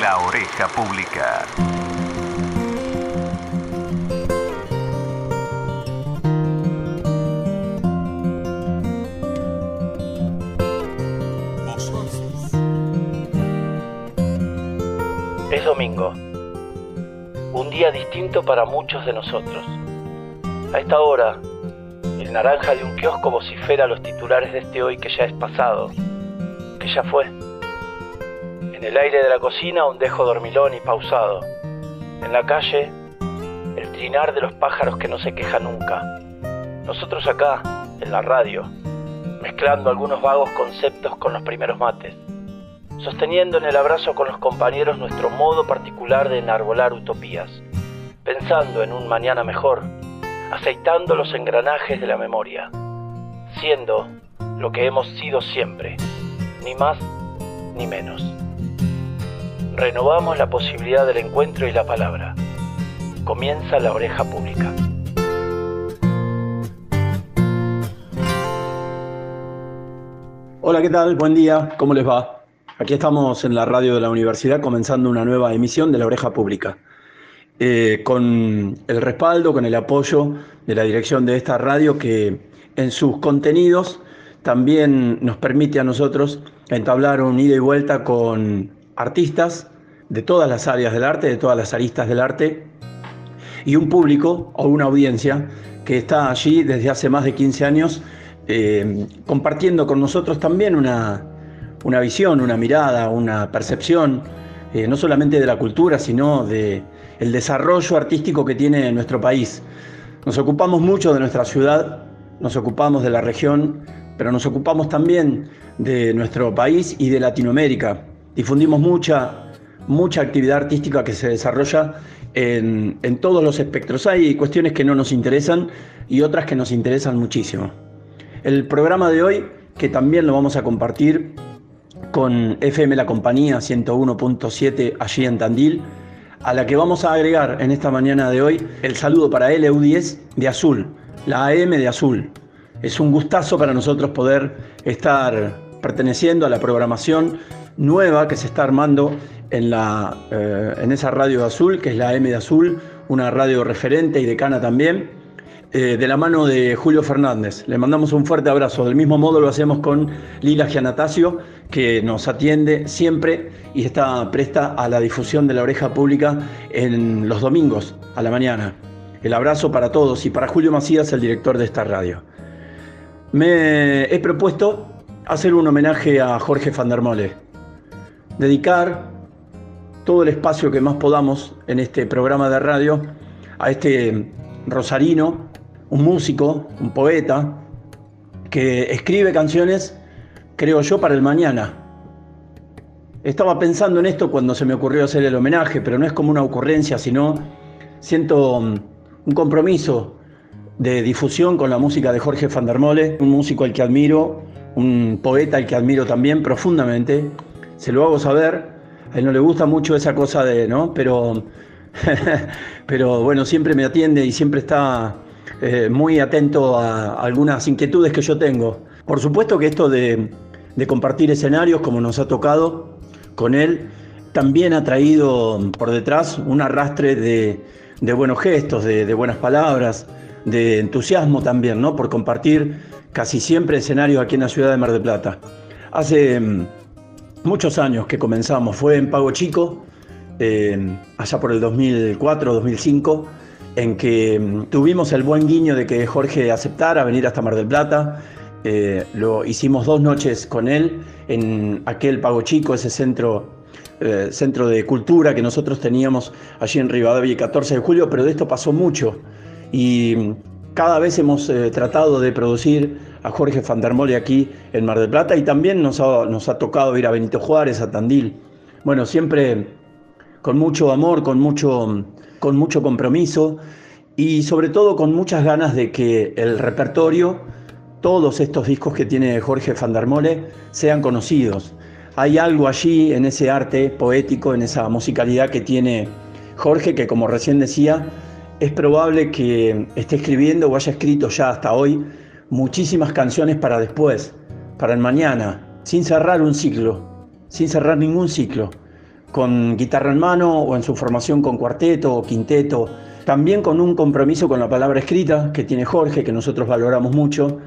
La Oreja Pública. Es domingo, un día distinto para muchos de nosotros. A esta hora, el naranja de un kiosco vocifera los titulares de este hoy que ya es pasado, que ya fue. En el aire de la cocina un dejo dormilón y pausado. En la calle, el trinar de los pájaros que no se queja nunca. Nosotros acá, en la radio, mezclando algunos vagos conceptos con los primeros mates sosteniendo en el abrazo con los compañeros nuestro modo particular de enarbolar utopías, pensando en un mañana mejor, aceitando los engranajes de la memoria, siendo lo que hemos sido siempre, ni más ni menos. Renovamos la posibilidad del encuentro y la palabra. Comienza la oreja pública. Hola, ¿qué tal? Buen día, ¿cómo les va? Aquí estamos en la radio de la universidad comenzando una nueva emisión de La Oreja Pública. Eh, con el respaldo, con el apoyo de la dirección de esta radio que en sus contenidos también nos permite a nosotros entablar un ida y vuelta con artistas de todas las áreas del arte, de todas las aristas del arte, y un público o una audiencia que está allí desde hace más de 15 años eh, compartiendo con nosotros también una, una visión, una mirada, una percepción, eh, no solamente de la cultura, sino de desarrollo artístico que tiene nuestro país. Nos ocupamos mucho de nuestra ciudad, nos ocupamos de la región, pero nos ocupamos también de nuestro país y de Latinoamérica. Difundimos mucha, mucha actividad artística que se desarrolla en, en todos los espectros. Hay cuestiones que no nos interesan y otras que nos interesan muchísimo. El programa de hoy, que también lo vamos a compartir con FM La Compañía 101.7 allí en Tandil, a la que vamos a agregar en esta mañana de hoy el saludo para LU10 de Azul, la AM de Azul. Es un gustazo para nosotros poder estar perteneciendo a la programación nueva que se está armando en, la, eh, en esa radio de Azul, que es la AM de Azul, una radio referente y decana también eh, de la mano de Julio Fernández. Le mandamos un fuerte abrazo. Del mismo modo lo hacemos con Lila Giannatasio, que nos atiende siempre y está presta a la difusión de la oreja pública en los domingos a la mañana. El abrazo para todos y para Julio Macías, el director de esta radio. Me he propuesto hacer un homenaje a Jorge van der Mole, dedicar todo el espacio que más podamos en este programa de radio a este rosarino un músico, un poeta, que escribe canciones, creo yo, para el mañana. Estaba pensando en esto cuando se me ocurrió hacer el homenaje, pero no es como una ocurrencia, sino siento mm, un compromiso de difusión con la música de Jorge van der Mole, un músico al que admiro, un poeta al que admiro también profundamente. Se lo hago saber, a él no le gusta mucho esa cosa de, ¿no? Pero, pero bueno, siempre me atiende y siempre está eh, muy atento a algunas inquietudes que yo tengo. Por supuesto que esto de, compartir escenarios, como nos ha tocado con él, también ha traído por detrás un arrastre de, buenos gestos, de, buenas palabras, de entusiasmo también, ¿no? Por compartir casi siempre escenarios aquí en la ciudad de Mar del Plata. Hace mm, muchos años que comenzamos, fue en Pago Chico, eh, allá por el 2004, 2005 en que mm, tuvimos el buen guiño de que Jorge aceptara venir hasta Mar del Plata. Eh, lo hicimos dos noches con él en aquel Pago Chico, ese centro, eh, centro de cultura que nosotros teníamos allí en Rivadavia el 14 de julio, pero de esto pasó mucho. Y mm, cada vez hemos eh, tratado de producir a Jorge Fandermole aquí en Mar del Plata y también nos ha, tocado ir a Benito Juárez, a Tandil. Bueno, siempre con mucho amor, con mucho con mucho compromiso y sobre todo con muchas ganas de que el repertorio, todos estos discos que tiene Jorge Fandarmole, sean conocidos. Hay algo allí en ese arte poético, en esa musicalidad que tiene Jorge, que como recién decía, es probable que esté escribiendo o haya escrito ya hasta hoy muchísimas canciones para después, para el mañana, sin cerrar un ciclo, sin cerrar ningún ciclo con guitarra en mano o en su formación con cuarteto o quinteto, también con un compromiso con la palabra escrita que tiene Jorge, que nosotros valoramos mucho.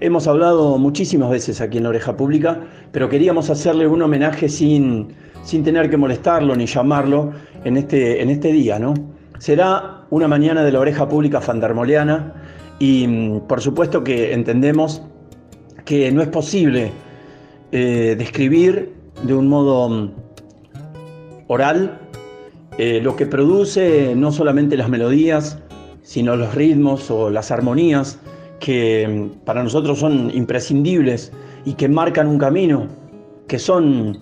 Hemos hablado muchísimas veces aquí en Oreja Pública, pero queríamos hacerle un homenaje sin, sin tener que molestarlo ni llamarlo en este, en este día, ¿no? Será una mañana de la Oreja Pública fandarmoliana y mm, por supuesto que entendemos que no es posible eh, describir de un modo mm, oral eh, lo que produce no solamente las melodías, sino los ritmos o las armonías que mm, para nosotros son imprescindibles y que marcan un camino, que son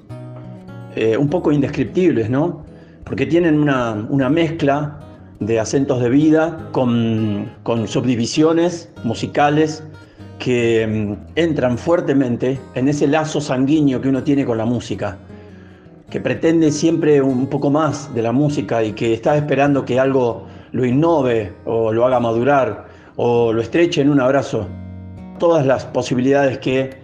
eh, un poco indescriptibles, ¿no? Porque tienen una, mezcla de acentos de vida con, con subdivisiones musicales que mm, entran fuertemente en ese lazo sanguíneo que uno tiene con la música que pretende siempre un poco más de la música y que está esperando que algo lo innove o lo haga madurar o lo estreche en un abrazo. Todas las posibilidades que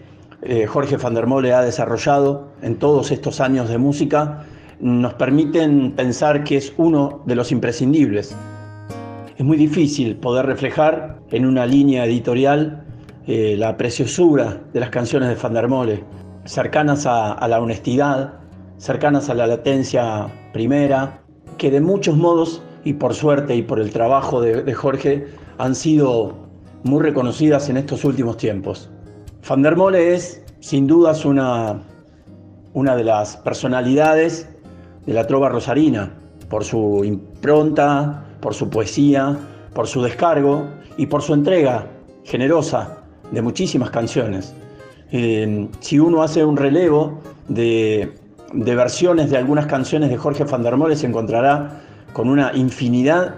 eh, Jorge van der ha desarrollado en todos estos años de música nos permiten pensar que es uno de los imprescindibles. Es muy difícil poder reflejar en una línea editorial eh, la preciosura de las canciones de van der Mole, cercanas a la honestidad, cercanas a la latencia primera, que de muchos modos, y por suerte y por el trabajo de, Jorge, han sido muy reconocidas en estos últimos tiempos. Van der Mole es, sin dudas, una, una de las personalidades de la trova rosarina, por su impronta, por su poesía, por su descargo y por su entrega generosa de muchísimas canciones. Eh, si uno hace un relevo de de versiones de algunas canciones de Jorge van der Mole se encontrará con una infinidad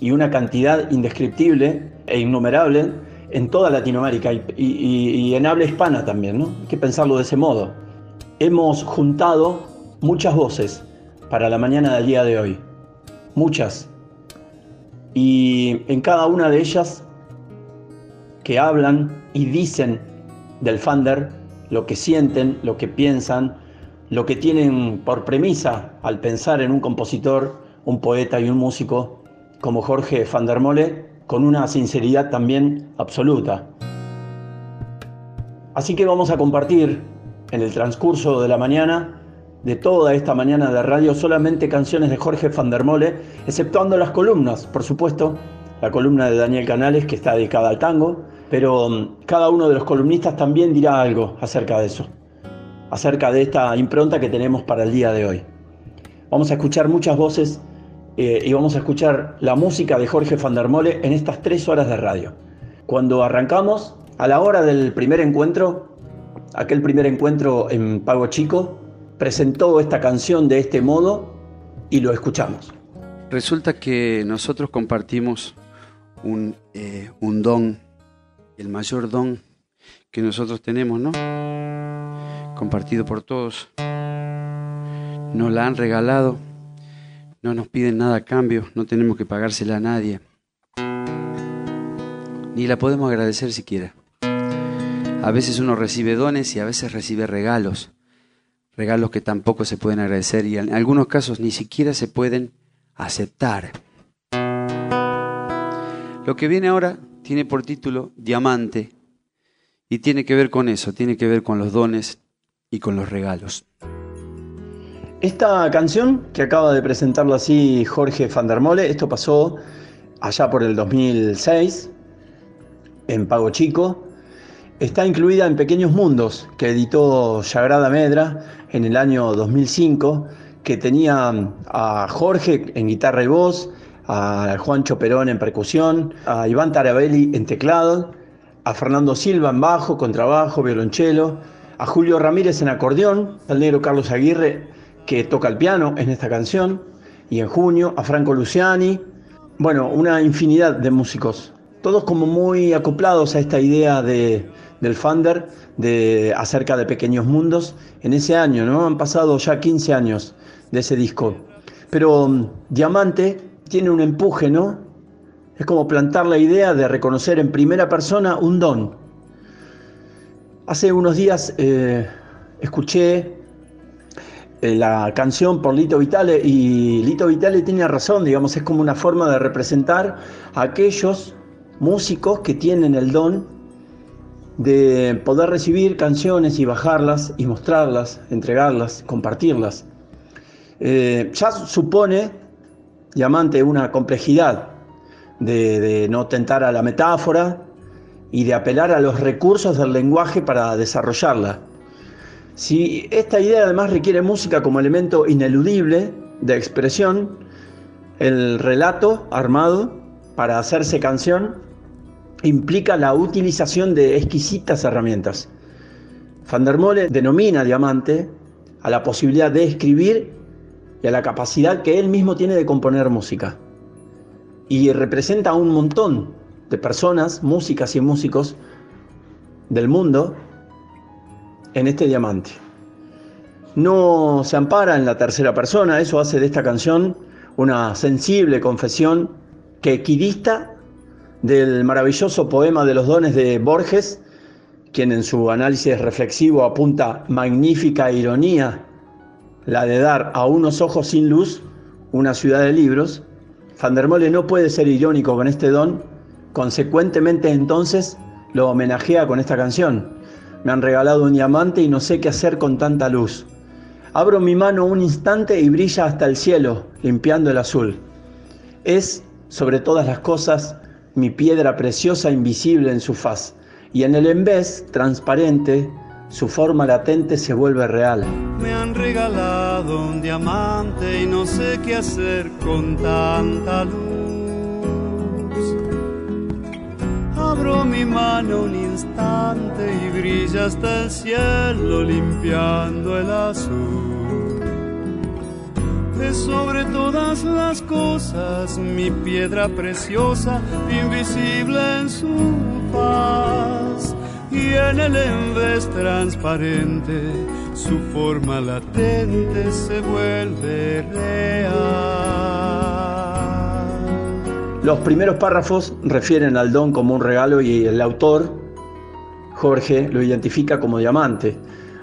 y una cantidad indescriptible e innumerable en toda Latinoamérica y, en habla hispana también, ¿no? Hay que pensarlo de ese modo. Hemos juntado muchas voces para la mañana del día de hoy, muchas. Y en cada una de ellas que hablan y dicen del Fander lo que sienten, lo que piensan, lo que tienen por premisa al pensar en un compositor, un poeta y un músico como Jorge van der Mole, con una sinceridad también absoluta. Así que vamos a compartir en el transcurso de la mañana, de toda esta mañana de radio, solamente canciones de Jorge van der Mole, exceptuando las columnas, por supuesto, la columna de Daniel Canales que está dedicada al tango, pero mm, cada uno de los columnistas también dirá algo acerca de eso acerca de esta impronta que tenemos para el día de hoy. Vamos a escuchar muchas voces eh, y vamos a escuchar la música de Jorge van der Mole en estas tres horas de radio. Cuando arrancamos, a la hora del primer encuentro, aquel primer encuentro en Pago Chico, presentó esta canción de este modo y lo escuchamos. Resulta que nosotros compartimos un, eh, un don, el mayor don que nosotros tenemos, ¿no? compartido por todos. Nos la han regalado, no nos piden nada a cambio, no tenemos que pagársela a nadie. Ni la podemos agradecer siquiera. A veces uno recibe dones y a veces recibe regalos. Regalos que tampoco se pueden agradecer y en algunos casos ni siquiera se pueden aceptar. Lo que viene ahora tiene por título Diamante y tiene que ver con eso, tiene que ver con los dones y con los regalos. Esta canción que acaba de presentarlo así Jorge van der Mole, esto pasó allá por el 2006 en Pago Chico, está incluida en Pequeños Mundos que editó Sagrada Medra en el año 2005, que tenía a Jorge en guitarra y voz, a Juancho Perón en percusión, a Iván Tarabelli en teclado, a Fernando Silva en bajo, contrabajo, violonchelo, a Julio Ramírez en acordeón, al negro Carlos Aguirre que toca el piano en esta canción, y en junio a Franco Luciani, bueno, una infinidad de músicos, todos como muy acoplados a esta idea de, del Fander de, acerca de Pequeños Mundos en ese año, ¿no? Han pasado ya 15 años de ese disco. Pero mm, Diamante tiene un empuje, ¿no? Es como plantar la idea de reconocer en primera persona un don, Hace unos días eh, escuché eh, la canción por Lito Vitale y Lito Vitale tiene razón, digamos, es como una forma de representar a aquellos músicos que tienen el don de poder recibir canciones y bajarlas y mostrarlas, entregarlas, compartirlas. Eh, ya supone, Diamante, una complejidad de, de no tentar a la metáfora y de apelar a los recursos del lenguaje para desarrollarla. Si esta idea además requiere música como elemento ineludible de expresión, el relato armado para hacerse canción implica la utilización de exquisitas herramientas. Van der Mole denomina diamante a la posibilidad de escribir y a la capacidad que él mismo tiene de componer música. Y representa a un montón de personas, músicas y músicos del mundo en este diamante. No se ampara en la tercera persona, eso hace de esta canción una sensible confesión que equidista del maravilloso poema de los dones de Borges, quien en su análisis reflexivo apunta magnífica ironía, la de dar a unos ojos sin luz una ciudad de libros, Van der Mole no puede ser irónico con este don, consecuentemente entonces lo homenajea con esta canción. Me han regalado un diamante y no sé qué hacer con tanta luz. Abro mi mano un instante y brilla hasta el cielo, limpiando el azul. Es, sobre todas las cosas, mi piedra preciosa invisible en su faz, y en el envés, transparente, su forma latente se vuelve real. Me han regalado un diamante y no sé qué hacer con tanta luz. Abro mi mano un instante y brilla hasta el cielo limpiando el azul sobre todas las cosas mi piedra preciosa, invisible en su paz. Y en el envés transparente, su forma latente se vuelve real. Los primeros párrafos refieren al don como un regalo y el autor, Jorge, lo identifica como diamante,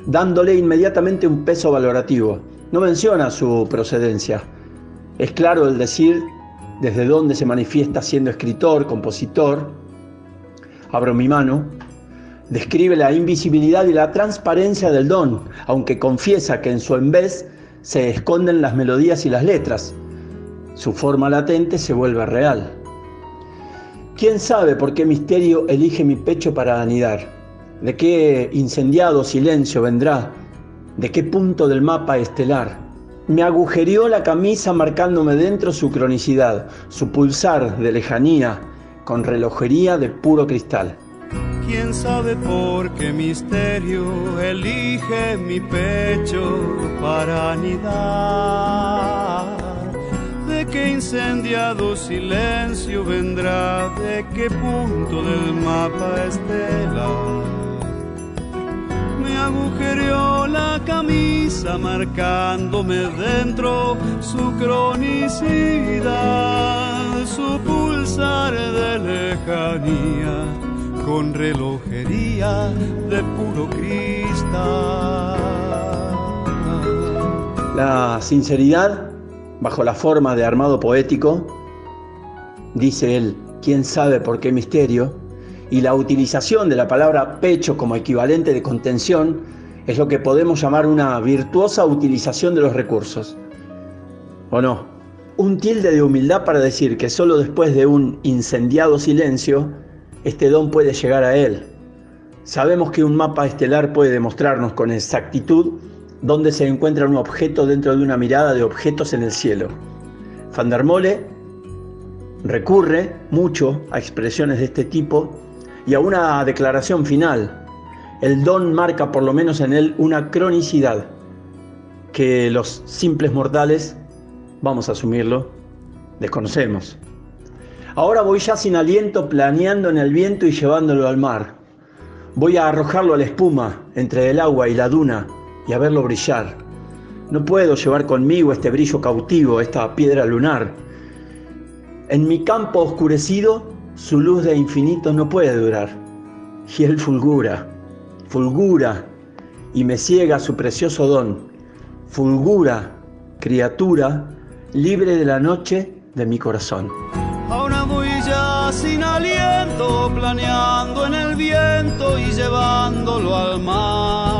dándole inmediatamente un peso valorativo no menciona su procedencia. Es claro el decir desde dónde se manifiesta siendo escritor, compositor. Abro mi mano. Describe la invisibilidad y la transparencia del don, aunque confiesa que en su en vez se esconden las melodías y las letras. Su forma latente se vuelve real. ¿Quién sabe por qué misterio elige mi pecho para anidar? ¿De qué incendiado silencio vendrá de qué punto del mapa estelar. Me agujereó la camisa marcándome dentro su cronicidad, su pulsar de lejanía, con relojería de puro cristal. ¿Quién sabe por qué misterio elige mi pecho para anidar? ¿De qué incendiado silencio vendrá? ¿De qué punto del mapa estelar? Me agujereó la camisa marcándome dentro su cronicidad, su pulsar de lejanía con relojería de puro cristal. La sinceridad, bajo la forma de armado poético, dice él, quién sabe por qué misterio, y la utilización de la palabra pecho como equivalente de contención es lo que podemos llamar una virtuosa utilización de los recursos. ¿O no? Un tilde de humildad para decir que solo después de un incendiado silencio, este don puede llegar a él. Sabemos que un mapa estelar puede demostrarnos con exactitud dónde se encuentra un objeto dentro de una mirada de objetos en el cielo. Van der Mole recurre mucho a expresiones de este tipo y a una declaración final. El don marca por lo menos en él una cronicidad que los simples mortales, vamos a asumirlo, desconocemos. Ahora voy ya sin aliento planeando en el viento y llevándolo al mar. Voy a arrojarlo a la espuma entre el agua y la duna y a verlo brillar. No puedo llevar conmigo este brillo cautivo, esta piedra lunar. En mi campo oscurecido su luz de infinito no puede durar. Y él fulgura, fulgura, y me ciega su precioso don. fulgura, criatura, libre de la noche de mi corazón. Voy ya sin aliento, planeando en el viento y llevándolo al mar.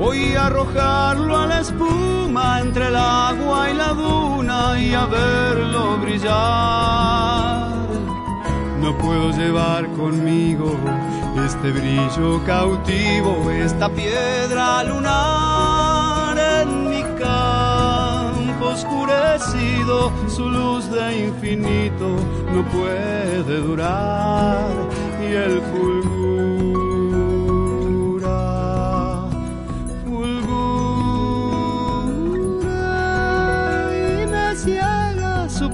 Voy a arrojarlo a la espuma entre el agua y la duna y a verlo brillar. No puedo llevar conmigo este brillo cautivo, esta piedra lunar en mi campo oscurecido, su luz de infinito no puede durar y el fulgura,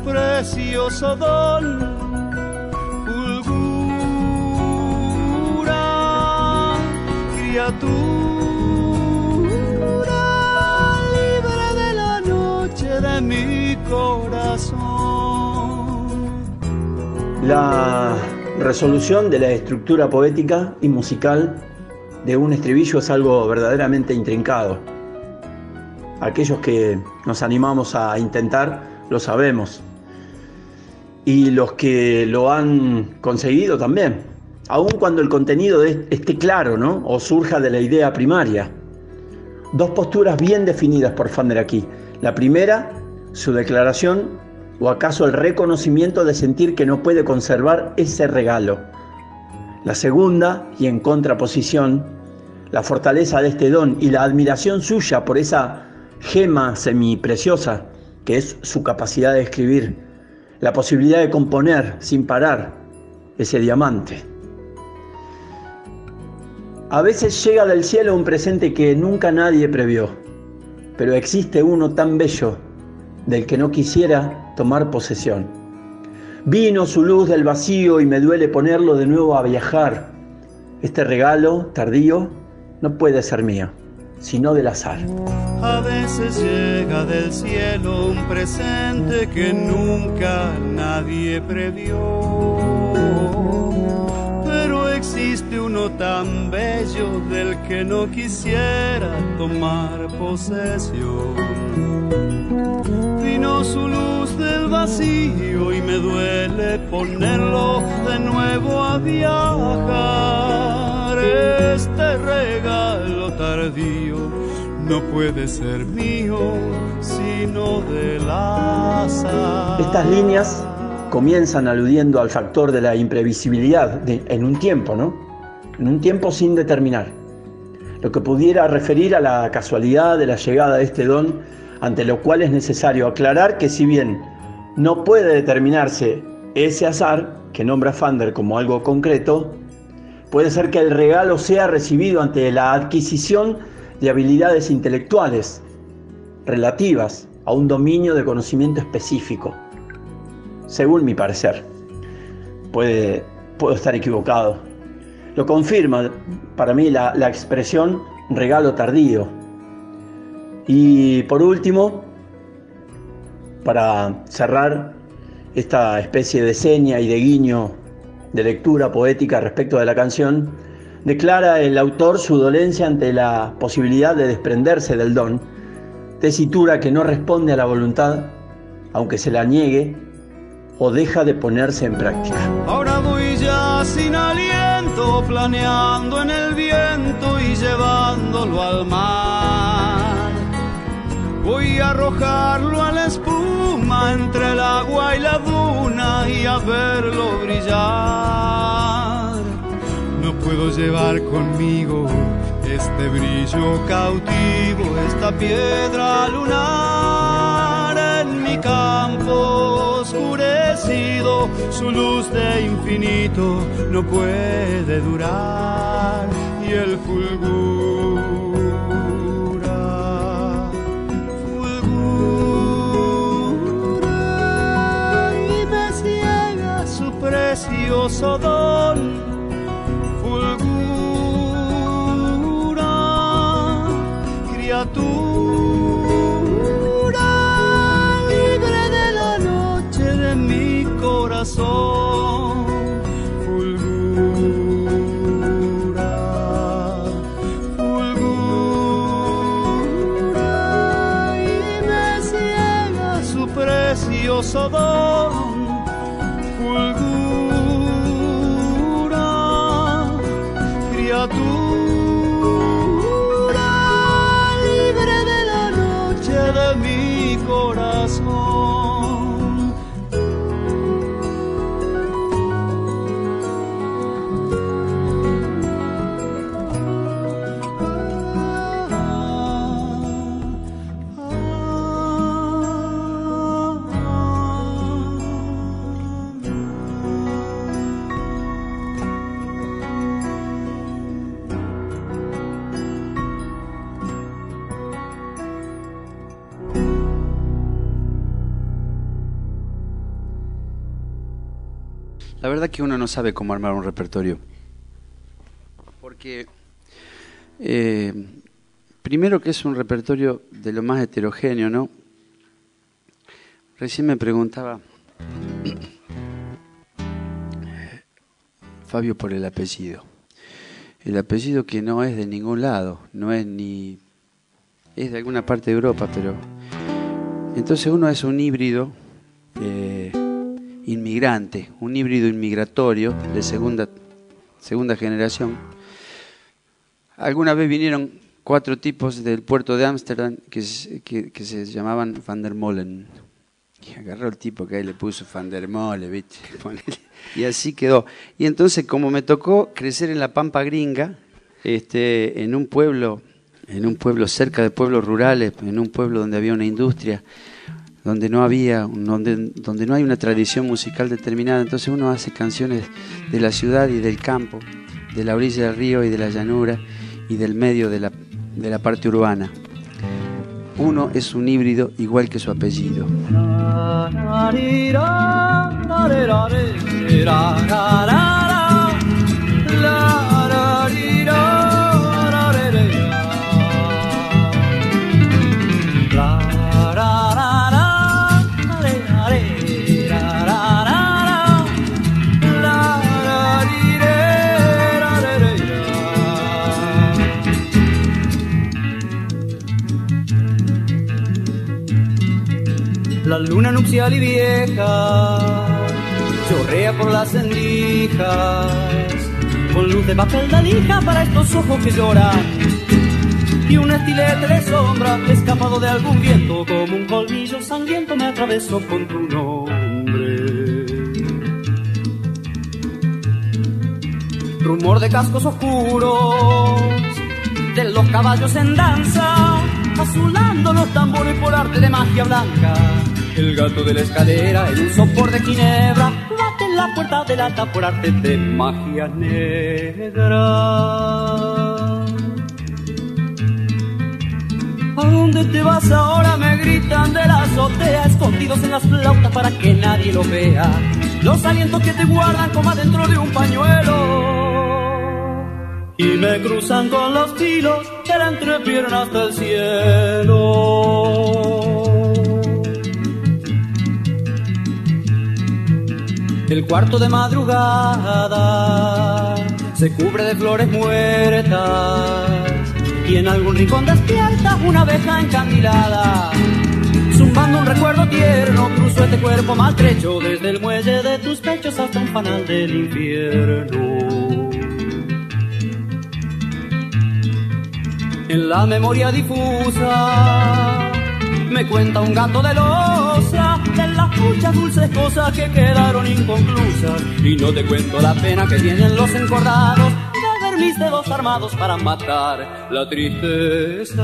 precioso don libre de la noche de mi corazón. La resolución de la estructura poética y musical de un estribillo es algo verdaderamente intrincado. Aquellos que nos animamos a intentar lo sabemos. Y los que lo han conseguido también aun cuando el contenido esté claro, ¿no? O surja de la idea primaria. Dos posturas bien definidas por Fander aquí. La primera, su declaración o acaso el reconocimiento de sentir que no puede conservar ese regalo. La segunda, y en contraposición, la fortaleza de este don y la admiración suya por esa gema semipreciosa que es su capacidad de escribir, la posibilidad de componer sin parar ese diamante. A veces llega del cielo un presente que nunca nadie previó, pero existe uno tan bello del que no quisiera tomar posesión. Vino su luz del vacío y me duele ponerlo de nuevo a viajar. Este regalo tardío no puede ser mío, sino del azar. A veces llega del cielo un presente que nunca nadie previó existe uno tan bello del que no quisiera tomar posesión. Vino su luz del vacío y me duele ponerlo de nuevo a viajar. Este regalo tardío no puede ser mío, sino del azar. Estas líneas comienzan aludiendo al factor de la imprevisibilidad en un tiempo, ¿no? En un tiempo sin determinar. Lo que pudiera referir a la casualidad de la llegada de este don, ante lo cual es necesario aclarar que si bien no puede determinarse ese azar, que nombra Fander como algo concreto, puede ser que el regalo sea recibido ante la adquisición de habilidades intelectuales relativas a un dominio de conocimiento específico según mi parecer. Puede, puedo estar equivocado. Lo confirma para mí la, la expresión regalo tardío. Y por último, para cerrar esta especie de seña y de guiño de lectura poética respecto de la canción, declara el autor su dolencia ante la posibilidad de desprenderse del don, tesitura que no responde a la voluntad, aunque se la niegue, o deja de ponerse en práctica. Ahora voy ya sin aliento, planeando en el viento y llevándolo al mar. Voy a arrojarlo a la entre el agua y la duna y a verlo brillar. No puedo llevar conmigo este brillo cautivo, esta piedra lunar en mi campo oscurecido, su luz de infinito no puede durar y el fulgura, precioso don libre que uno no sabe cómo armar un repertorio. Porque, eh, primero que es un repertorio de lo más heterogéneo, ¿no? Recién me preguntaba Fabio por el apellido. El apellido que no es de ningún lado, no es ni... es de alguna parte de Europa, pero... Entonces uno es un híbrido. eh, inmigrante, un híbrido inmigratorio de segunda, segunda generación. Alguna vez vinieron cuatro tipos del puerto de Ámsterdam que, se- llamaban Van der Molen. Y agarró el tipo que ahí le puso Van der Molen, ¿viste? Y así quedó. Y entonces, como me tocó crecer en la Pampa Gringa, este, en un pueblo, en un pueblo cerca de pueblos rurales, en un pueblo donde había una industria, donde no había, donde, donde no hay una tradición musical determinada, entonces uno hace canciones de la ciudad y del campo, de la orilla del río y de la llanura y del medio de la, de la parte urbana. Uno es un híbrido igual que su apellido. La luna nupcial y vieja chorrea por las endijas con luz de papel de lija para estos ojos que lloran y un estilete de sombra escapado de algún viento como un colmillo sangriento me atravesó con tu nombre rumor de cascos oscuros de los caballos en danza, azulando los tambores por arte de magia blanca. El gato de la escalera en un sopor de ginebra, bate en la puerta de lata por arte de magia negra. ¿A dónde te vas ahora? Me gritan de la azotea, escondidos en las flautas para que nadie lo vea. Los alientos que te guardan como adentro de un pañuelo. Y me cruzan con los hilos de la entrepierna hasta el cielo. El cuarto de madrugada se cubre de flores muertas y en algún rincón despierta una abeja encandilada. Zumbando un recuerdo tierno, cruzo este cuerpo maltrecho desde el muelle de tus pechos hasta un fanal del infierno. En la memoria difusa me cuenta un gato de losa de las muchas dulces cosas que quedaron inconclusas. Y no te cuento la pena que tienen los encordados de ver mis dedos armados para matar la tristeza.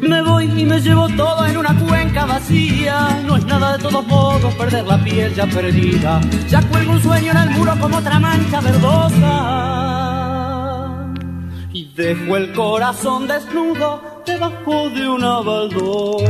Me voy y me llevo todo en una cuenca vacía. No es nada de todos modos perder la piel ya perdida. Ya cuelgo un sueño en el muro como otra mancha verdosa. Y dejo el corazón desnudo debajo de una baldosa.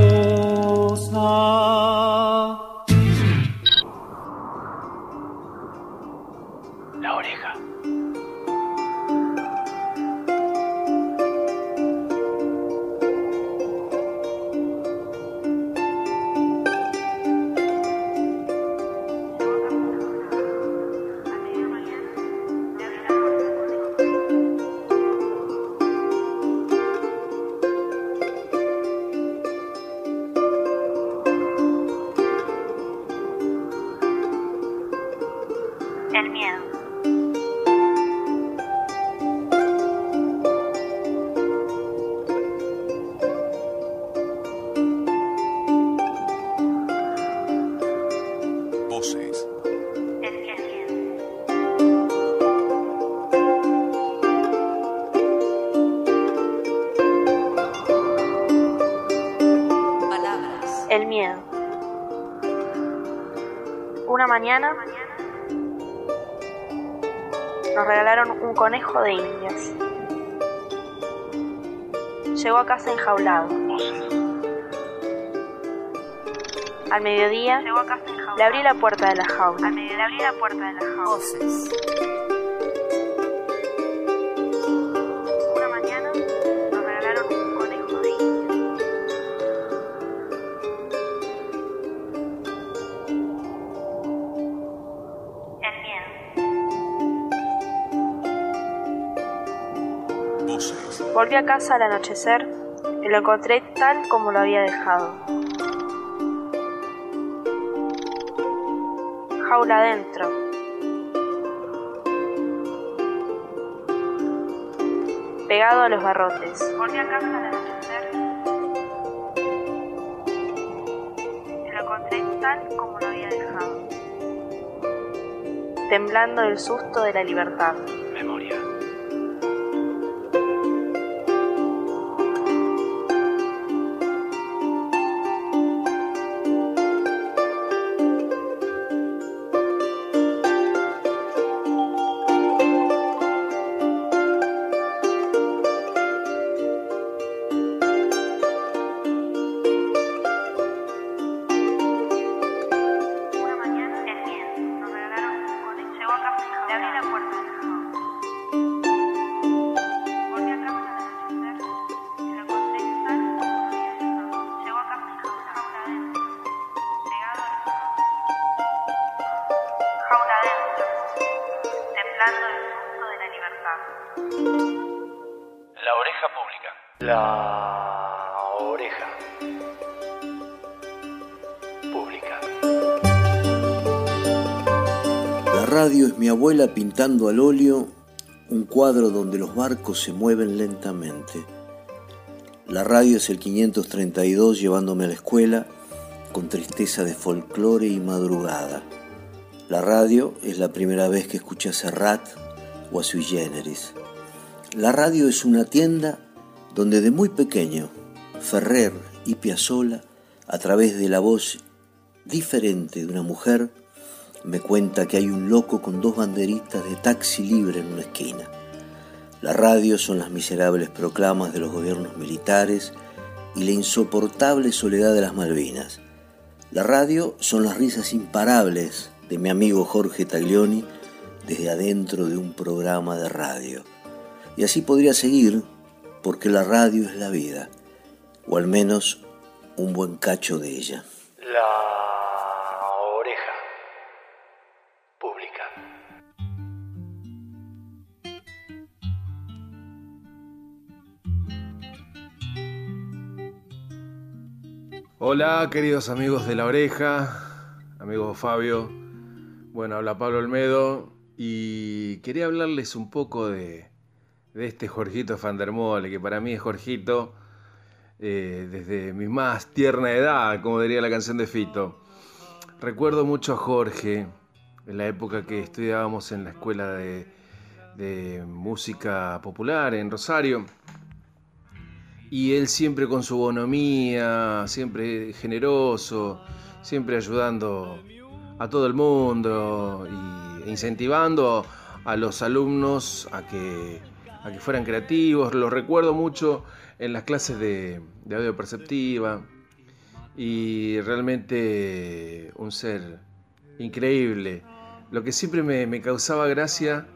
Mañana nos regalaron un conejo de indias. Llegó a casa enjaulado. Al mediodía le abrí la puerta de la jaula. Le abrí la puerta de la jaula. Volví a casa al anochecer y lo encontré tal como lo había dejado. Jaula adentro. Pegado a los barrotes. Volví a casa al anochecer y lo encontré tal como lo había dejado. Temblando del susto de la libertad. Pintando al óleo un cuadro donde los barcos se mueven lentamente. La radio es el 532 llevándome a la escuela con tristeza de folclore y madrugada. La radio es la primera vez que escuché a Serrat o a Sui Generis. La radio es una tienda donde de muy pequeño Ferrer y Piazzolla, a través de la voz diferente de una mujer, me cuenta que hay un loco con dos banderitas de taxi libre en una esquina. La radio son las miserables proclamas de los gobiernos militares y la insoportable soledad de las Malvinas. La radio son las risas imparables de mi amigo Jorge Taglioni desde adentro de un programa de radio. Y así podría seguir porque la radio es la vida, o al menos un buen cacho de ella. La Hola, queridos amigos de la oreja, amigo Fabio. Bueno, habla Pablo Olmedo y quería hablarles un poco de, este Jorgito Fandermole, que para mí es Jorgito eh, desde mi más tierna edad, como diría la canción de Fito. Recuerdo mucho a Jorge en la época que estudiábamos en la escuela de música popular en Rosario. Y él siempre con su bonomía, siempre generoso, siempre ayudando a todo el mundo y incentivando a los alumnos a que, a que fueran creativos. Lo recuerdo mucho en las clases de, de audio perceptiva y realmente un ser increíble. Lo que siempre me causaba gracia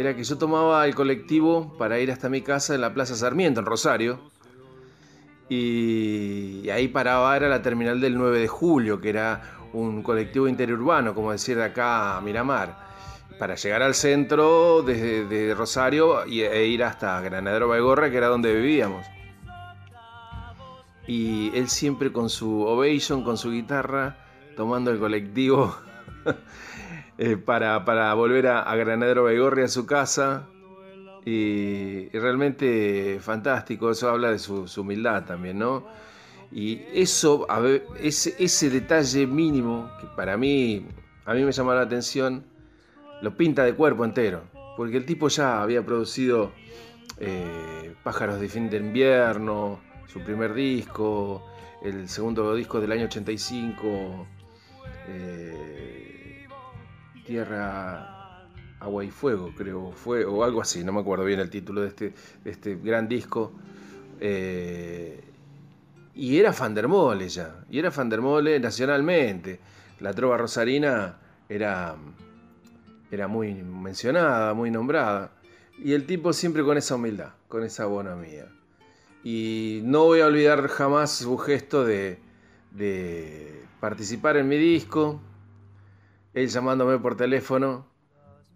era que yo tomaba el colectivo para ir hasta mi casa en la Plaza Sarmiento, en Rosario. Y, ahí paraba, era la terminal del 9 de julio, que era un colectivo interurbano, como decir de acá a Miramar, para llegar al centro desde de Rosario e ir hasta Granadero Baigorra, que era donde vivíamos. Y él siempre con su Ovation, con su guitarra, tomando el colectivo eh, para, para, volver a, Granadero Baigorri a su casa. Y, realmente fantástico, eso habla de su, humildad también, ¿no? Y eso, ese, ese detalle mínimo que para mí, a mí me llama la atención, lo pinta de cuerpo entero. Porque el tipo ya había producido eh, Pájaros de fin de invierno, su primer disco, el segundo disco del año 85, eh, Tierra, Agua y Fuego, creo, fue, o algo así, no me acuerdo bien el título de este, este gran disco. Eh, y era Fandermole ya, y era Fandermole nacionalmente. La trova rosarina era, era muy mencionada, muy nombrada. Y el tipo siempre con esa humildad, con esa bonomía. Y no voy a olvidar jamás su gesto de, de participar en mi disco, él llamándome por teléfono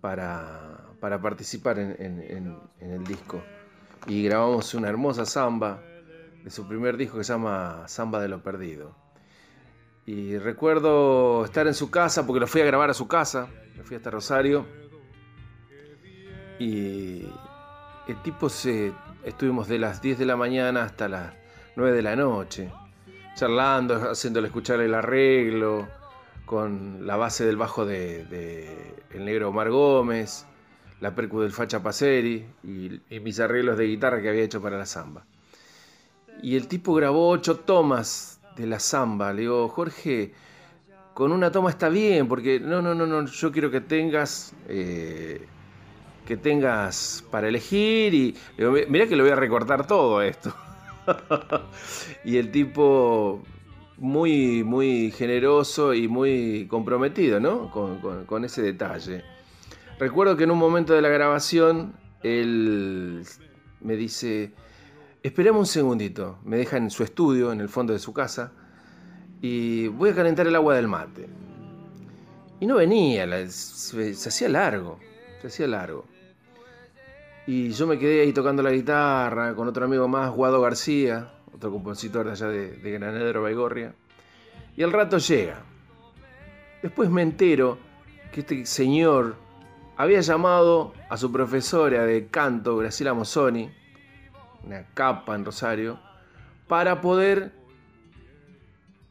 para, para participar en, el disco. Y grabamos una hermosa samba de su primer disco que se llama Samba de lo Perdido. Y recuerdo estar en su casa, porque lo fui a grabar a su casa, me fui hasta Rosario. Y el tipo se. Estuvimos de las 10 de la mañana hasta las 9 de la noche, charlando, haciéndole escuchar el arreglo, con la base del bajo de, el negro Omar Gómez, la percu del Facha Paceri y, mis arreglos de guitarra que había hecho para la samba. Y el tipo grabó ocho tomas de la samba. Le digo, Jorge, con una toma está bien, porque no, no, no, no, yo quiero que tengas, eh, que tengas para elegir y digo, mirá que le voy a recortar todo esto. y el tipo muy, muy generoso y muy comprometido, ¿no? Con, ese detalle. Recuerdo que en un momento de la grabación, él me dice, esperame un segundito, me deja en su estudio, en el fondo de su casa, y voy a calentar el agua del mate. Y no venía, se hacía largo, se hacía largo. Y yo me quedé ahí tocando la guitarra con otro amigo más, Guado García, otro compositor de allá de, de Granadero, Baigorria. Y al rato llega. Después me entero que este señor había llamado a su profesora de canto, Graciela Mozzoni, una capa en Rosario, para poder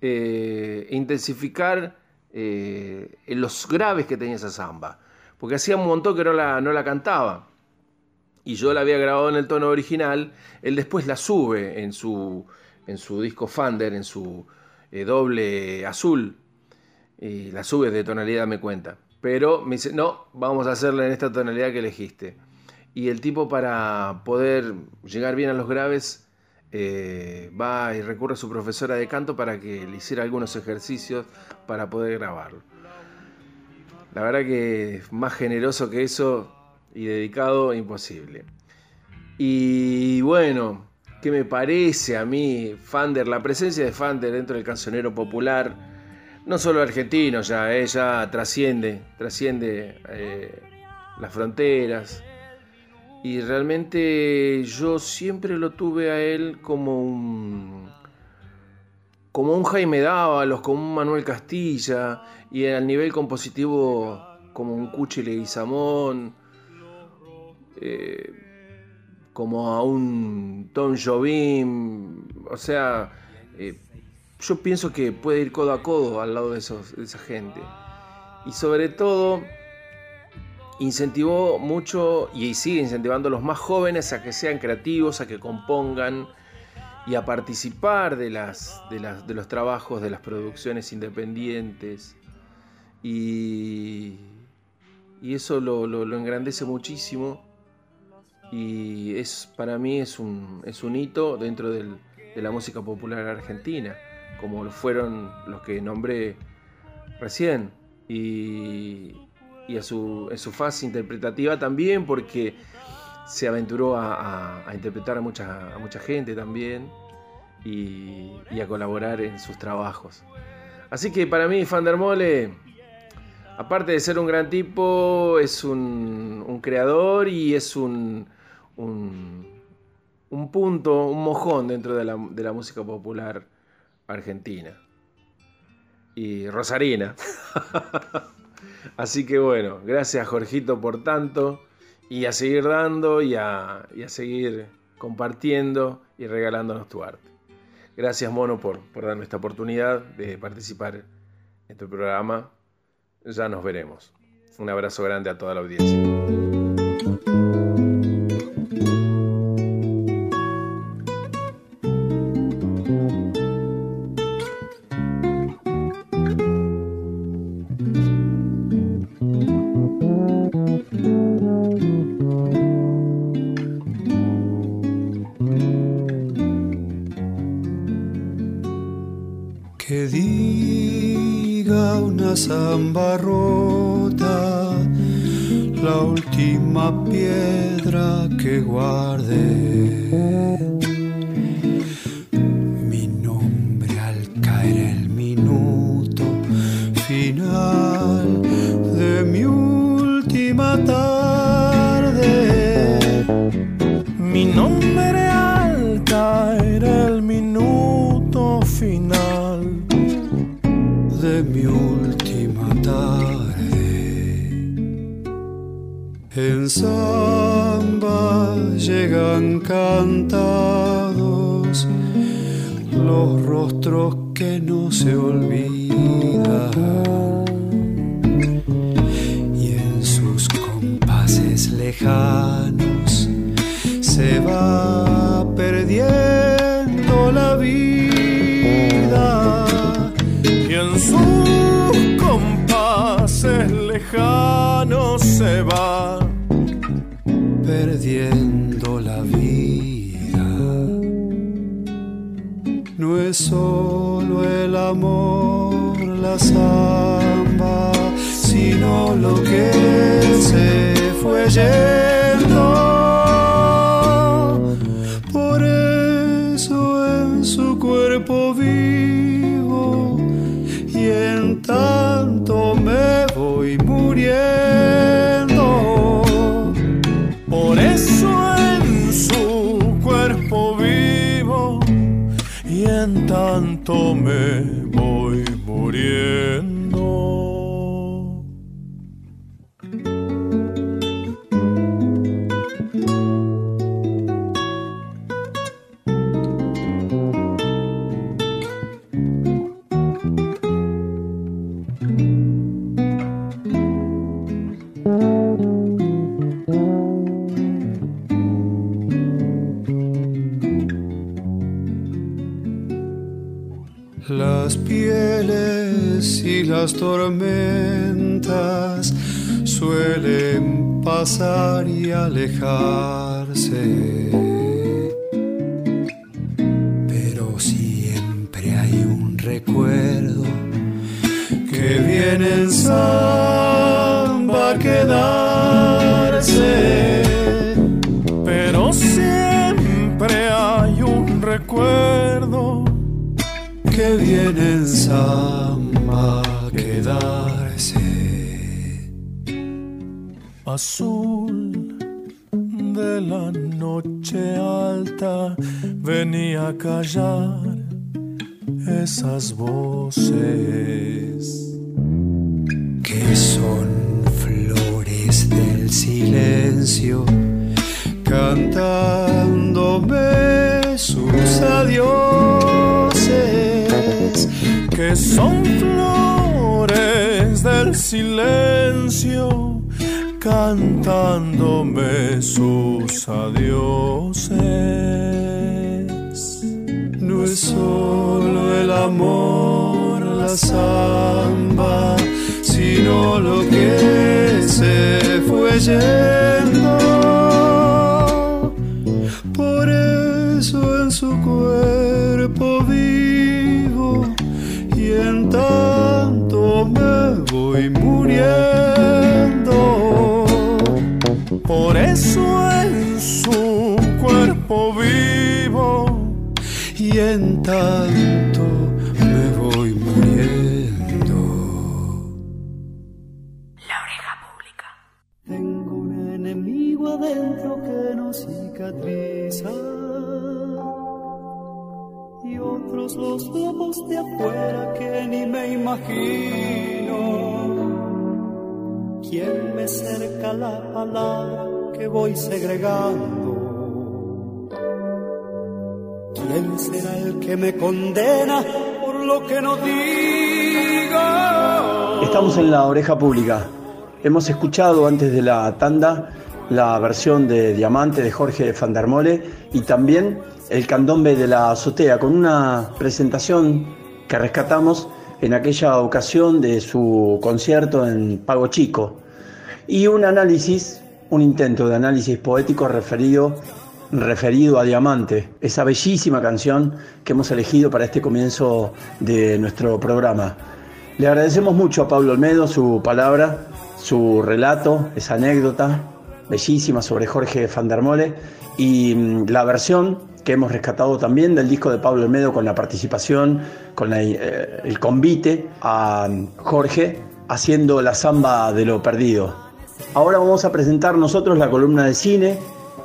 eh, intensificar eh, los graves que tenía esa samba. Porque hacía un montón que no la, no la cantaba. Y yo la había grabado en el tono original. Él después la sube en su, en su disco Fander, en su eh, doble azul. Y la sube de tonalidad, me cuenta. Pero me dice, no, vamos a hacerla en esta tonalidad que elegiste. Y el tipo para poder llegar bien a los graves eh, va y recurre a su profesora de canto para que le hiciera algunos ejercicios para poder grabarlo. La verdad que más generoso que eso y dedicado, imposible. Y bueno, ¿qué me parece a mí Fander? La presencia de Fander dentro del cancionero popular, no solo argentino ya, ella trasciende, trasciende eh, las fronteras. Y realmente yo siempre lo tuve a él como un como un Jaime Dávalos, como un Manuel Castilla, y al nivel compositivo como un Cuchi Leguizamón, eh, como a un Tom Jobim, o sea, eh, yo pienso que puede ir codo a codo al lado de, esa gente. Y sobre todo, incentivó mucho y sigue incentivando a los más jóvenes a que sean creativos, a que compongan y a participar de, los trabajos, de las producciones independientes. Y, eso lo engrandece muchísimo y es para mí es un, es un hito dentro del- de la música popular argentina, como fueron los que nombré recién. Y, y a su, en su fase interpretativa también, porque se aventuró a, interpretar a mucha, a mucha gente también y, y a colaborar en sus trabajos. Así que para mí, Fandermole, aparte de ser un gran tipo, es un, un creador y es un, un, un punto, un mojón dentro de la, de la música popular argentina. Y rosarina. Así que bueno, gracias Jorgito por tanto. Y a seguir dando y a, a seguir compartiendo y regalándonos tu arte. Gracias Mono por, por darme esta oportunidad de participar en tu programa. Ya nos veremos. Un abrazo grande a toda la audiencia. estoy muriendo. Por eso en su cuerpo vivo y en tal segregando. ¿Quién será el que me condena por lo que no digo? Estamos en la oreja pública. Hemos escuchado antes de la tanda la versión de Diamante de Jorge Fandermole y también el candombe de la azotea con una presentación que rescatamos en aquella ocasión de su concierto en Pago Chico y un análisis un intento de análisis poético referido, referido a Diamante, esa bellísima canción que hemos elegido para este comienzo de nuestro programa. Le agradecemos mucho a Pablo Olmedo su palabra, su relato, esa anécdota bellísima sobre Jorge van der Mole y mm, la versión que hemos rescatado también del disco de Pablo Olmedo con la participación, con eh, el convite a mm, Jorge haciendo la samba de lo perdido. Ahora vamos a presentar nosotros la columna de cine,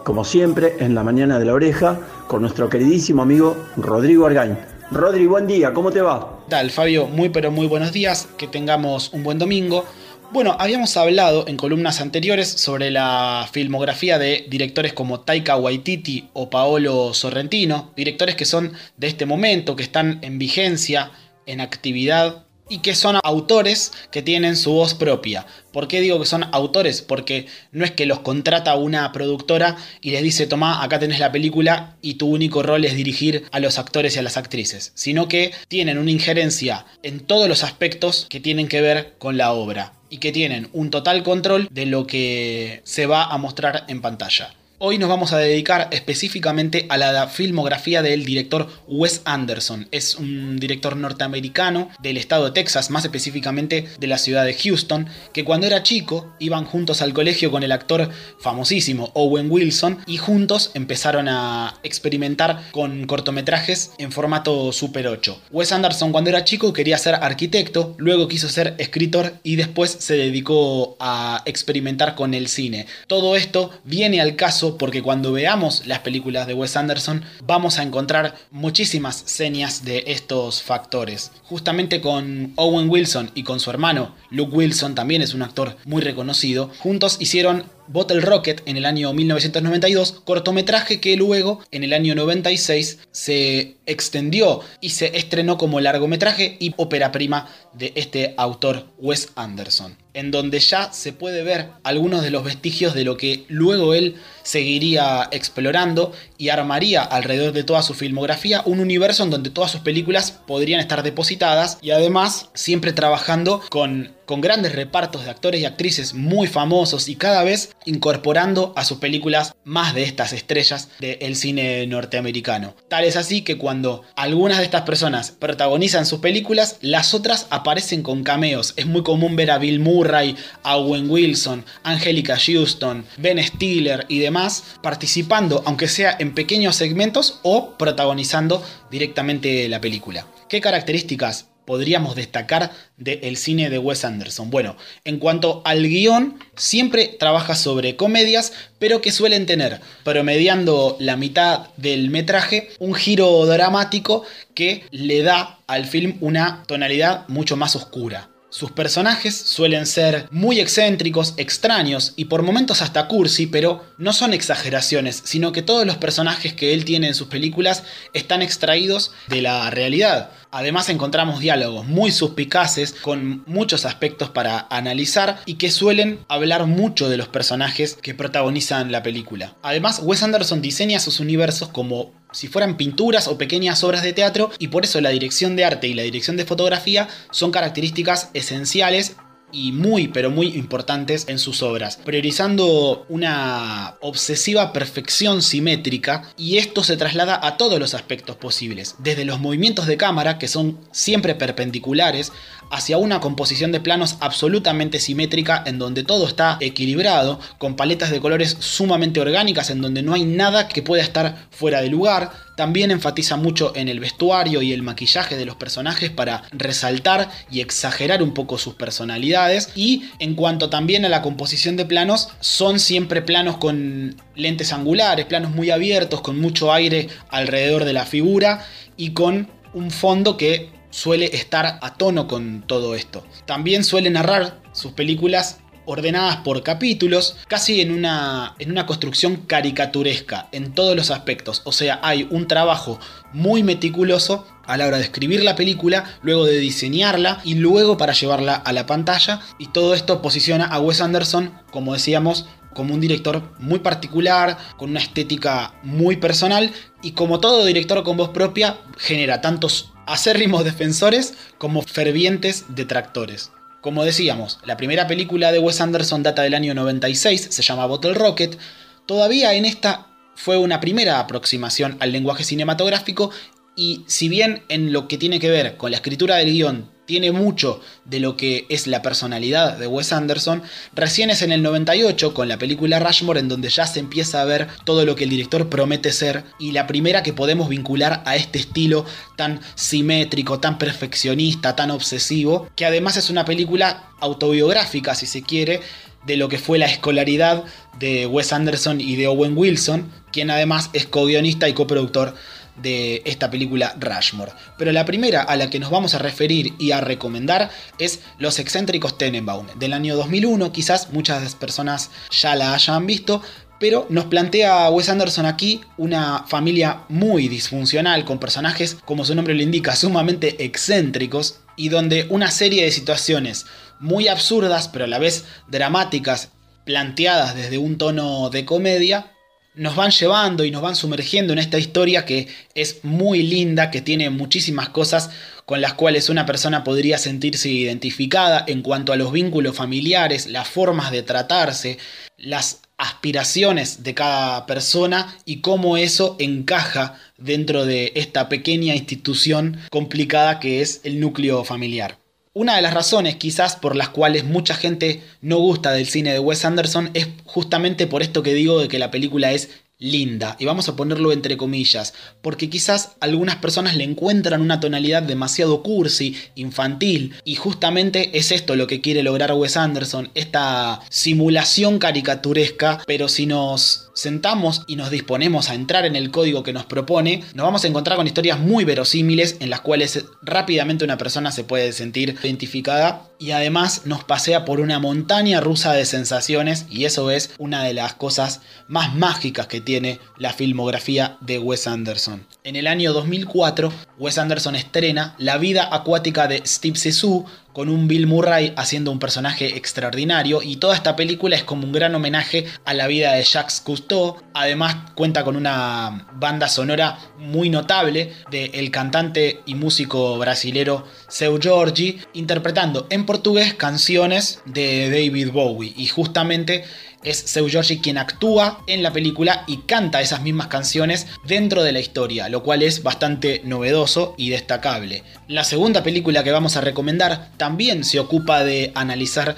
como siempre, en la mañana de la oreja, con nuestro queridísimo amigo Rodrigo Argañ. Rodri, buen día, ¿cómo te va? ¿Qué tal, Fabio? Muy pero muy buenos días, que tengamos un buen domingo. Bueno, habíamos hablado en columnas anteriores sobre la filmografía de directores como Taika Waititi o Paolo Sorrentino, directores que son de este momento, que están en vigencia, en actividad y que son autores que tienen su voz propia. ¿Por qué digo que son autores? Porque no es que los contrata una productora y les dice, toma, acá tenés la película y tu único rol es dirigir a los actores y a las actrices, sino que tienen una injerencia en todos los aspectos que tienen que ver con la obra y que tienen un total control de lo que se va a mostrar en pantalla. Hoy nos vamos a dedicar específicamente a la filmografía del director Wes Anderson. Es un director norteamericano del estado de Texas, más específicamente de la ciudad de Houston, que cuando era chico iban juntos al colegio con el actor famosísimo Owen Wilson y juntos empezaron a experimentar con cortometrajes en formato Super 8. Wes Anderson cuando era chico quería ser arquitecto, luego quiso ser escritor y después se dedicó a experimentar con el cine. Todo esto viene al caso porque cuando veamos las películas de Wes Anderson vamos a encontrar muchísimas señas de estos factores. Justamente con Owen Wilson y con su hermano Luke Wilson, también es un actor muy reconocido, juntos hicieron Bottle Rocket en el año 1992, cortometraje que luego en el año 96 se extendió y se estrenó como largometraje y ópera prima de este autor Wes Anderson, en donde ya se puede ver algunos de los vestigios de lo que luego él seguiría explorando y armaría alrededor de toda su filmografía un universo en donde todas sus películas podrían estar depositadas y además siempre trabajando con, con grandes repartos de actores y actrices muy famosos y cada vez incorporando a sus películas más de estas estrellas del cine norteamericano. Tal es así que cuando algunas de estas personas protagonizan sus películas, las otras aparecen con cameos. Es muy común ver a Bill Murray, a Owen Wilson, Angelica Houston, Ben Stiller y demás participando, aunque sea en pequeños segmentos o protagonizando directamente la película. ¿Qué características podríamos destacar del cine de Wes Anderson? Bueno, en cuanto al guion, siempre trabaja sobre comedias, pero que suelen tener, promediando la mitad del metraje, un giro dramático que le da al film una tonalidad mucho más oscura. Sus personajes suelen ser muy excéntricos, extraños y por momentos hasta cursi, pero no son exageraciones, sino que todos los personajes que él tiene en sus películas están extraídos de la realidad. Además encontramos diálogos muy suspicaces con muchos aspectos para analizar y que suelen hablar mucho de los personajes que protagonizan la película. Además, Wes Anderson diseña sus universos como si fueran pinturas o pequeñas obras de teatro y por eso la dirección de arte y la dirección de fotografía son características esenciales y muy pero muy importantes en sus obras, priorizando una obsesiva perfección simétrica y esto se traslada a todos los aspectos posibles, desde los movimientos de cámara que son siempre perpendiculares hacia una composición de planos absolutamente simétrica en donde todo está equilibrado, con paletas de colores sumamente orgánicas en donde no hay nada que pueda estar fuera de lugar. También enfatiza mucho en el vestuario y el maquillaje de los personajes para resaltar y exagerar un poco sus personalidades. Y en cuanto también a la composición de planos, son siempre planos con lentes angulares, planos muy abiertos, con mucho aire alrededor de la figura y con un fondo que suele estar a tono con todo esto. También suele narrar sus películas ordenadas por capítulos, casi en una, en una construcción caricaturesca en todos los aspectos. O sea, hay un trabajo muy meticuloso a la hora de escribir la película, luego de diseñarla y luego para llevarla a la pantalla. Y todo esto posiciona a Wes Anderson, como decíamos, como un director muy particular, con una estética muy personal y como todo director con voz propia, genera tantos acérrimos defensores como fervientes detractores. Como decíamos, la primera película de Wes Anderson data del año 96, se llama Bottle Rocket. Todavía en esta fue una primera aproximación al lenguaje cinematográfico y si bien en lo que tiene que ver con la escritura del guion tiene mucho de lo que es la personalidad de Wes Anderson, recién es en el 98 con la película Rushmore en donde ya se empieza a ver todo lo que el director promete ser y la primera que podemos vincular a este estilo tan simétrico, tan perfeccionista, tan obsesivo, que además es una película autobiográfica si se quiere, de lo que fue la escolaridad de Wes Anderson y de Owen Wilson, quien además es co-guionista y coproductor de esta película Rushmore. Pero la primera a la que nos vamos a referir y a recomendar es Los excéntricos Tenenbaum, del año 2001, quizás muchas personas ya la hayan visto, pero nos plantea Wes Anderson aquí una familia muy disfuncional, con personajes, como su nombre lo indica, sumamente excéntricos, y donde una serie de situaciones muy absurdas, pero a la vez dramáticas, planteadas desde un tono de comedia, nos van llevando y nos van sumergiendo en esta historia que es muy linda, que tiene muchísimas cosas con las cuales una persona podría sentirse identificada en cuanto a los vínculos familiares, las formas de tratarse, las aspiraciones de cada persona y cómo eso encaja dentro de esta pequeña institución complicada que es el núcleo familiar. Una de las razones quizás por las cuales mucha gente no gusta del cine de Wes Anderson es justamente por esto que digo de que la película es linda, y vamos a ponerlo entre comillas, porque quizás algunas personas le encuentran una tonalidad demasiado cursi, infantil, y justamente es esto lo que quiere lograr Wes Anderson, esta simulación caricaturesca, pero si nos sentamos y nos disponemos a entrar en el código que nos propone, nos vamos a encontrar con historias muy verosímiles en las cuales rápidamente una persona se puede sentir identificada y además nos pasea por una montaña rusa de sensaciones y eso es una de las cosas más mágicas que tiene la filmografía de Wes Anderson. En el año 2004, Wes Anderson estrena La vida acuática de Steve Zissou con un Bill Murray haciendo un personaje extraordinario y toda esta película es como un gran homenaje a la vida de Jacques Cousteau. Además cuenta con una banda sonora muy notable del el cantante y músico brasilero Seu Jorge interpretando en portugués canciones de David Bowie y justamente es Seu Giorgi quien actúa en la película y canta esas mismas canciones dentro de la historia, lo cual es bastante novedoso y destacable. La segunda película que vamos a recomendar también se ocupa de analizar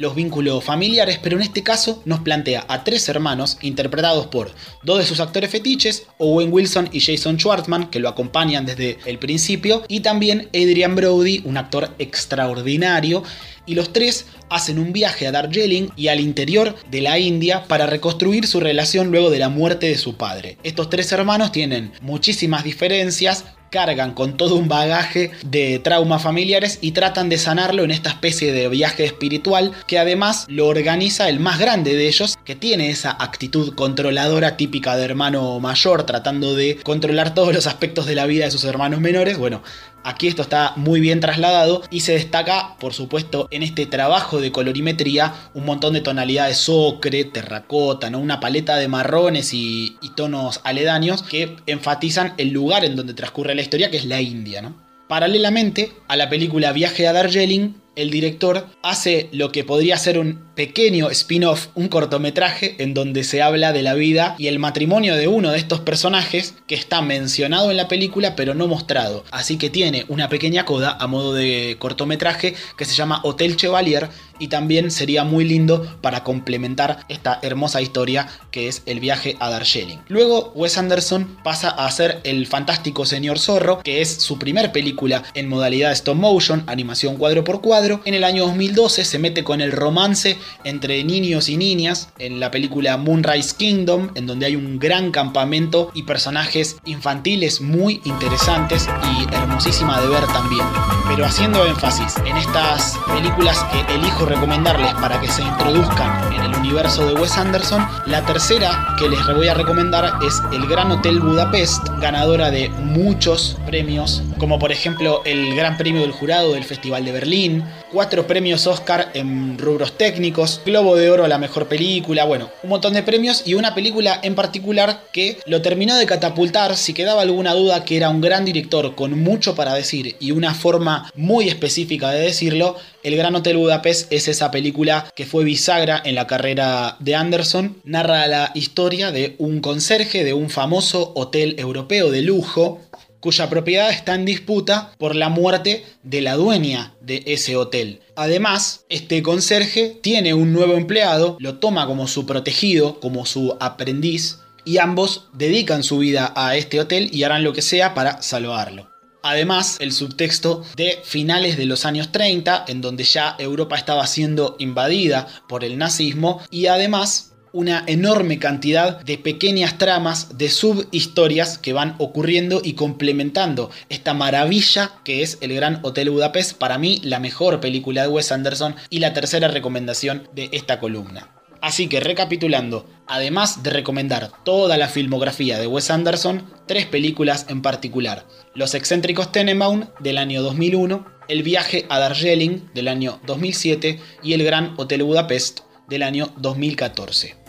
los vínculos familiares, pero en este caso nos plantea a tres hermanos interpretados por dos de sus actores fetiches, Owen Wilson y Jason Schwartzman, que lo acompañan desde el principio, y también Adrian Brody, un actor extraordinario, y los tres hacen un viaje a Darjeeling y al interior de la India para reconstruir su relación luego de la muerte de su padre. Estos tres hermanos tienen muchísimas diferencias, cargan con todo un bagaje de traumas familiares y tratan de sanarlo en esta especie de viaje espiritual que además lo organiza el más grande de ellos, que tiene esa actitud controladora típica de hermano mayor, tratando de controlar todos los aspectos de la vida de sus hermanos menores. Bueno, Aquí esto está muy bien trasladado y se destaca, por supuesto, en este trabajo de colorimetría un montón de tonalidades ocre, terracota, ¿no? una paleta de marrones y, tonos aledaños que enfatizan el lugar en donde transcurre la historia, que es la India. ¿no? Paralelamente a la película Viaje a Darjeeling, el director hace lo que podría ser un pequeño spin-off, un cortometraje en donde se habla de la vida y el matrimonio de uno de estos personajes que está mencionado en la película pero no mostrado. Así que tiene una pequeña coda a modo de cortometraje que se llama Hotel Chevalier y también sería muy lindo para complementar esta hermosa historia que es el viaje a Darjeeling. Luego Wes Anderson pasa a hacer El fantástico señor zorro, que es su primer película en modalidad stop motion, animación cuadro por cuadro. En el año 2012 se mete con el romance entre niños y niñas en la película Moonrise Kingdom, en donde hay un gran campamento y personajes infantiles muy interesantes y hermosísima de ver también. Pero haciendo énfasis en estas películas que elijo recomendarles para que se introduzcan en el universo de Wes Anderson, la tercera que les voy a recomendar es El Gran Hotel Budapest, ganadora de muchos premios, como por ejemplo el Gran Premio del Jurado del Festival de Berlín, cuatro premios Oscar en rubros técnicos, Globo de Oro a la mejor película, bueno, un montón de premios y una película en particular que lo terminó de catapultar, si quedaba alguna duda que era un gran director con mucho para decir y una forma muy específica de decirlo, El Gran Hotel Budapest es esa película que fue bisagra en la carrera de Anderson, narra la historia de un conserje de un famoso hotel europeo de lujo cuya propiedad está en disputa por la muerte de la dueña de ese hotel. Además, este conserje tiene un nuevo empleado, lo toma como su protegido, como su aprendiz, y ambos dedican su vida a este hotel y harán lo que sea para salvarlo. Además, el subtexto de finales de los años 30, en donde ya Europa estaba siendo invadida por el nazismo, y además una enorme cantidad de pequeñas tramas, de subhistorias que van ocurriendo y complementando esta maravilla que es el Gran Hotel Budapest, para mí la mejor película de Wes Anderson y la tercera recomendación de esta columna. Así que recapitulando, además de recomendar toda la filmografía de Wes Anderson, tres películas en particular. Los excéntricos Tenenbaum del año 2001, El viaje a Darjeeling del año 2007 y El Gran Hotel Budapest del año 2014.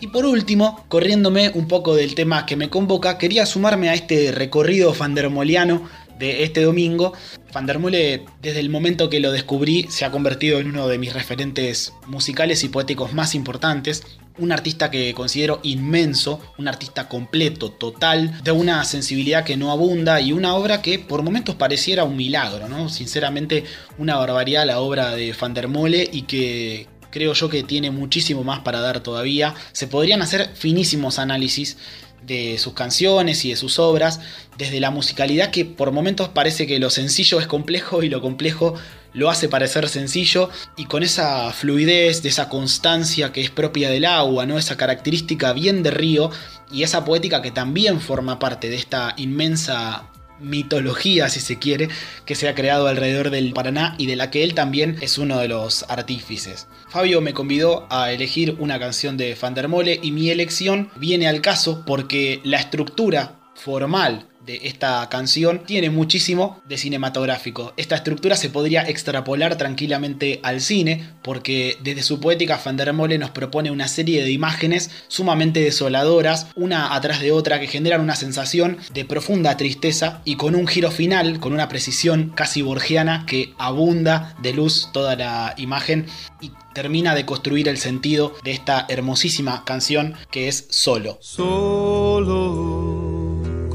Y por último, corriéndome un poco del tema que me convoca, quería sumarme a este recorrido fandermoliano de este domingo. Fandermole, desde el momento que lo descubrí, se ha convertido en uno de mis referentes musicales y poéticos más importantes. Un artista que considero inmenso, un artista completo, total, de una sensibilidad que no abunda y una obra que por momentos pareciera un milagro, ¿no? Sinceramente, una barbaridad la obra de Fandermole y que, creo yo que tiene muchísimo más para dar todavía. Se podrían hacer finísimos análisis de sus canciones y de sus obras, desde la musicalidad que por momentos parece que lo sencillo es complejo y lo complejo lo hace parecer sencillo y con esa fluidez, de esa constancia que es propia del agua, ¿no? esa característica bien de río y esa poética que también forma parte de esta inmensa mitología, si se quiere, que se ha creado alrededor del Paraná y de la que él también es uno de los artífices. Fabio me convidó a elegir una canción de Fandermole y mi elección viene al caso porque la estructura formal de esta canción tiene muchísimo de cinematográfico. Esta estructura se podría extrapolar tranquilamente al cine, porque desde su poética Fandermole nos propone una serie de imágenes sumamente desoladoras, una atrás de otra, que generan una sensación de profunda tristeza y con un giro final, con una precisión casi borgiana que abunda de luz toda la imagen y termina de construir el sentido de esta hermosísima canción que es Solo. Solo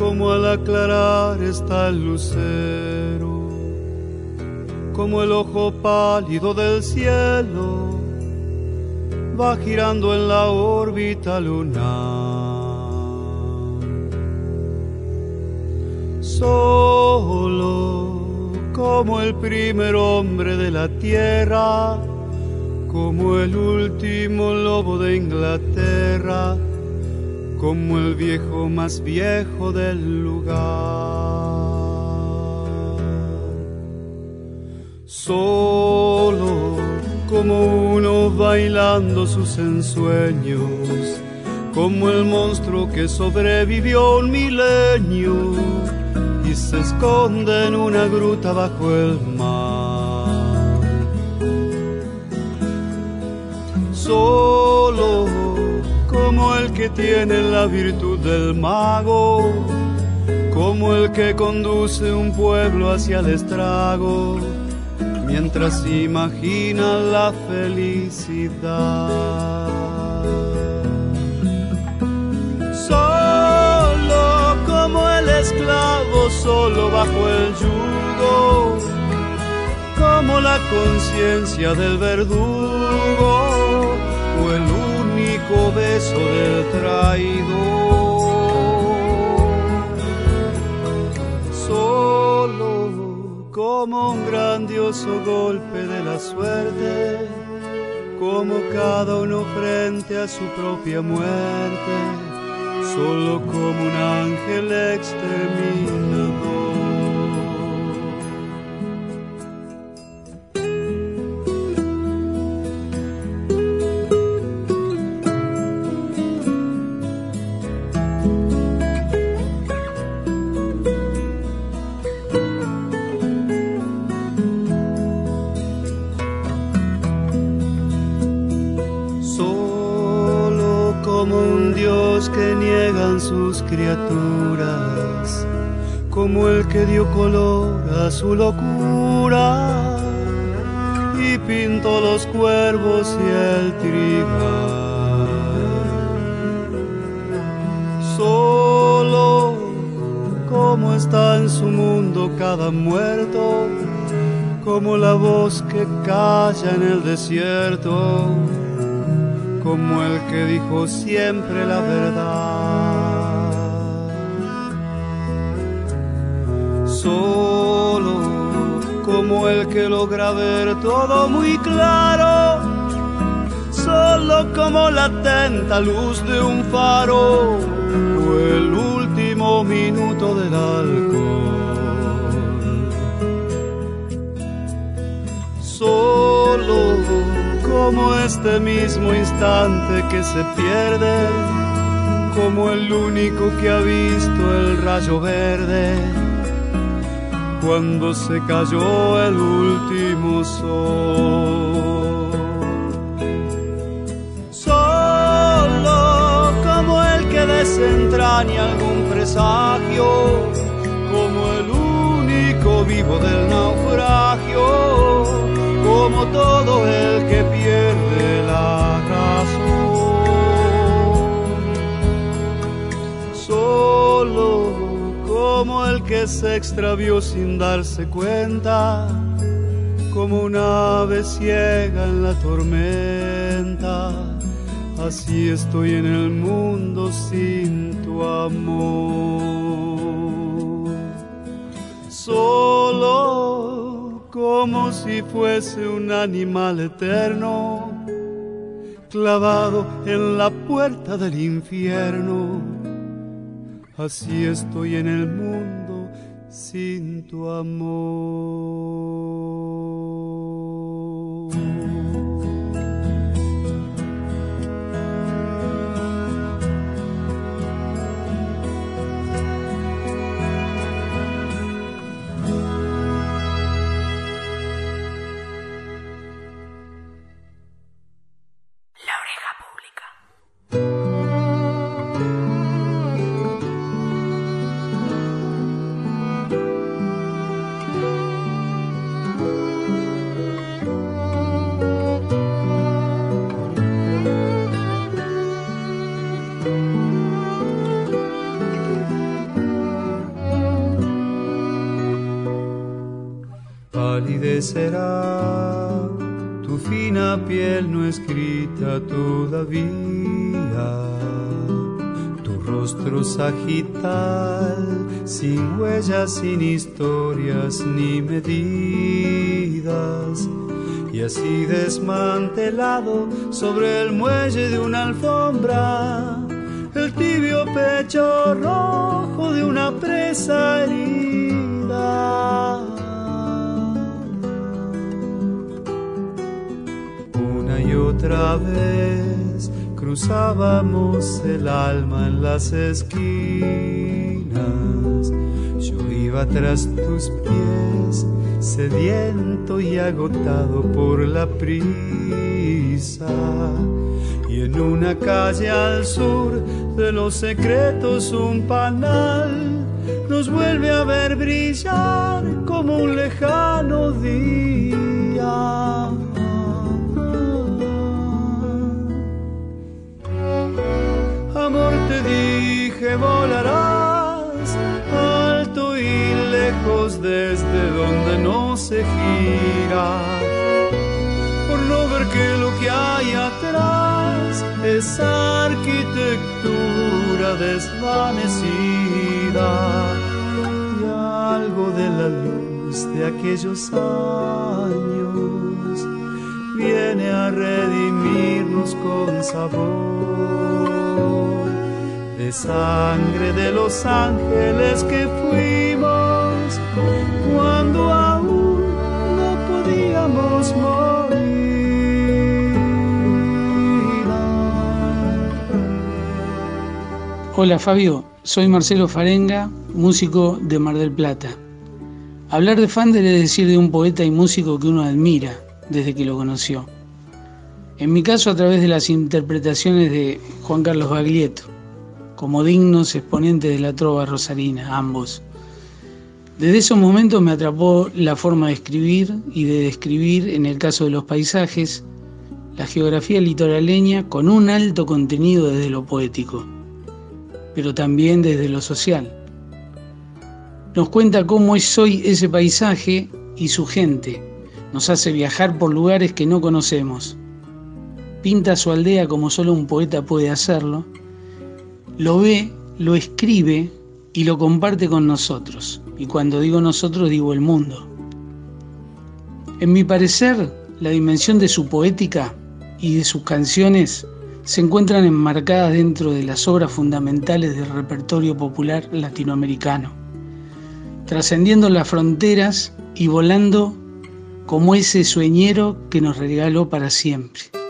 como al aclarar está el lucero, como el ojo pálido del cielo va girando en la órbita lunar. Solo como el primer hombre de la tierra, como el último lobo de Inglaterra como el viejo más viejo del lugar. Solo como uno bailando sus ensueños, como el monstruo que sobrevivió un milenio y se esconde en una gruta bajo el mar. Solo como el que tiene la virtud del mago, como el que conduce un pueblo hacia el estrago, mientras imagina la felicidad. Solo como el esclavo, solo bajo el yugo, como la conciencia del verdugo beso del traidor. Solo como un grandioso golpe de la suerte, como cada uno frente a su propia muerte, solo como un ángel exterminador. Que dio color a su locura y pintó los cuervos y el trigal. Solo como está en su mundo cada muerto, como la voz que calla en el desierto, como el que dijo siempre la verdad. Solo como el que logra ver todo muy claro, solo como la atenta luz de un faro o el último minuto del alcohol. Solo como este mismo instante que se pierde, como el único que ha visto el rayo verde cuando se cayó el último sol. Solo como el que desentraña algún presagio, como el único vivo del naufragio, como todo el que pierde que se extravió sin darse cuenta, como un ave ciega en la tormenta. Así estoy en el mundo sin tu amor. Solo como si fuese un animal eterno, clavado en la puerta del infierno Así estoy en el mundo sin tu amor. Palidecerá tu fina piel no escrita todavía, tu rostro sagital, sin huellas, sin historias ni medidas. Y así desmantelado sobre el muelle de una alfombra, el tibio pecho rojo de una presa herida. Otra vez cruzábamos el alma en las esquinas. Yo iba tras tus pies, sediento y agotado por la prisa. Y en una calle al sur de los secretos un panal nos vuelve a ver brillar como un lejano día. Volarás alto y lejos desde donde no se gira. Por no ver que lo que hay atrás es arquitectura desvanecida y algo de la luz de aquellos años viene a redimirnos con sabor sangre de los ángeles que fuimos cuando aún no podíamos morir. Hola Fabio, soy Marcelo Farenga, músico de Mar del Plata. Hablar de Fander es decir de un poeta y músico que uno admira desde que lo conoció. En mi caso a través de las interpretaciones de Juan Carlos Baglietto, como dignos exponentes de la trova rosarina, ambos. Desde esos momentos me atrapó la forma de escribir y de describir, en el caso de los paisajes, la geografía litoraleña con un alto contenido desde lo poético, pero también desde lo social. Nos cuenta cómo es hoy ese paisaje y su gente, nos hace viajar por lugares que no conocemos, pinta su aldea como solo un poeta puede hacerlo, lo ve, lo escribe y lo comparte con nosotros. Y cuando digo nosotros digo el mundo. En mi parecer, la dimensión de su poética y de sus canciones se encuentran enmarcadas dentro de las obras fundamentales del repertorio popular latinoamericano, trascendiendo las fronteras y volando como ese sueñero que nos regaló para siempre.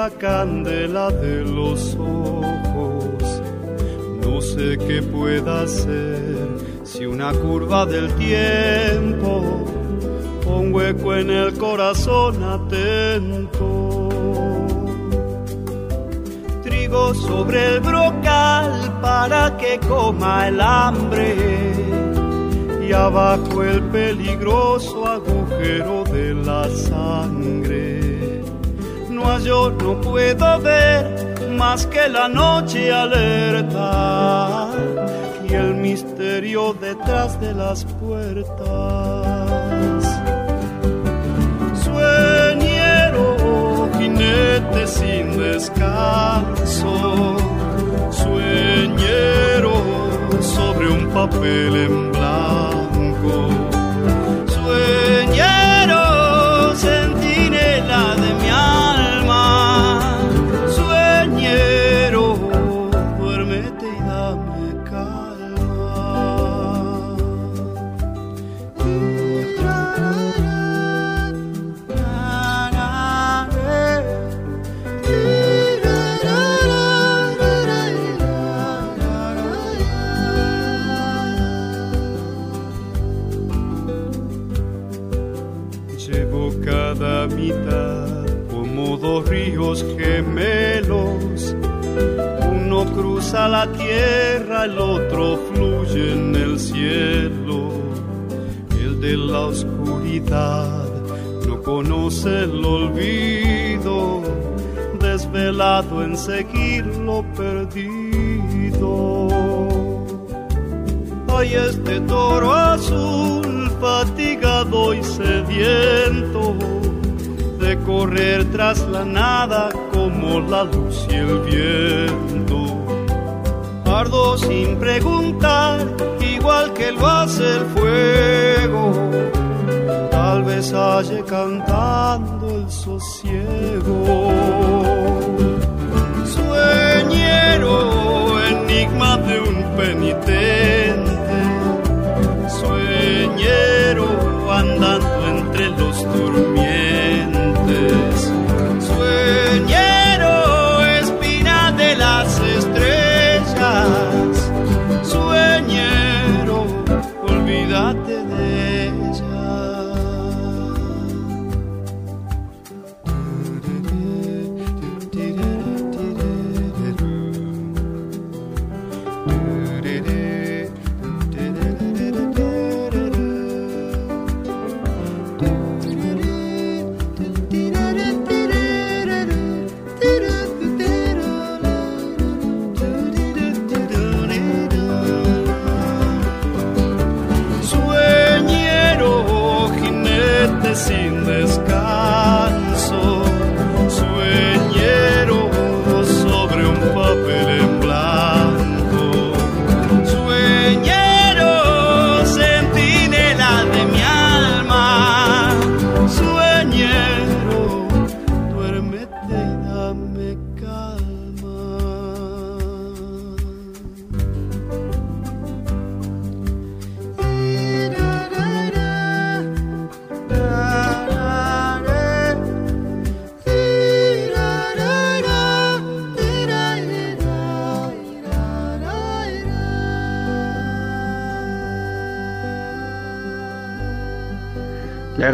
Vigilia, candela de los ojos. No sé qué pueda hacer si una curva del tiempo, un hueco en el corazón atento trigo sobre el brocal para que coma el hambre y abajo el peligroso agujero de la sangre. Yo no puedo ver más que la noche alerta y el misterio detrás de las puertas. Sueñero, jinete sin descanso, sueñero sobre un papel en blanco, Cruza la tierra, el otro fluye en el cielo. El de la oscuridad no conoce el olvido, desvelado en seguir lo perdido. Hay este toro azul, fatigado y sediento, de correr tras la nada como la luz y el viento. Sin preguntar, igual que lo hace el fuego. Tal vez halle cantando el sosiego. Sueñero, enigma de un penitente. Sueñero, andando entre los durmientes. Sueñero,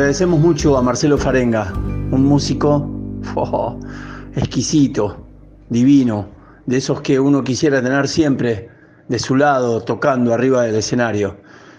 agradecemos mucho a Marcelo Farenga, un músico oh, exquisito, divino, de esos que uno quisiera tener siempre de su lado, tocando arriba del escenario.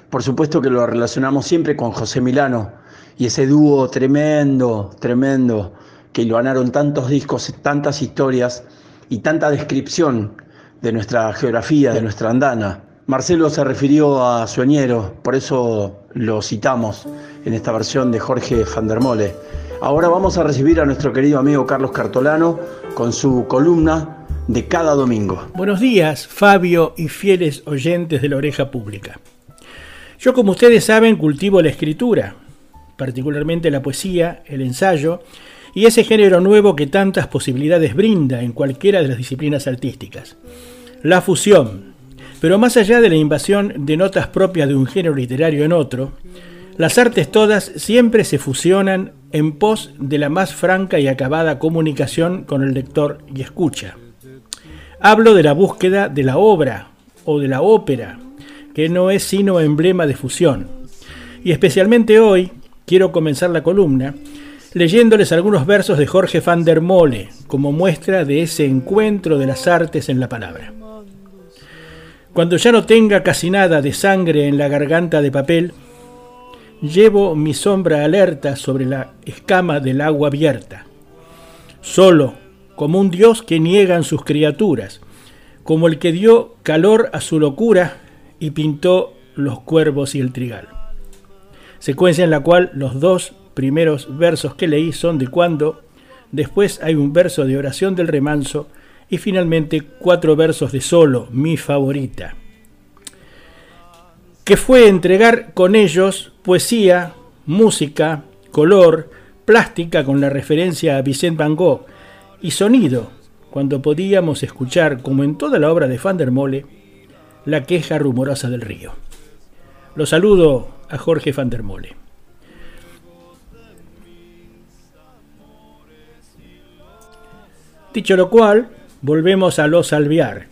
Por supuesto que lo relacionamos siempre con José Milano y ese dúo tremendo, tremendo, que lo ganaron tantos discos, tantas historias y tanta descripción de nuestra geografía, de nuestra andana. Marcelo se refirió a Sueñero, por eso lo citamos en esta versión de Jorge Fandermole. Ahora vamos a recibir a nuestro querido amigo Carlos Cartolano con su columna de cada domingo. Buenos días, Fabio y fieles oyentes de la oreja pública. Yo, como ustedes saben, cultivo la escritura, particularmente la poesía, el ensayo y ese género nuevo que tantas posibilidades brinda en cualquiera de las disciplinas artísticas. La fusión. Pero más allá de la invasión de notas propias de un género literario en otro, las artes todas siempre se fusionan en pos de la más franca y acabada comunicación con el lector y escucha. Hablo de la búsqueda de la obra o de la ópera, que no es sino emblema de fusión. Y especialmente hoy quiero comenzar la columna leyéndoles algunos versos de Jorge van der Mole como muestra de ese encuentro de las artes en la palabra. Cuando ya no tenga casi nada de sangre en la garganta de papel, llevo mi sombra alerta sobre la escama del agua abierta, solo como un dios que niegan sus criaturas, como el que dio calor a su locura y pintó los cuervos y el trigal. Secuencia en la cual los dos primeros versos que leí son de cuando, después hay un verso de oración del remanso y finalmente cuatro versos de solo, mi favorita, que fue entregar con ellos poesía, música, color, plástica con la referencia a Vicente Van Gogh y sonido, cuando podíamos escuchar, como en toda la obra de Van der Mole, la queja rumorosa del río. Lo saludo a Jorge Van der Mole. Dicho lo cual, volvemos a los Alviar.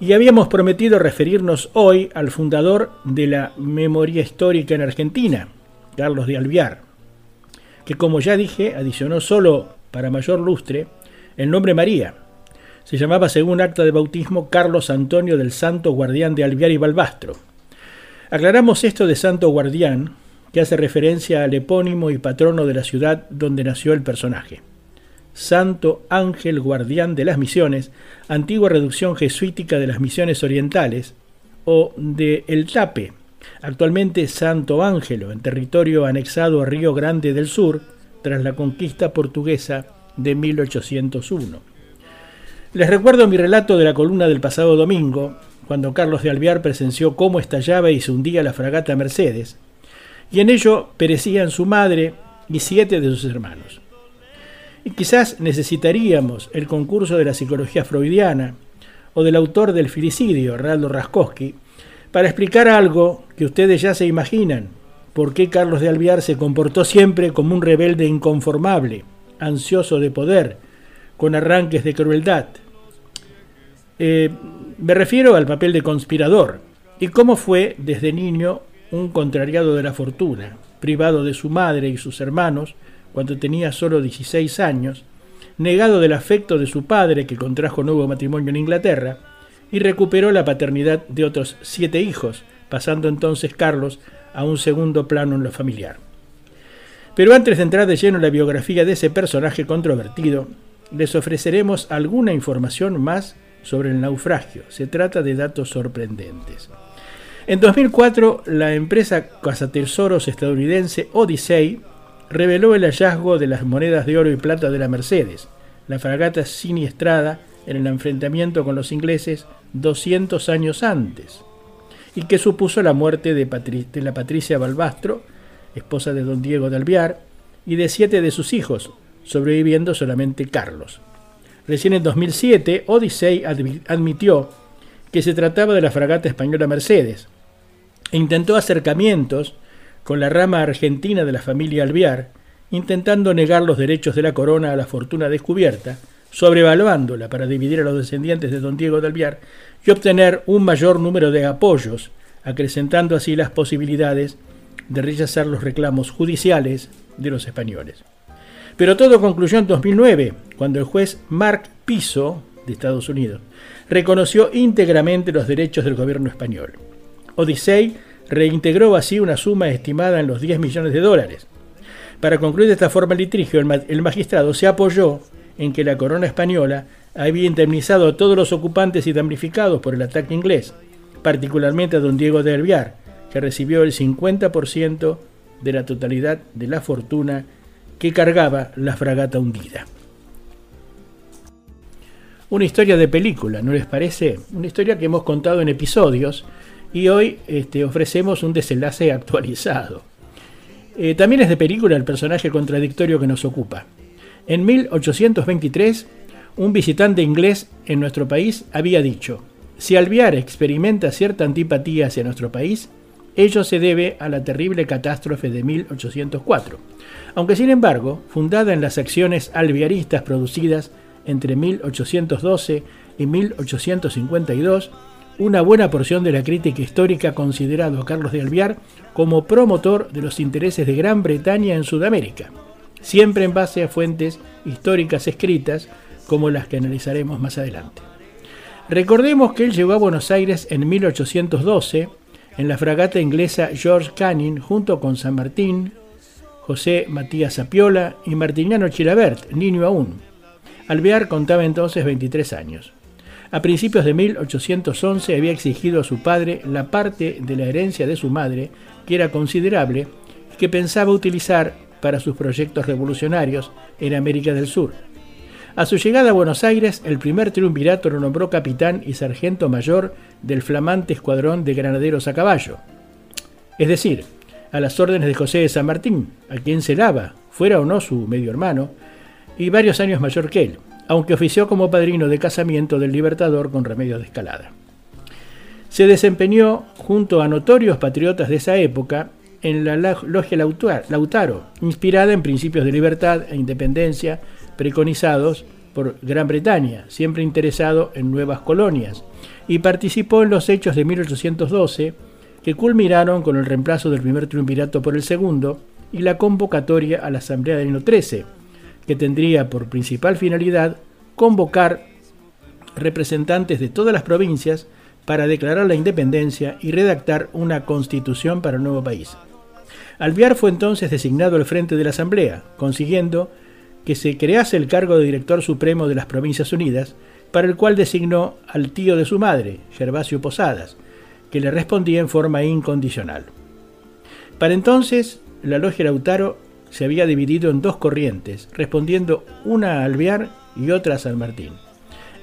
Y habíamos prometido referirnos hoy al fundador de la memoria histórica en Argentina, Carlos de Alviar, que como ya dije, adicionó solo para mayor lustre el nombre María. Se llamaba según acta de bautismo Carlos Antonio del Santo Guardián de Alviar y Balbastro. Aclaramos esto de Santo Guardián, que hace referencia al epónimo y patrono de la ciudad donde nació el personaje. Santo Ángel Guardián de las Misiones, antigua reducción jesuítica de las misiones orientales, o de El Tape, actualmente Santo Ángelo, en territorio anexado a Río Grande del Sur, tras la conquista portuguesa de 1801. Les recuerdo mi relato de la columna del pasado domingo, cuando Carlos de Alvear presenció cómo estallaba y se hundía la fragata Mercedes, y en ello perecían su madre y siete de sus hermanos. Quizás necesitaríamos el concurso de la psicología freudiana o del autor del filicidio, Raldo Raskowski, para explicar algo que ustedes ya se imaginan, por qué Carlos de Alviar se comportó siempre como un rebelde inconformable, ansioso de poder, con arranques de crueldad. Eh, me refiero al papel de conspirador y cómo fue desde niño un contrariado de la fortuna, privado de su madre y sus hermanos, cuando tenía solo 16 años, negado del afecto de su padre que contrajo nuevo matrimonio en Inglaterra, y recuperó la paternidad de otros siete hijos, pasando entonces Carlos a un segundo plano en lo familiar. Pero antes de entrar de lleno en la biografía de ese personaje controvertido, les ofreceremos alguna información más sobre el naufragio. Se trata de datos sorprendentes. En 2004, la empresa cazatesoros estadounidense Odyssey reveló el hallazgo de las monedas de oro y plata de la Mercedes, la fragata siniestrada en el enfrentamiento con los ingleses 200 años antes, y que supuso la muerte de, la Patricia Balbastro, esposa de don Diego de Alviar, y de siete de sus hijos, sobreviviendo solamente Carlos. Recién en 2007, Odyssey admitió que se trataba de la fragata española Mercedes e intentó acercamientos con la rama argentina de la familia Alviar, intentando negar los derechos de la corona a la fortuna descubierta, sobrevaluándola para dividir a los descendientes de don Diego de Alviar y obtener un mayor número de apoyos, acrecentando así las posibilidades de rechazar los reclamos judiciales de los españoles. Pero todo concluyó en 2009, cuando el juez Mark Piso, de Estados Unidos, reconoció íntegramente los derechos del gobierno español. Odyssey reintegró así una suma estimada en los 10 millones de dólares. Para concluir de esta forma el litigio, el magistrado se apoyó en que la corona española había indemnizado a todos los ocupantes y damnificados por el ataque inglés, particularmente a don Diego de Alviar, que recibió el 50% de la totalidad de la fortuna que cargaba la fragata hundida. Una historia de película, ¿no les parece? Una historia que hemos contado en episodios y hoy este, ofrecemos un desenlace actualizado. Eh, también es de película el personaje contradictorio que nos ocupa. En 1823, un visitante inglés en nuestro país había dicho, si Alviar experimenta cierta antipatía hacia nuestro país, ello se debe a la terrible catástrofe de 1804, aunque sin embargo, fundada en las acciones alviaristas producidas entre 1812 y 1852, una buena porción de la crítica histórica ha considerado a Carlos de Alviar como promotor de los intereses de Gran Bretaña en Sudamérica, siempre en base a fuentes históricas escritas como las que analizaremos más adelante. Recordemos que él llegó a Buenos Aires en 1812 en la fragata inglesa George Canning junto con San Martín, José Matías Apiola y Martiniano Chilabert, niño aún. Alvear contaba entonces 23 años. A principios de 1811 había exigido a su padre la parte de la herencia de su madre, que era considerable, y que pensaba utilizar para sus proyectos revolucionarios en América del Sur. A su llegada a Buenos Aires, el primer triunvirato lo nombró capitán y sargento mayor del flamante escuadrón de granaderos a caballo. Es decir, a las órdenes de José de San Martín, a quien se lava, fuera o no su medio hermano, y varios años mayor que él aunque ofició como padrino de casamiento del Libertador con remedio de escalada. Se desempeñó junto a notorios patriotas de esa época en la Logia Lautaro, inspirada en principios de libertad e independencia preconizados por Gran Bretaña, siempre interesado en nuevas colonias, y participó en los hechos de 1812 que culminaron con el reemplazo del primer triunvirato por el segundo y la convocatoria a la Asamblea del año 13, que tendría por principal finalidad convocar representantes de todas las provincias para declarar la independencia y redactar una constitución para el nuevo país. Alvear fue entonces designado al frente de la Asamblea, consiguiendo que se crease el cargo de director supremo de las Provincias Unidas, para el cual designó al tío de su madre, Gervasio Posadas, que le respondía en forma incondicional. Para entonces, la logia Lautaro se había dividido en dos corrientes, respondiendo una a Alvear y otra a San Martín.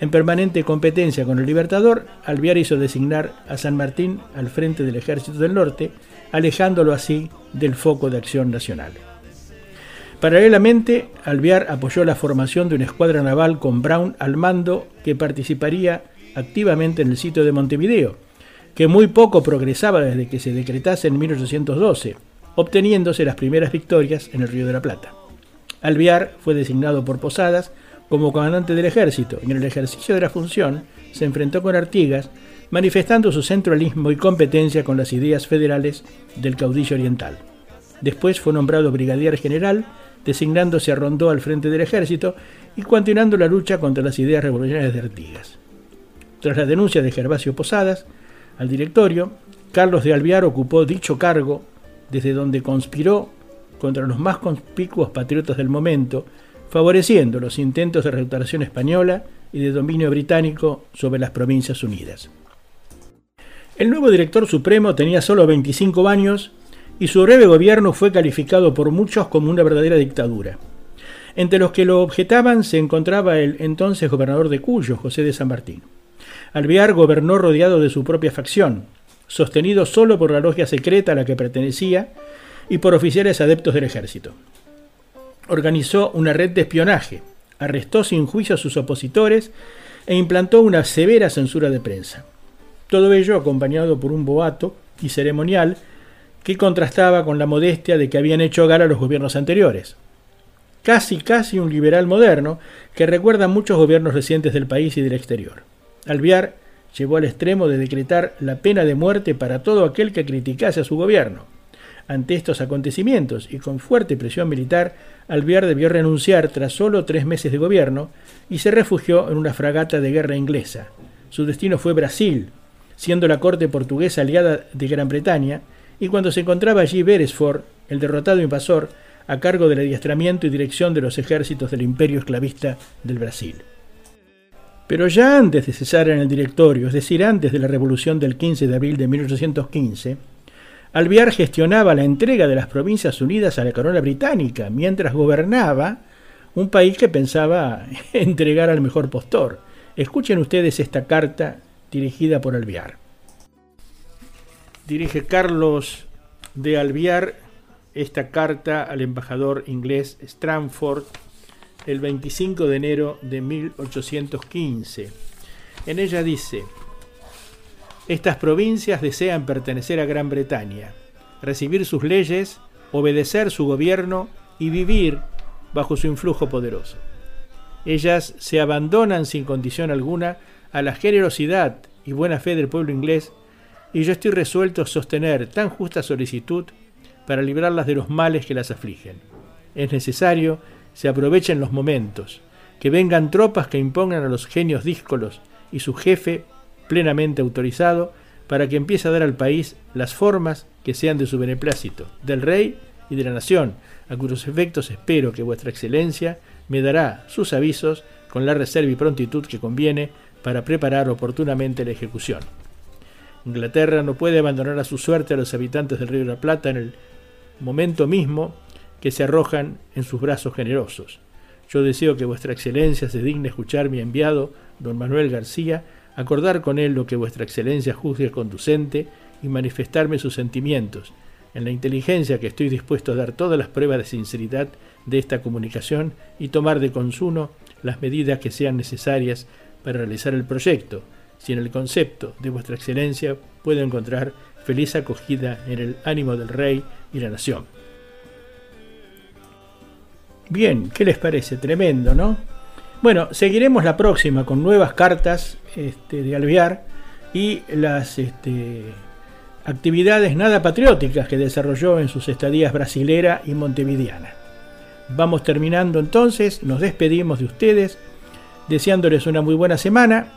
En permanente competencia con el Libertador, Alvear hizo designar a San Martín al frente del Ejército del Norte, alejándolo así del foco de acción nacional. Paralelamente, Alvear apoyó la formación de una escuadra naval con Brown al mando que participaría activamente en el sitio de Montevideo, que muy poco progresaba desde que se decretase en 1812, obteniéndose las primeras victorias en el Río de la Plata. Alvear fue designado por Posadas como comandante del ejército y en el ejercicio de la función se enfrentó con Artigas, manifestando su centralismo y competencia con las ideas federales del caudillo oriental. Después fue nombrado brigadier general, designándose a Rondó al frente del ejército y continuando la lucha contra las ideas revolucionarias de Artigas. Tras la denuncia de Gervasio Posadas al directorio, Carlos de Alvear ocupó dicho cargo desde donde conspiró contra los más conspicuos patriotas del momento, favoreciendo los intentos de restauración española y de dominio británico sobre las Provincias Unidas. El nuevo director supremo tenía solo 25 años y su breve gobierno fue calificado por muchos como una verdadera dictadura. Entre los que lo objetaban se encontraba el entonces gobernador de Cuyo, José de San Martín. Alvear gobernó rodeado de su propia facción, sostenido solo por la logia secreta a la que pertenecía y por oficiales adeptos del ejército. Organizó una red de espionaje, arrestó sin juicio a sus opositores e implantó una severa censura de prensa. Todo ello acompañado por un boato y ceremonial que contrastaba con la modestia de que habían hecho gala los gobiernos anteriores. Casi, casi un liberal moderno que recuerda a muchos gobiernos recientes del país y del exterior. Alviar llevó al extremo de decretar la pena de muerte para todo aquel que criticase a su gobierno. Ante estos acontecimientos y con fuerte presión militar, Alvear debió renunciar tras solo tres meses de gobierno y se refugió en una fragata de guerra inglesa. Su destino fue Brasil, siendo la corte portuguesa aliada de Gran Bretaña, y cuando se encontraba allí Beresford, el derrotado invasor, a cargo del adiestramiento y dirección de los ejércitos del imperio esclavista del Brasil. Pero ya antes de cesar en el directorio, es decir, antes de la revolución del 15 de abril de 1815, Alvear gestionaba la entrega de las Provincias Unidas a la corona británica, mientras gobernaba un país que pensaba entregar al mejor postor. Escuchen ustedes esta carta dirigida por Alvear. Dirige Carlos de Alvear esta carta al embajador inglés Stranford el 25 de enero de 1815. En ella dice, estas provincias desean pertenecer a Gran Bretaña, recibir sus leyes, obedecer su gobierno y vivir bajo su influjo poderoso. Ellas se abandonan sin condición alguna a la generosidad y buena fe del pueblo inglés y yo estoy resuelto a sostener tan justa solicitud para librarlas de los males que las afligen. Es necesario se aprovechen los momentos, que vengan tropas que impongan a los genios díscolos y su jefe plenamente autorizado para que empiece a dar al país las formas que sean de su beneplácito, del rey y de la nación, a cuyos efectos espero que vuestra excelencia me dará sus avisos con la reserva y prontitud que conviene para preparar oportunamente la ejecución. Inglaterra no puede abandonar a su suerte a los habitantes del Río de la Plata en el momento mismo que se arrojan en sus brazos generosos. Yo deseo que vuestra excelencia se digne escuchar mi enviado, don Manuel García, acordar con él lo que vuestra excelencia juzgue conducente y manifestarme sus sentimientos, en la inteligencia que estoy dispuesto a dar todas las pruebas de sinceridad de esta comunicación y tomar de consuno las medidas que sean necesarias para realizar el proyecto, si en el concepto de vuestra excelencia puedo encontrar feliz acogida en el ánimo del rey y la nación. Bien, ¿qué les parece? Tremendo, ¿no? Bueno, seguiremos la próxima con nuevas cartas este, de Alvear y las este, actividades nada patrióticas que desarrolló en sus estadías brasilera y montevideana. Vamos terminando entonces, nos despedimos de ustedes, deseándoles una muy buena semana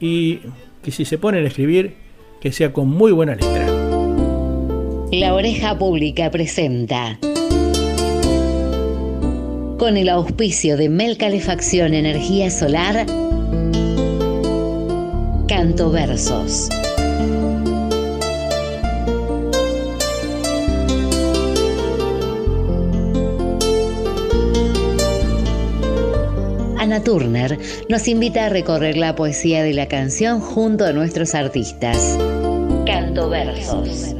y que si se ponen a escribir, que sea con muy buena letra. La Oreja Pública presenta con el auspicio de Mel Calefacción Energía Solar, Canto Versos. Ana Turner nos invita a recorrer la poesía de la canción junto a nuestros artistas. Canto Versos.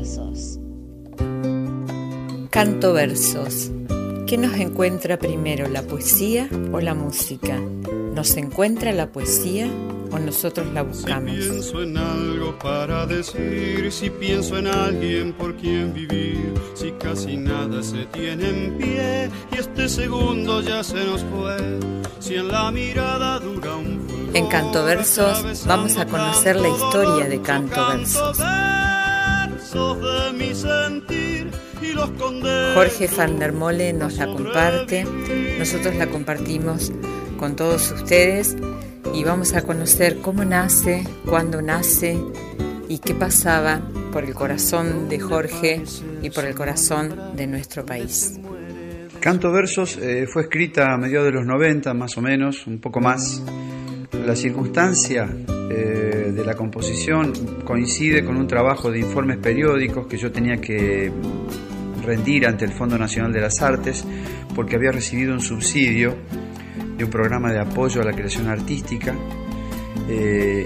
Canto Versos ¿Qué nos encuentra primero, la poesía o la música? ¿Nos encuentra la poesía o nosotros la buscamos? Si pienso en algo para decir, si pienso en alguien por quien vivir, si casi nada se tiene en pie y este segundo ya se nos fue, si en la mirada dura un fulgor, En Canto Versos vamos a conocer la historia de Canto Versos. versos de mi sentir y los condenos. Jorge van der Mole nos la comparte, nosotros la compartimos con todos ustedes y vamos a conocer cómo nace, cuándo nace y qué pasaba por el corazón de Jorge y por el corazón de nuestro país. Canto Versos eh, fue escrita a mediados de los 90, más o menos, un poco más. La circunstancia eh, de la composición coincide con un trabajo de informes periódicos que yo tenía que rendir ante el Fondo Nacional de las Artes porque había recibido un subsidio de un programa de apoyo a la creación artística. Eh,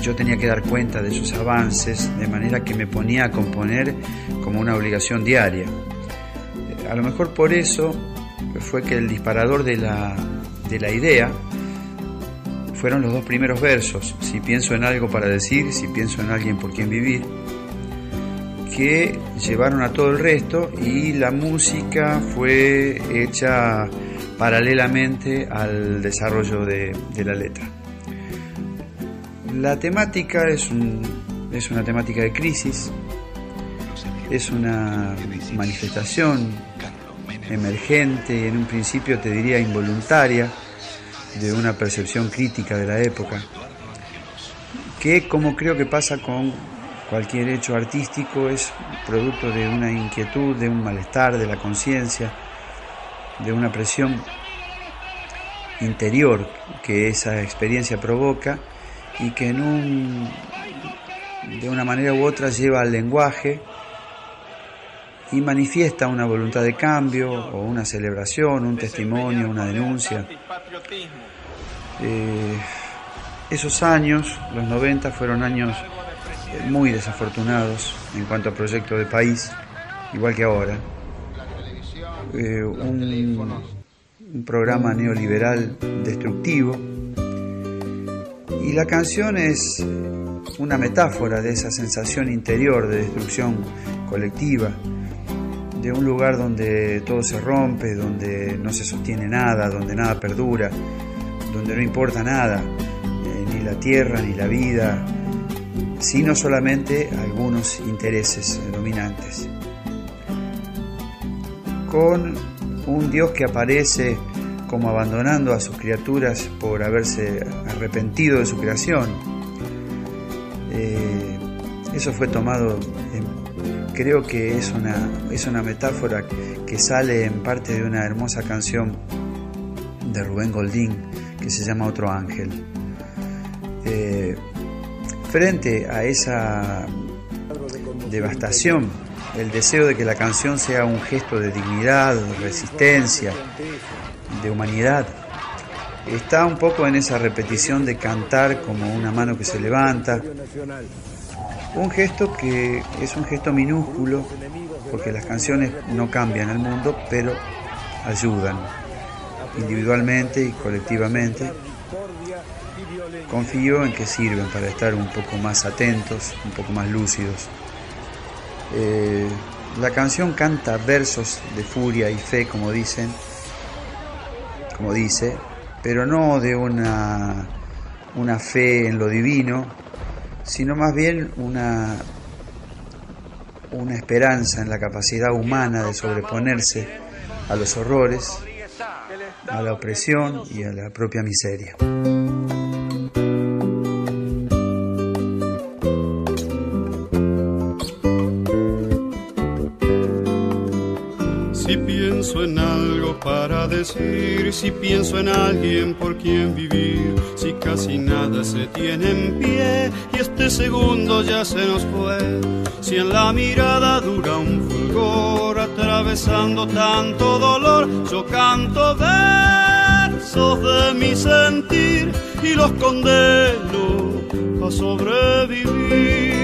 yo tenía que dar cuenta de esos avances de manera que me ponía a componer como una obligación diaria. Eh, a lo mejor por eso fue que el disparador de la, de la idea fueron los dos primeros versos, si pienso en algo para decir, si pienso en alguien por quien vivir, que llevaron a todo el resto y la música fue hecha paralelamente al desarrollo de, la letra. La temática es, es una temática de crisis, es una manifestación emergente y en un principio te diría involuntaria de una percepción crítica de la época, que como creo que pasa con cualquier hecho artístico es producto de una inquietud, de un malestar, de la conciencia, de una presión interior que esa experiencia provoca y que en un, de una manera u otra lleva al lenguaje y manifiesta una voluntad de cambio o una celebración, un testimonio, una denuncia. Eh, esos años, los 90, fueron años muy desafortunados en cuanto a proyecto de país, igual que ahora. Eh, un, programa neoliberal destructivo y la canción es una metáfora de esa sensación interior de destrucción colectiva, de un lugar donde todo se rompe, donde no se sostiene nada, donde nada perdura, donde no importa nada, eh, ni la tierra, ni la vida, sino solamente algunos intereses dominantes. Con un Dios que aparece como abandonando a sus criaturas por haberse arrepentido de su creación. Eh, eso fue tomado, creo que es una, es una metáfora que sale en parte de una hermosa canción de Rubén Goldín que se llama Otro Ángel. Eh, frente a esa devastación, el deseo de que la canción sea un gesto de dignidad, de resistencia, de humanidad, está un poco en esa repetición de cantar como una mano que se levanta, un gesto que es un gesto minúsculo, porque las canciones no cambian el mundo, pero ayudan individualmente y colectivamente. Confío en que sirven para estar un poco más atentos, un poco más lúcidos. Eh, la canción canta versos de furia y fe, como dicen, como dice, pero no de una, una fe en lo divino, sino más bien una, una esperanza en la capacidad humana de sobreponerse a los horrores, a la opresión y a la propia miseria. Si pienso en alguien por quien vivir, si casi nada se tiene en pie y este segundo ya se nos fue, si en la mirada dura un fulgor atravesando tanto dolor, yo canto versos de mi sentir y los condeno a sobrevivir.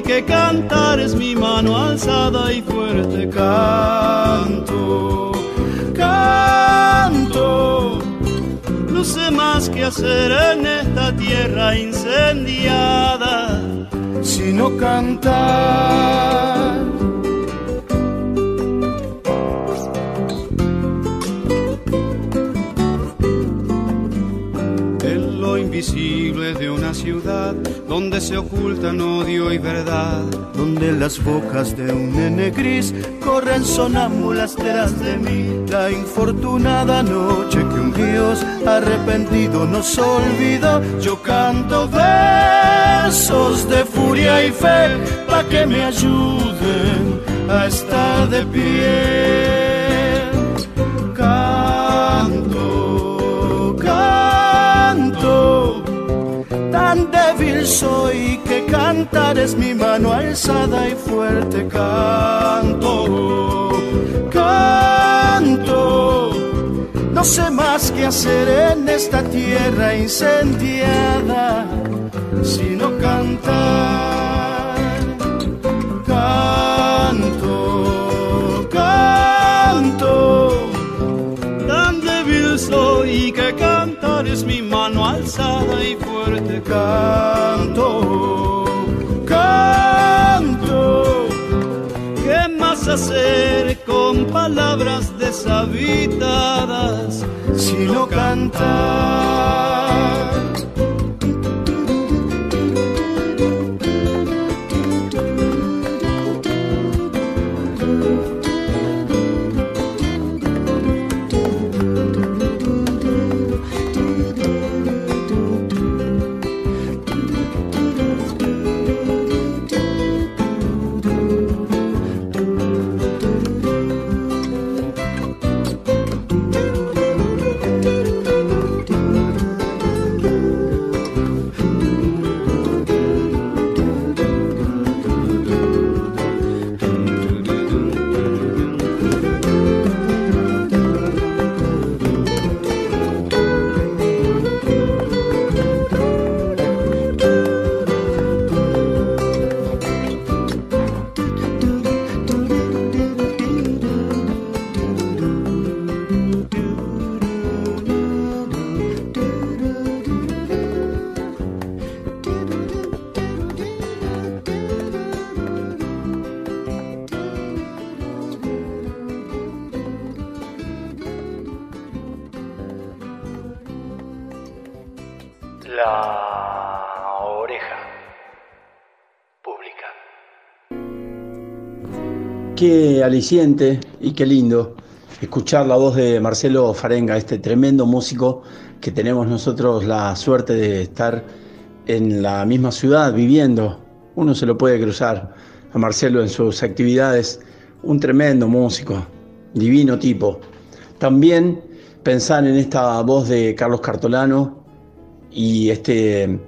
Soy que cantar es mi mano alzada y fuerte. Canto, canto. No sé más que hacer en esta tierra incendiada, sino cantar. Donde se ocultan odio y verdad, donde las bocas de un nene gris corren sonámbulas tras de mí. La infortunada noche que un Dios arrepentido nos olvidó, yo canto versos de furia y fe para que me ayuden a estar de pie. Débil soy que cantar es mi mano alzada y fuerte. Canto, canto. No sé más qué hacer en esta tierra incendiada, sino cantar. Canto, canto. Tan débil soy que cantar es mi mano alzada y fuerte. Canto, canto. ¿Qué más hacer con palabras deshabitadas sino cantar? Qué aliciente y qué lindo escuchar la voz de Marcelo Farenga, este tremendo músico que tenemos nosotros la suerte de estar en la misma ciudad viviendo. Uno se lo puede cruzar a Marcelo en sus actividades, un tremendo músico, divino tipo. También pensar en esta voz de Carlos Cartolano y este,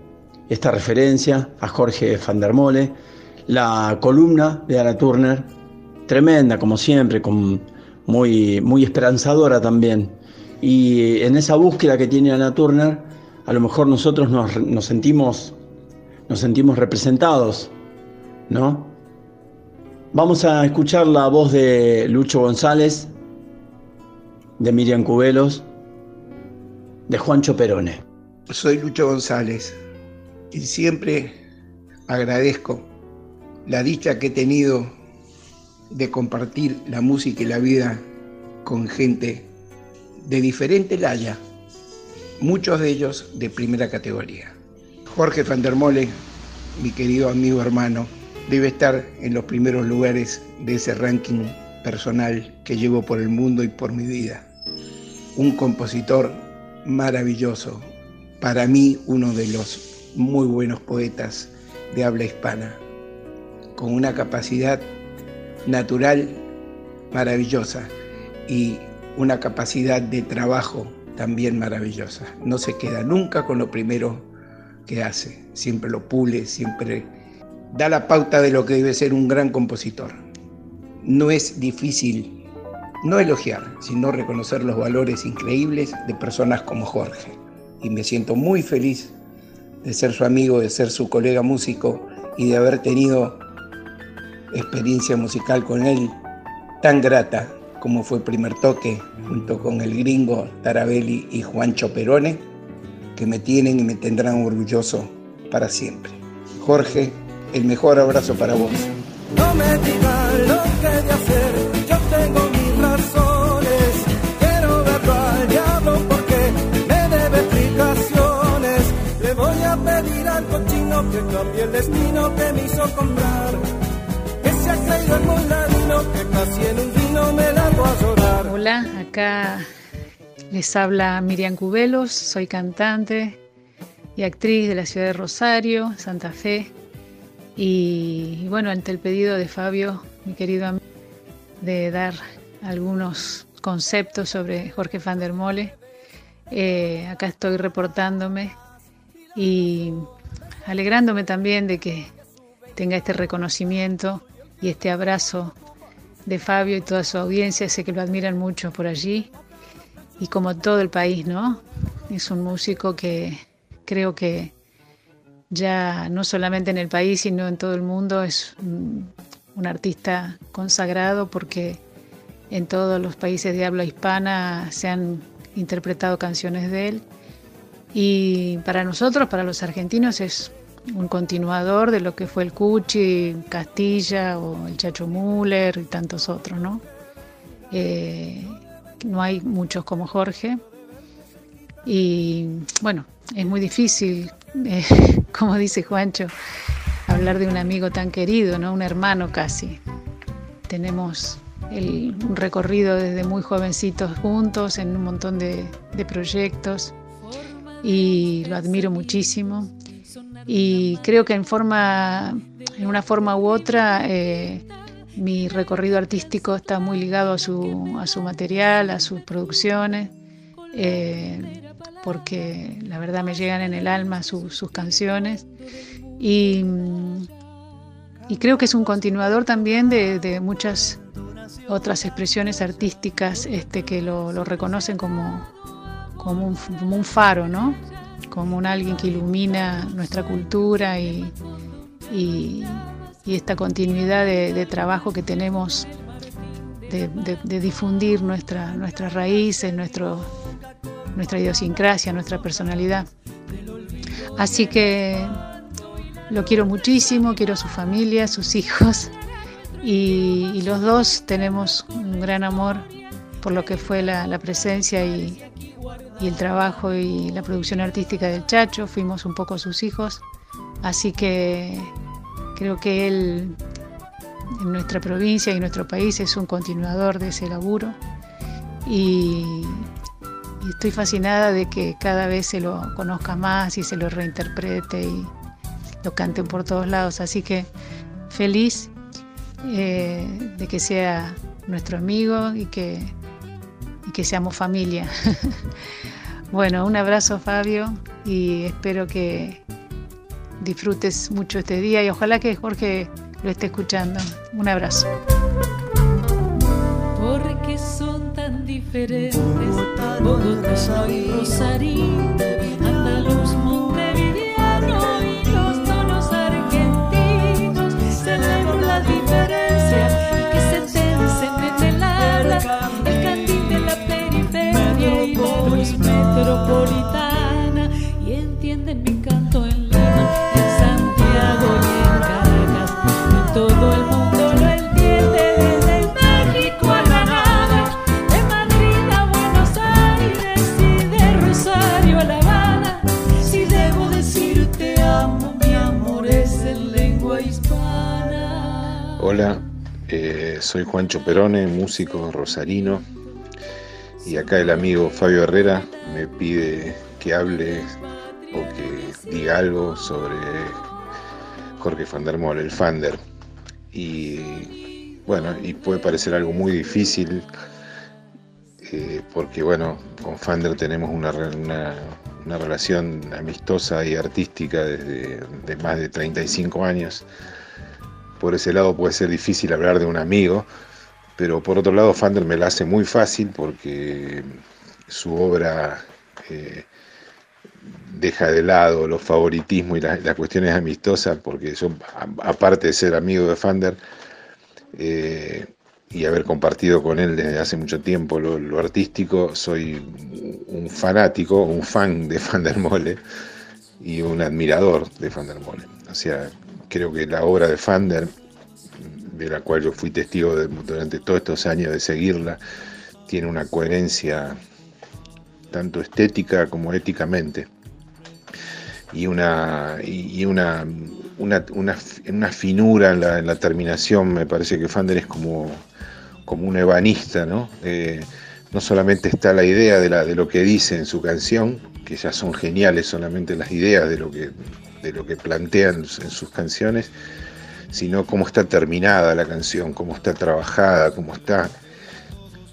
esta referencia a Jorge van der Mole, la columna de Ana Turner, tremenda como siempre, con, muy, muy esperanzadora también. Y en esa búsqueda que tiene Ana Turner, a lo mejor nosotros nos, sentimos, nos sentimos representados, ¿no? Vamos a escuchar la voz de Lucho González, de Miriam Cubelos, de Juancho Perone. Soy Lucho González y siempre agradezco la dicha que he tenido de compartir la música y la vida con gente de diferente laya, muchos de ellos de primera categoría. Jorge van der Mole, mi querido amigo hermano, debe estar en los primeros lugares de ese ranking personal que llevo por el mundo y por mi vida. Un compositor maravilloso, para mí uno de los muy buenos poetas de habla hispana, con una capacidad natural maravillosa y una capacidad de trabajo también maravillosa. No se queda nunca con lo primero que hace, siempre lo pule, siempre da la pauta de lo que debe ser un gran compositor. No es difícil no elogiar, sino reconocer los valores increíbles de personas como Jorge y me siento muy feliz de ser su amigo, de ser su colega músico y de haber tenido experiencia musical con él tan grata como fue Primer Toque, junto con el gringo Tarabelli y Juancho Perone, que me tienen y me tendrán orgulloso para siempre. Jorge, el mejor abrazo para vos. No me digas lo que he de hacer, yo tengo mis razones. Quiero verlo al diablo porque me debe explicaciones. Le voy a pedir al cochino que cambie el destino que me hizo comprar. Hola, acá les habla Miriam Cubelos, soy cantante y actriz de la ciudad de Rosario, Santa Fe. Y, y bueno, ante el pedido de Fabio, mi querido amigo, de dar algunos conceptos sobre Jorge van der Mole, eh, acá estoy reportándome y alegrándome también de que tenga este reconocimiento y este abrazo de Fabio y toda su audiencia, sé que lo admiran mucho por allí y como todo el país, ¿no? Es un músico que creo que ya no solamente en el país, sino en todo el mundo es un, un artista consagrado porque en todos los países de habla hispana se han interpretado canciones de él. Y para nosotros, para los argentinos, es un continuador de lo que fue el Cuchi, Castilla o el Chacho Müller y tantos otros, ¿no? Eh, no hay muchos como Jorge. Y bueno, es muy difícil, eh, como dice Juancho, hablar de un amigo tan querido, ¿no? Un hermano casi. Tenemos el, un recorrido desde muy jovencitos juntos en un montón de, de proyectos y lo admiro muchísimo. Y creo que en forma, en una forma u otra, eh, mi recorrido artístico está muy ligado a su, a su material, a sus producciones, eh, porque la verdad me llegan en el alma su- sus canciones. Y, y creo que es un continuador también de, muchas otras expresiones artísticas este, que lo, reconocen como, como un faro, ¿no? Como un alguien que ilumina nuestra cultura y, y- esta continuidad de, trabajo que tenemos de, difundir nuestra, nuestras raíces, nuestra idiosincrasia, nuestra personalidad. Así que lo quiero muchísimo, quiero su familia, sus hijos y, y los dos tenemos un gran amor por lo que fue la, la presencia y, y el trabajo y la producción artística del Chacho, fuimos un poco sus hijos, así que creo que él en nuestra provincia y nuestro país es un continuador de ese laburo. Y, y estoy fascinada de que cada vez se lo conozca más y se lo reinterprete y lo canten por todos lados, así que feliz eh, de que sea nuestro amigo y que, y que seamos familia. bueno, un abrazo Fabio y espero que disfrutes mucho este día y ojalá que Jorge lo esté escuchando. Un abrazo. porque son tan diferentes Bogotá y Rosario, Andaluz, Montevideano y los tonos argentinos. Celebro la diferencia y que se tensen en el habla, y entienden mi canto en Lima, en Santiago y en Caracas, y todo el mundo lo entiende desde México a Granada, de Madrid a Buenos Aires y de Rosario a La Habana. Si debo decir te amo, mi amor es en lengua hispana. Hola, eh, soy Juancho Perone, músico rosarino, y acá el amigo Fabio Herrera me pide que hable o que diga algo sobre Jorge van der Moll, el Fander. Y bueno, y puede parecer algo muy difícil, eh, porque bueno, con Fander tenemos una, una- una relación amistosa y artística desde de más de 35 años por ese lado puede ser difícil hablar de un amigo, pero por otro lado Fander me la hace muy fácil porque su obra eh, deja de lado los favoritismos y la- las cuestiones amistosas, porque yo, aparte de ser amigo de Fander eh, y haber compartido con él desde hace mucho tiempo lo, lo artístico, soy un fanático, un fan de Fander Mole y un admirador de Fander Mole. O sea, creo que la obra de Fander, de la cual yo fui testigo durante todos estos años de seguirla, tiene una coherencia tanto estética como éticamente. Y una y una una, una, una finura en la, en la terminación me parece que Fander es como como un ebanista no Eh, no solamente está la idea de, la, de lo que dice en su canción que ya son geniales solamente las ideas de lo que de lo que plantean en sus canciones sino cómo está terminada la canción cómo está trabajada cómo está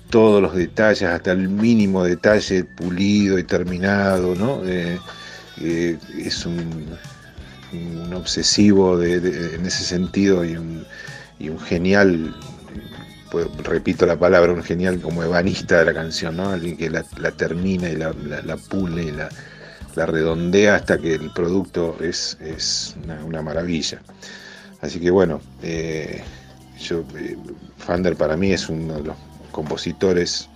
todos los detalles, hasta el mínimo detalle pulido y terminado, ¿no? Eh, eh, es un, obsesivo de- en ese sentido y un, genial pues, repito la palabra, un genial como ebanista de la canción, ¿no? Alguien que la, termina y la, pule y la, redondea hasta que el producto es, es una, maravilla. Así que bueno, eh, yo, eh, Fander para mí es uno de los compositores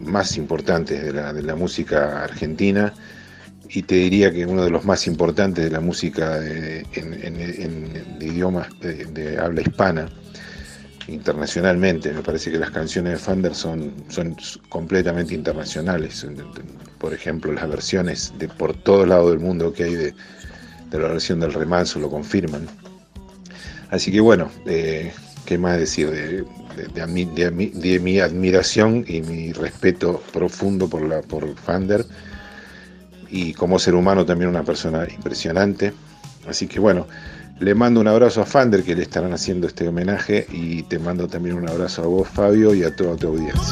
más importantes de la, de música argentina y te diría que uno de los más importantes de la música de, en, idiomas de, habla hispana internacionalmente. Me parece que las canciones de Fander son, son completamente internacionales. Por ejemplo, las versiones de por todos lados del mundo que hay de, la versión del remanso lo confirman. Así que bueno, eh, ¿qué más decir? De, de, mi admiración y mi respeto profundo por, la, por Fander y como ser humano también una persona impresionante. Así que bueno, le mando un abrazo a Fander que le estarán haciendo este homenaje y te mando también un abrazo a vos Fabio y a toda tu audiencia.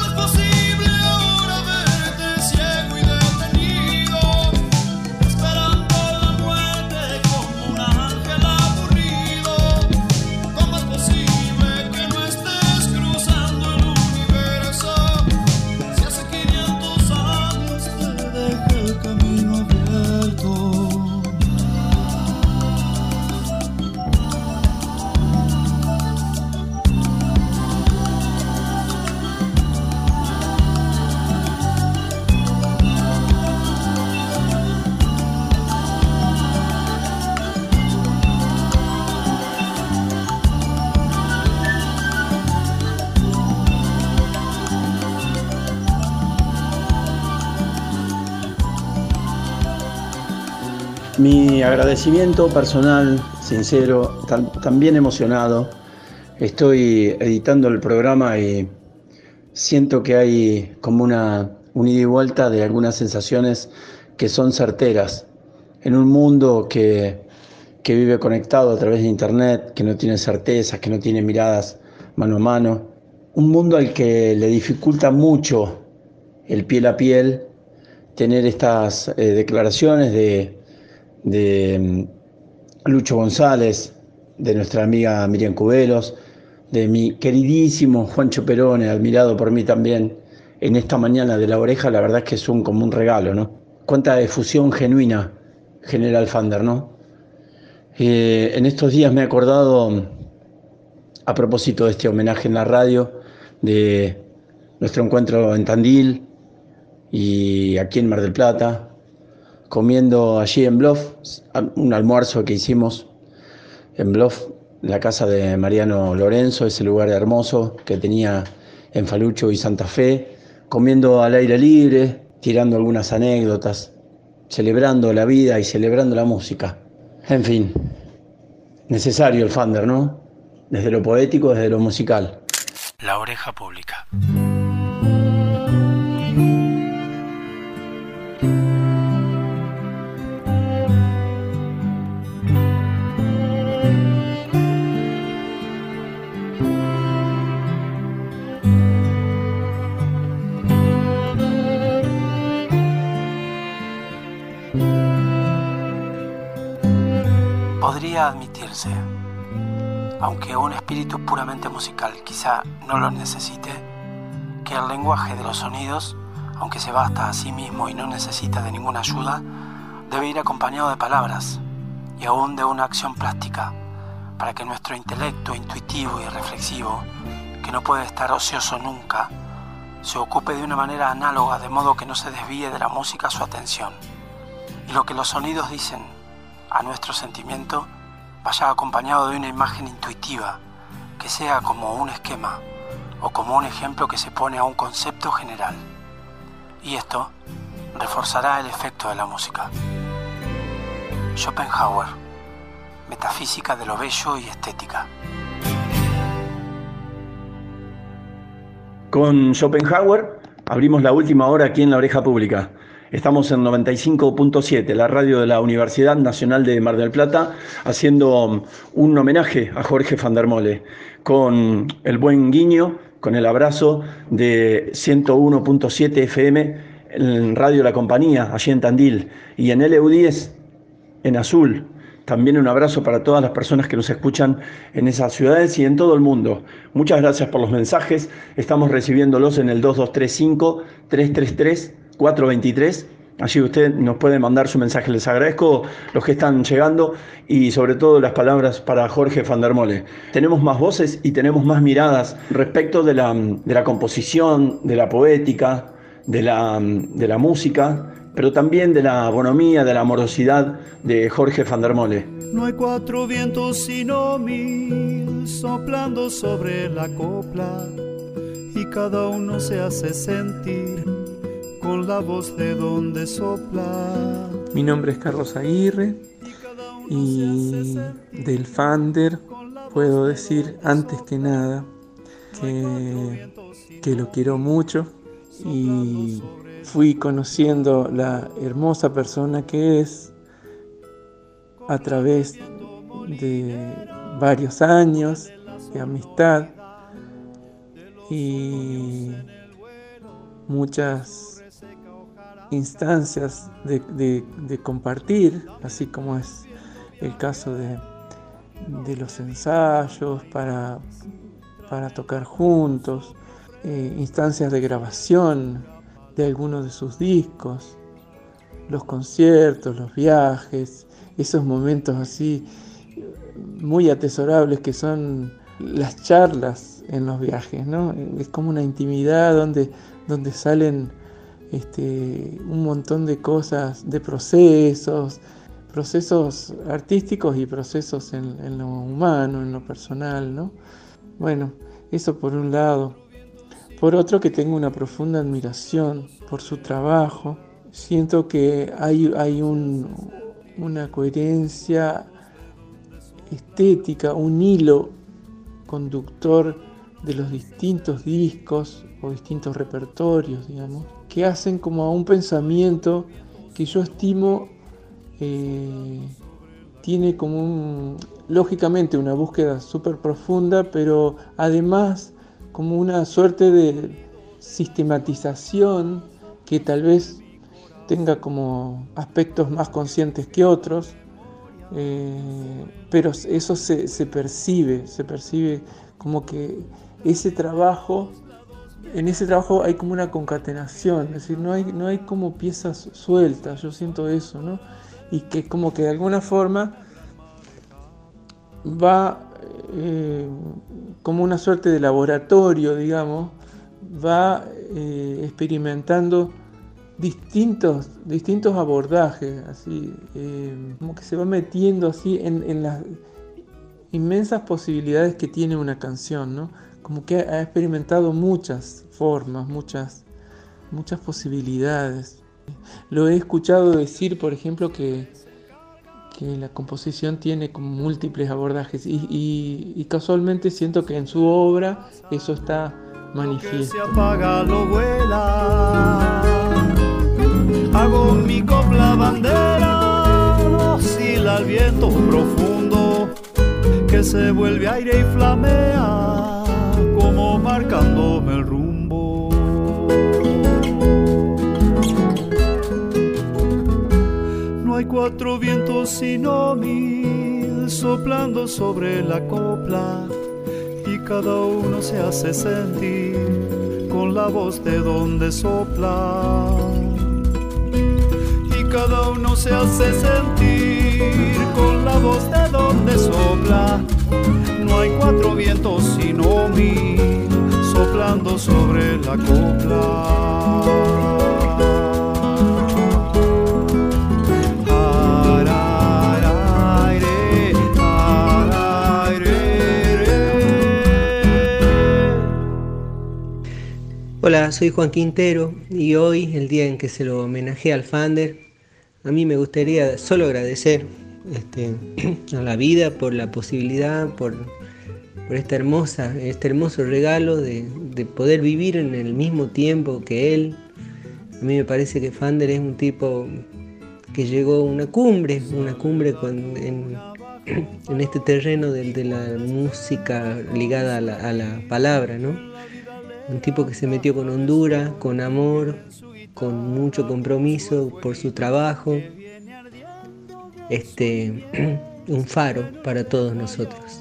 Mi agradecimiento personal, sincero, también emocionado. Estoy editando el programa y siento que hay como una, ida y vuelta de algunas sensaciones que son certeras. En un mundo que, que vive conectado a través de Internet, que no tiene certezas, que no tiene miradas mano a mano. Un mundo al que le dificulta mucho el piel a piel tener estas eh, declaraciones de de mm, Lucho González, de nuestra amiga Miriam Cubelos, de mi queridísimo Juancho Perone, admirado por mí también en esta mañana de la oreja, la verdad es que es un, como un regalo, ¿no? Cuánta efusión genuina General Fander, ¿no? Eh, en estos días me he acordado, a propósito de este homenaje en la radio, de nuestro encuentro en Tandil y aquí en Mar del Plata, comiendo allí en Bluff, un almuerzo que hicimos en Bluff, la casa de Mariano Lorenzo, ese lugar hermoso que tenía en Falucho y Santa Fe, comiendo al aire libre, tirando algunas anécdotas, celebrando la vida y celebrando la música. En fin, necesario el Fander, ¿no? Desde lo poético, desde lo musical. La oreja pública. Admitirse, aunque un espíritu puramente musical quizá no lo necesite, que el lenguaje de los sonidos, aunque se basta a sí mismo y no necesita de ninguna ayuda, debe ir acompañado de palabras y aún de una acción plástica, para que nuestro intelecto intuitivo y reflexivo, que no puede estar ocioso nunca, se ocupe de una manera análoga de modo que no se desvíe de la música su atención. Y lo que los sonidos dicen a nuestro sentimiento vaya acompañado de una imagen intuitiva, que sea como un esquema o como un ejemplo que se pone a un concepto general. Y esto reforzará el efecto de la música. Schopenhauer, Metafísica de lo Bello y Estética. Con Schopenhauer abrimos la última hora aquí en la oreja pública. Estamos en 95.7, la radio de la Universidad Nacional de Mar del Plata, haciendo um, un homenaje a Jorge Fandermole, con el buen guiño, con el abrazo de 101.7 FM en Radio La Compañía, allí en Tandil, y en LU10, en azul, También un abrazo para todas las personas que nos escuchan en esas ciudades y en todo el mundo. Muchas gracias por los mensajes. Estamos recibiéndolos en el 2235-333-423. Allí usted nos puede mandar su mensaje. Les agradezco los que están llegando y sobre todo las palabras para Jorge van der Mole. Tenemos más voces y tenemos más miradas respecto de la, de la composición, de la poética, de la, de la música, pero también de la bonomía, de la amorosidad de Jorge van der Mole. No hay cuatro vientos sino mil soplando sobre la copla y cada uno se hace sentir con la voz de donde sopla. Mi nombre es Carlos Aguirre y del Fander puedo decir antes que nada que, que lo quiero mucho y fui conociendo la hermosa persona que es a través de varios años de amistad y muchas instancias de, compartir, así como es el caso de, de los ensayos para, para tocar juntos, eh, instancias de grabación de algunos de sus discos, los conciertos, los viajes, esos momentos así muy atesorables que son las charlas en los viajes, ¿no? Es como una intimidad donde, donde salen este, un montón de cosas, de procesos, procesos artísticos y procesos en, lo humano, en lo personal, ¿no? Bueno, eso por un lado. Por otro, que tengo una profunda admiración por su trabajo. Siento que hay, hay un, una coherencia estética, un hilo conductor de los distintos discos o distintos repertorios, digamos, que hacen como a un pensamiento que yo estimo eh, tiene como un, lógicamente una búsqueda súper profunda, pero además como una suerte de sistematización que tal vez tenga como aspectos más conscientes que otros, eh, pero eso se, se percibe, se percibe como que ese trabajo en ese trabajo hay como una concatenación, es decir, no hay, no hay como piezas sueltas, yo siento eso, ¿no? Y que como que de alguna forma va eh, como una suerte de laboratorio, digamos, va eh, experimentando distintos, distintos abordajes, así, eh, como que se va metiendo así en, en las inmensas posibilidades que tiene una canción, ¿no? Como que ha experimentado muchas formas, muchas, muchas posibilidades. Lo he escuchado decir, por ejemplo, que, que la composición tiene múltiples abordajes y, y, casualmente siento que en su obra eso está manifiesto. Se apaga, lo vuela. Hago mi copla bandera, oscila el viento profundo que se vuelve aire y flamea marcándome el rumbo. No hay cuatro vientos sino mil soplando sobre la copla y cada uno se hace sentir con la voz de donde sopla. Y cada uno se hace sentir con la voz de donde sopla no hay cuatro vientos sino mil sobre la Hola, soy Juan Quintero y hoy, el día en que se lo homenajea al Fander, a mí me gustaría solo agradecer este, a la vida por la posibilidad, por, por esta hermosa, este hermoso regalo de, de, poder vivir en el mismo tiempo que él. A mí me parece que Fander es un tipo que llegó a una cumbre, una cumbre en, este terreno de, de, la música ligada a la, a la palabra, ¿no? Un tipo que se metió con Honduras, con amor, con mucho compromiso por su trabajo, este, un faro para todos nosotros.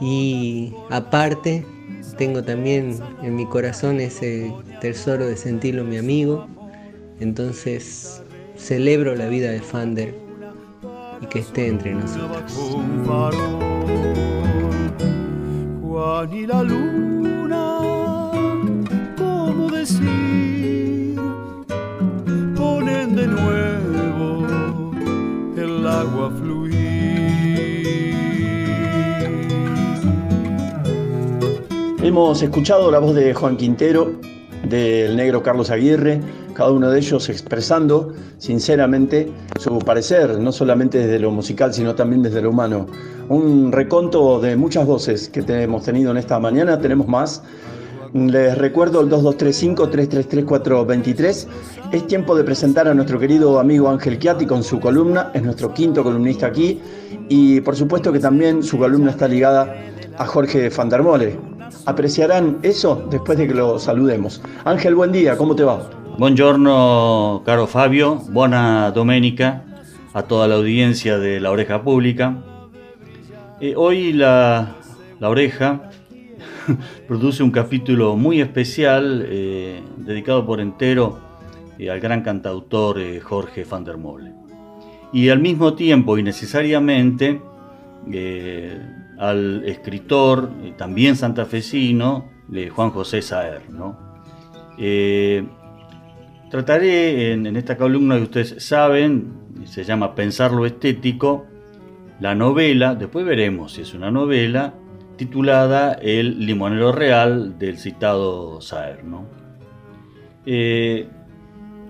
Y aparte, tengo también en mi corazón ese tesoro de sentirlo mi amigo. Entonces, celebro la vida de Fander y que esté entre nosotros. Hemos escuchado la voz de Juan Quintero, del negro Carlos Aguirre, cada uno de ellos expresando sinceramente su parecer, no solamente desde lo musical, sino también desde lo humano. Un reconto de muchas voces que hemos tenido en esta mañana, tenemos más. Les recuerdo el 2235-333423. Es tiempo de presentar a nuestro querido amigo Ángel Chiati con su columna, es nuestro quinto columnista aquí y por supuesto que también su columna está ligada a Jorge Fandermole. Apreciarán eso después de que lo saludemos. Ángel, buen día, ¿cómo te va? Buongiorno, caro Fabio, buona domenica a toda la audiencia de La Oreja Pública. Eh, hoy la, la Oreja produce un capítulo muy especial eh, dedicado por entero eh, al gran cantautor Jorge van der Molle. Y al mismo tiempo y necesariamente al escritor, eh, también santafesino, Juan José Saer. Eh, trataré en, esta columna que ustedes saben, se llama Pensar lo estético, la novela, después veremos si es una novela, titulada El limonero real del citado Saer. Eh,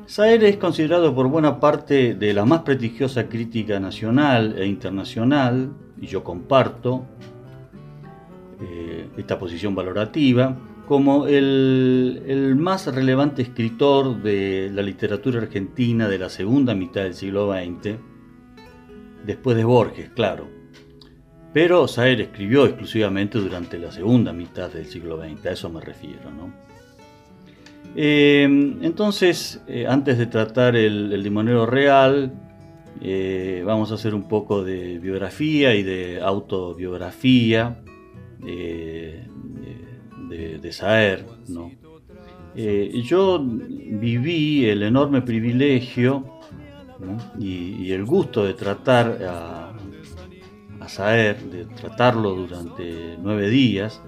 Saer es considerado por buena parte de la más prestigiosa crítica nacional e internacional, y yo comparto eh, esta posición valorativa, como el, el más relevante escritor de la literatura argentina de la segunda mitad del siglo XX, después de Borges, claro. Pero Saer escribió exclusivamente durante la segunda mitad del siglo XX, a eso me refiero. ¿no? Eh, entonces, eh, antes de tratar el, el limonero real, eh, vamos a hacer un poco de biografía y de autobiografía eh, de, Saer. ¿no? Eh, yo viví el enorme privilegio y el gusto de tratar a, a Saer, de tratarlo durante nueve días.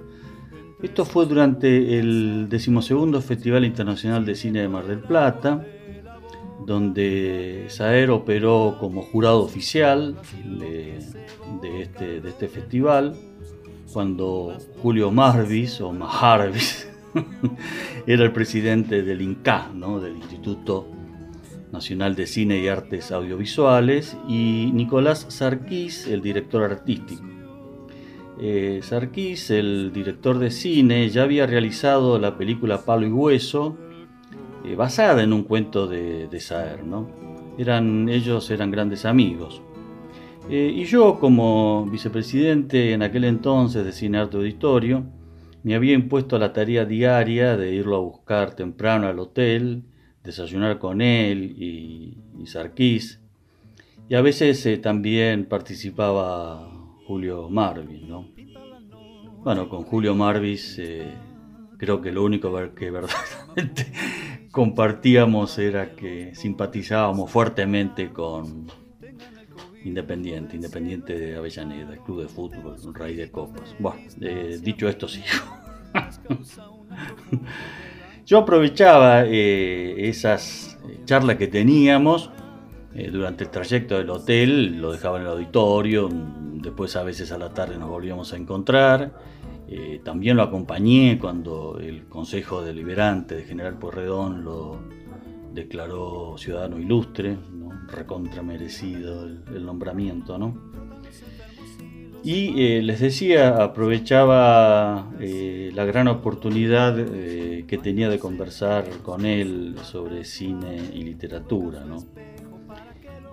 Esto fue durante el decimosegundo Festival Internacional de Cine de Mar del Plata, donde Saer operó como jurado oficial este, de este festival, cuando Julio Marvis, o Maharvis, era el presidente del INCA, del Instituto Nacional de Cine y Artes Audiovisuales, y Nicolás Sarkis, el director artístico. Eh, Sarkis, el director de cine, ya había realizado la película Palo y Hueso, eh, basada en un cuento de, de Saer. ¿no? Eran, ellos eran grandes amigos. Eh, y yo, como vicepresidente en aquel entonces de Cine Arte Auditorio, me había impuesto la tarea diaria de irlo a buscar temprano al hotel, desayunar con él y, y Sarkis. Y a veces eh, también participaba Julio Marvis, ¿no? Bueno, con Julio Marvis eh, creo que lo único que verdaderamente compartíamos era que simpatizábamos fuertemente con Independiente, Independiente de Avellaneda, el club de fútbol, rey de copas. Bueno, eh, dicho esto, sí. Yo aprovechaba eh, esas charlas que teníamos eh, durante el trayecto del hotel, lo dejaba en el auditorio, después a veces a la tarde nos volvíamos a encontrar. Eh, también lo acompañé cuando el Consejo Deliberante de General Porredón lo declaró ciudadano ilustre, ¿no? recontra merecido el, nombramiento. ¿no? Y eh, les decía, aprovechaba eh, la gran oportunidad eh, que tenía de conversar con él sobre cine y literatura. ¿no?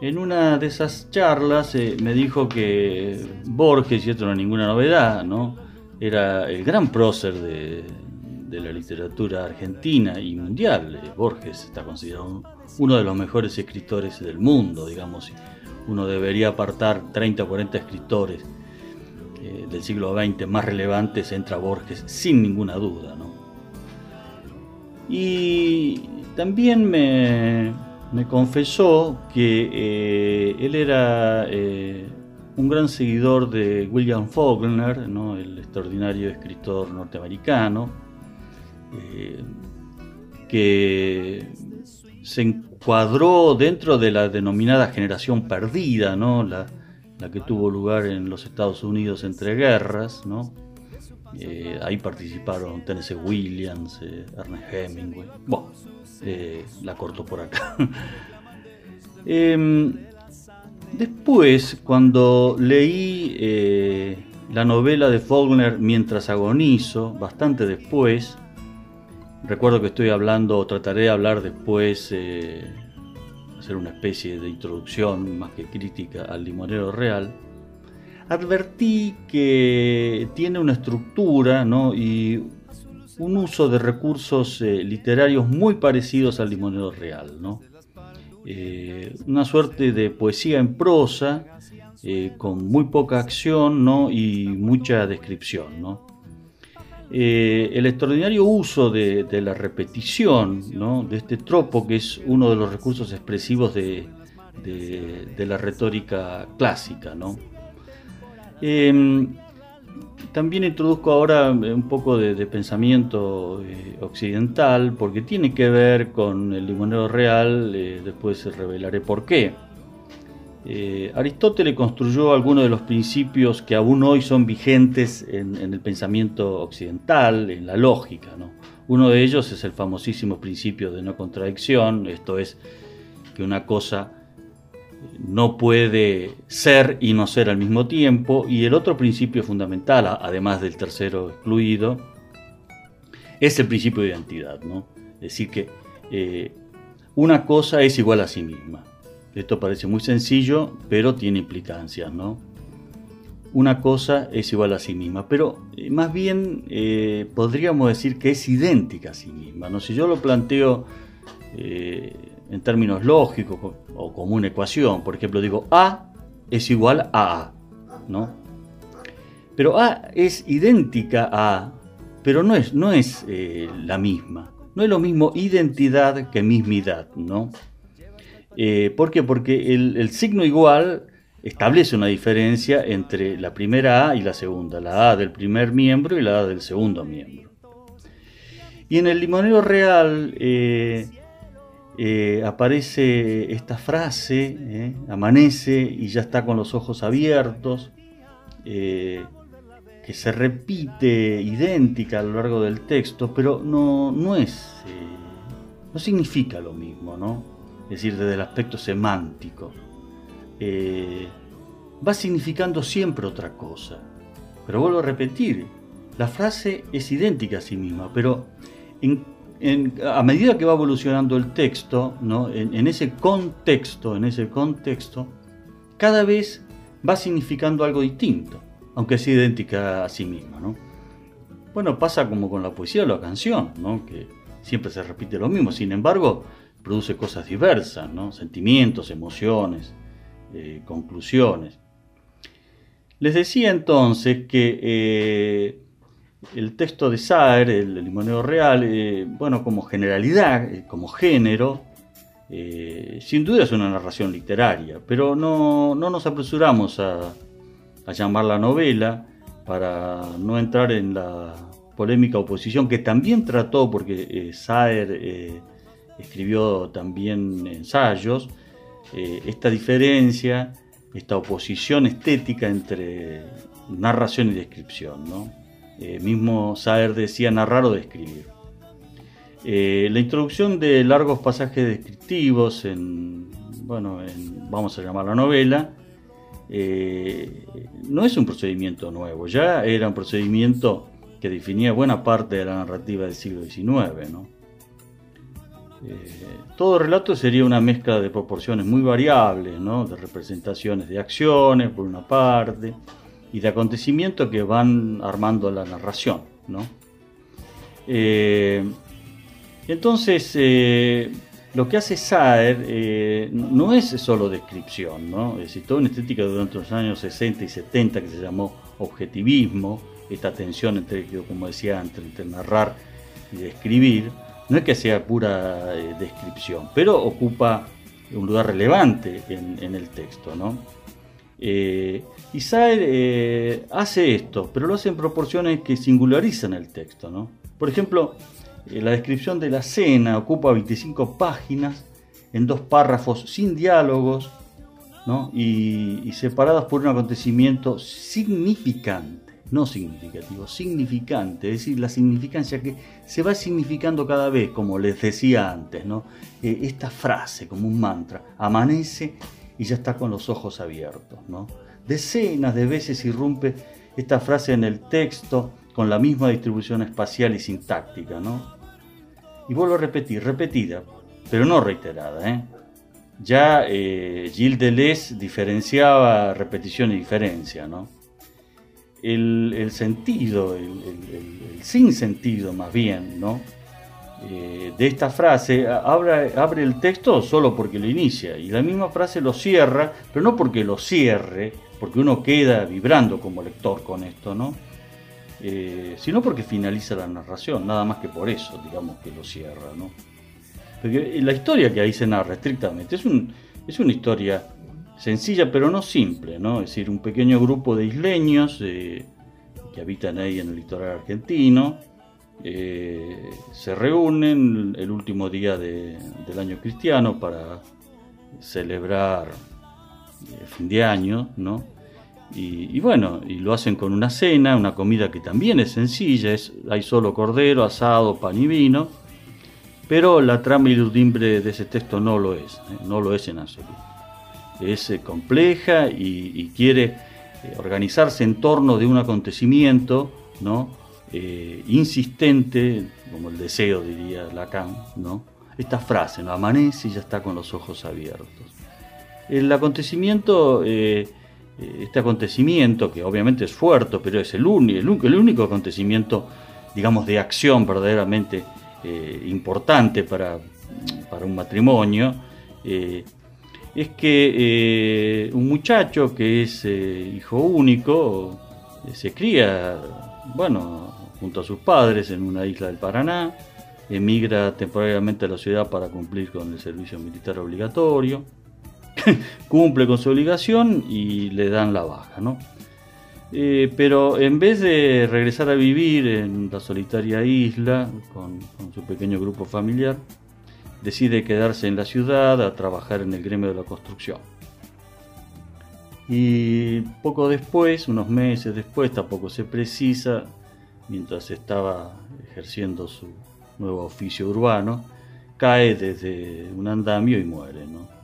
En una de esas charlas me dijo que Borges, y esto no es ninguna novedad, ¿no? Era el gran prócer de, la literatura argentina y mundial. Eh, Borges está considerado uno de los mejores escritores del mundo, digamos, uno debería apartar 30 o 40 escritores eh, del siglo XX más relevantes, entra Borges sin ninguna duda. Y también me, confesó que eh, él era un gran seguidor de William Faulkner, el extraordinario escritor norteamericano, eh, que se encuadró dentro de la denominada generación perdida, ¿no? la, que tuvo lugar en los Estados Unidos entre guerras. ¿no? ahí participaron Tennessee Williams, Ernest Hemingway. Bueno, la corto por acá. Después, cuando leí eh, la novela de Faulkner Mientras agonizo, bastante después, recuerdo que estoy hablando, o trataré de hablar después, eh, hacer una especie de introducción más que crítica al limonero real, advertí que tiene una estructura ¿no? y un uso de recursos eh, literarios muy parecidos al limonero real, ¿no? Eh, una suerte de poesía en prosa, eh, con muy poca acción ¿no? y mucha descripción. ¿no? el extraordinario uso de, la repetición, ¿no? de este tropo, que es uno de los recursos expresivos de, la retórica clásica. ¿no? También introduzco ahora eh, un poco de, pensamiento eh, occidental, porque tiene que ver con el limonero real, eh, después revelaré por qué. Aristóteles construyó algunos de los principios que aún hoy son vigentes en, el pensamiento occidental, en la lógica. Uno de ellos es el famosísimo principio de no contradicción, esto es que una cosa no puede ser y no ser al mismo tiempo. Y el otro principio fundamental, además del tercero excluido, es el principio de identidad. ¿no? Es decir, que eh, una cosa es igual a sí misma. Esto parece muy sencillo, pero tiene implicancias. ¿no? Una cosa es igual a sí misma, pero eh, más bien eh, podríamos decir que es idéntica a sí misma. ¿no? Si yo lo planteo en términos lógicos o como una ecuación. Por ejemplo, digo A es igual a A, ¿no? Pero A es idéntica a A, pero no es, no es eh, la misma. No es lo mismo identidad que mismidad, ¿no? Eh, ¿Por qué? Porque el, signo igual establece una diferencia entre la primera A y la segunda, la A del primer miembro y la A del segundo miembro. Y en el limonero real, eh, eh, aparece esta frase, eh, amanece y ya está con los ojos abiertos, eh, que se repite idéntica a lo largo del texto, pero no, no es, no significa lo mismo, ¿no? Es decir, desde el aspecto semántico. va significando siempre otra cosa. Pero vuelvo a repetir, la frase es idéntica a sí misma, pero en a medida que va evolucionando el texto, ¿no? en, ese contexto, en ese contexto, cada vez va significando algo distinto, aunque sea idéntica a sí misma. ¿no? Bueno, pasa como con la poesía o la canción, ¿no? que siempre se repite lo mismo, sin embargo, produce cosas diversas, ¿no? sentimientos, emociones, eh, conclusiones. Les decía entonces que eh, el texto de Saer, el, limonero real, eh, bueno, como generalidad, eh, como género, eh, sin duda es una narración literaria, pero no, nos apresuramos a, a, llamar la novela para no entrar en la polémica oposición que también trató, porque Saer escribió también ensayos, esta diferencia, esta oposición estética entre narración y descripción, ¿no? Eh, mismo Saer decía narrar o describir. Eh, la introducción de largos pasajes descriptivos en, bueno, vamos a llamar la novela, eh, no es un procedimiento nuevo, ya era un procedimiento que definía buena parte de la narrativa del siglo XIX. todo relato sería una mezcla de proporciones muy variables, de representaciones de acciones por una parte, y de acontecimientos que van armando la narración. ¿no? Eh, entonces, eh, lo que hace Saer eh, no es solo descripción, ¿no? Es decir, toda una estética durante los años 60 y 70 que se llamó objetivismo, esta tensión entre, como decía entre narrar y describir, no es que sea pura descripción, pero ocupa un lugar relevante en, el texto, ¿no? Y eh, hace esto, pero lo hace en proporciones que singularizan el texto, ¿no? Por ejemplo, la descripción de la cena ocupa 25 páginas en dos párrafos sin diálogos, ¿no? y, y separadas por un acontecimiento significante no significativo, significante, es decir, la significancia que se va significando cada vez, como les decía antes, ¿no? Eh, esta frase como un mantra, amanece y ya está con los ojos abiertos, ¿no? Decenas de veces irrumpe esta frase en el texto con la misma distribución espacial y sintáctica, ¿no? Y vuelvo a repetir, repetida, pero no reiterada, ¿eh? Ya eh, Gilles Deleuze diferenciaba repetición y diferencia, ¿no? el, sentido, el, el, sinsentido más bien, ¿no? Eh, de esta frase abre, abre el texto solo porque lo inicia y la misma frase lo cierra, pero no porque lo cierre, porque uno queda vibrando como lector con esto, ¿no? Eh, sino porque finaliza la narración, nada más que por eso, digamos, que lo cierra, ¿no? Porque la historia que ahí se narra estrictamente es, un, es una historia sencilla pero no simple, ¿no? Es decir, un pequeño grupo de isleños eh, que habitan ahí en el litoral argentino eh, se reúnen el último día del año cristiano para celebrar el fin de año, ¿no? Y, bueno, y lo hacen con una cena, una comida que también es sencilla, es, hay solo cordero, asado, pan y vino, pero la trama iludimbre de ese texto no lo es, no lo es en absoluto es eh, compleja y, quiere eh, organizarse en torno de un acontecimiento ¿no? Eh, insistente, como el deseo diría Lacan, ¿no? esta frase, ¿no? amanece y ya está con los ojos abiertos. El acontecimiento, este acontecimiento, que obviamente es fuerte, pero es el, el, único acontecimiento, digamos, de acción verdaderamente importante para, para, un matrimonio, es que eh, un muchacho que es eh, hijo único eh, se cría, bueno, junto a sus padres en una isla del Paraná, emigra temporariamente a la ciudad para cumplir con el servicio militar obligatorio, cumple con su obligación y le dan la baja, ¿no? pero en vez de regresar a vivir en la solitaria isla con su pequeño grupo familiar, decide quedarse en la ciudad a trabajar en el gremio de la construcción. Y poco después, unos meses después, tampoco se precisa, mientras estaba ejerciendo su nuevo oficio urbano, cae desde un andamio y muere. ¿no?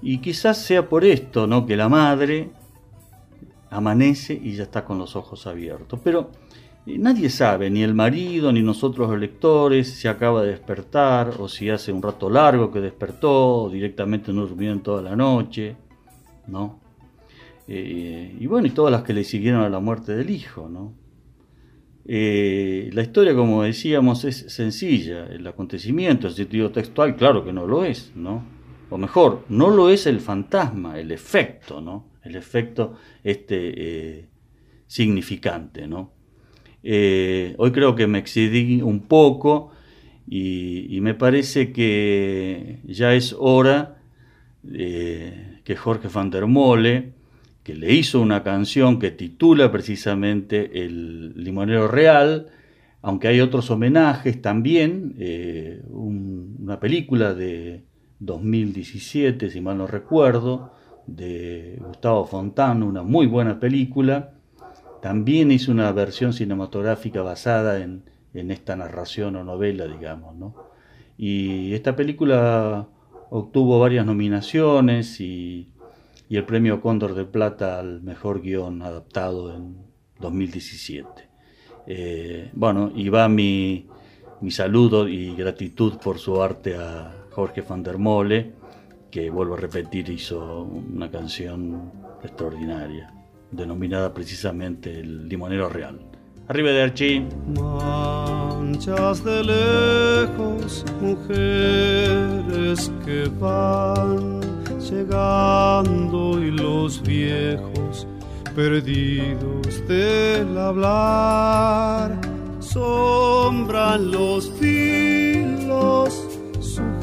Y quizás sea por esto ¿no? que la madre amanece y ya está con los ojos abiertos. Pero Nadie sabe, ni el marido, ni nosotros los lectores, si acaba de despertar o si hace un rato largo que despertó, o directamente no durmió en toda la noche, ¿no? Eh, y bueno, y todas las que le siguieron a la muerte del hijo, ¿no? Eh, la historia, como decíamos, es sencilla. El acontecimiento, el sentido textual, claro que no lo es, ¿no? O mejor, no lo es el fantasma, el efecto, ¿no? El efecto este eh, significante, ¿no? Eh, hoy creo que me excedí un poco y, me parece que ya es hora que Jorge van der Mole, que le hizo una canción que titula precisamente El Limonero Real, aunque hay otros homenajes también, eh, una película de 2017, si mal no recuerdo, de Gustavo Fontana, una muy buena película, también hizo una versión cinematográfica basada en, esta narración o novela, digamos, ¿no? Y esta película obtuvo varias nominaciones y, el premio Cóndor de Plata al mejor guion adaptado en 2017. Eh, bueno, y va mi, mi, saludo y gratitud por su arte Jorge van der Mole, que vuelvo a repetir hizo una canción extraordinaria denominada precisamente el limonero real. Arriba de Archie. Manchas de lejos, mujeres que van llegando y los viejos perdidos del hablar. Sombran los filos,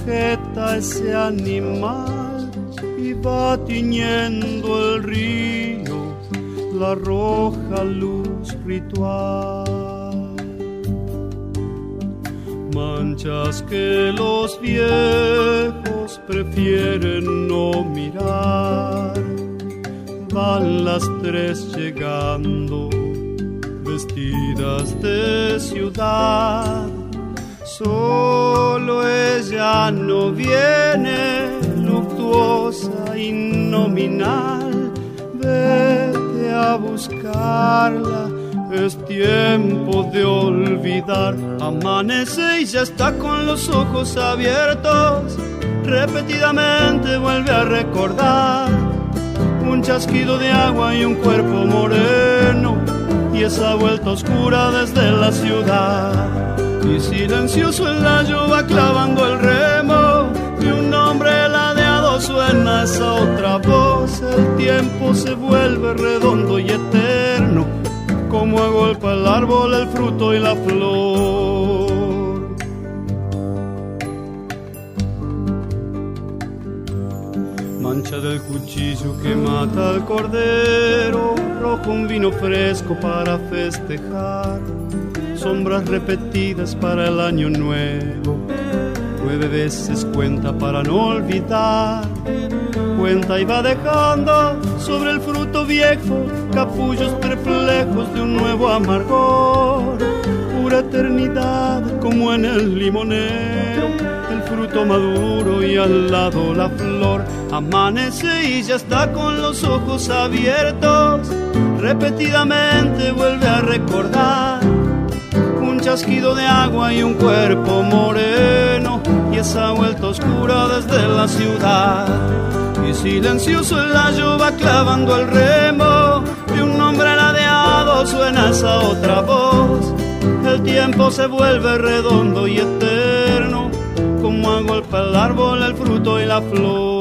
sujeta ese animal y va tiñendo el río la roja luz ritual. Manchas que los viejos prefieren no mirar. Van las tres llegando, vestidas de ciudad. Solo ella no viene, luctuosa y nominal. Vete a buscarla, es tiempo de olvidar. Amanece y ya está con los ojos abiertos. Repetidamente vuelve a recordar un chasquido de agua y un cuerpo moreno. Y esa vuelta oscura desde la ciudad. Y silencioso el layo va clavando el remo. Y un nombre ladeado suena esa otra voz. El tiempo se vuelve redondo y eterno como agolpa el árbol, el fruto y la flor. Mancha del cuchillo que mata al cordero, rojo un vino fresco para festejar, sombras repetidas para el año nuevo, nueve veces cuenta para no olvidar, cuenta y va dejando sobre el fruto viejo capullos perplejos de un nuevo amargor, pura eternidad como en el limonero, el fruto maduro y al lado la flor. Amanece y ya está con los ojos abiertos, repetidamente vuelve a recordar chasquido de agua y un cuerpo moreno y esa vuelta oscura desde la ciudad. Y silencioso el layo va clavando el remo de un nombre ladeado suena esa otra voz. El tiempo se vuelve redondo y eterno, como agolpa el árbol, el fruto y la flor.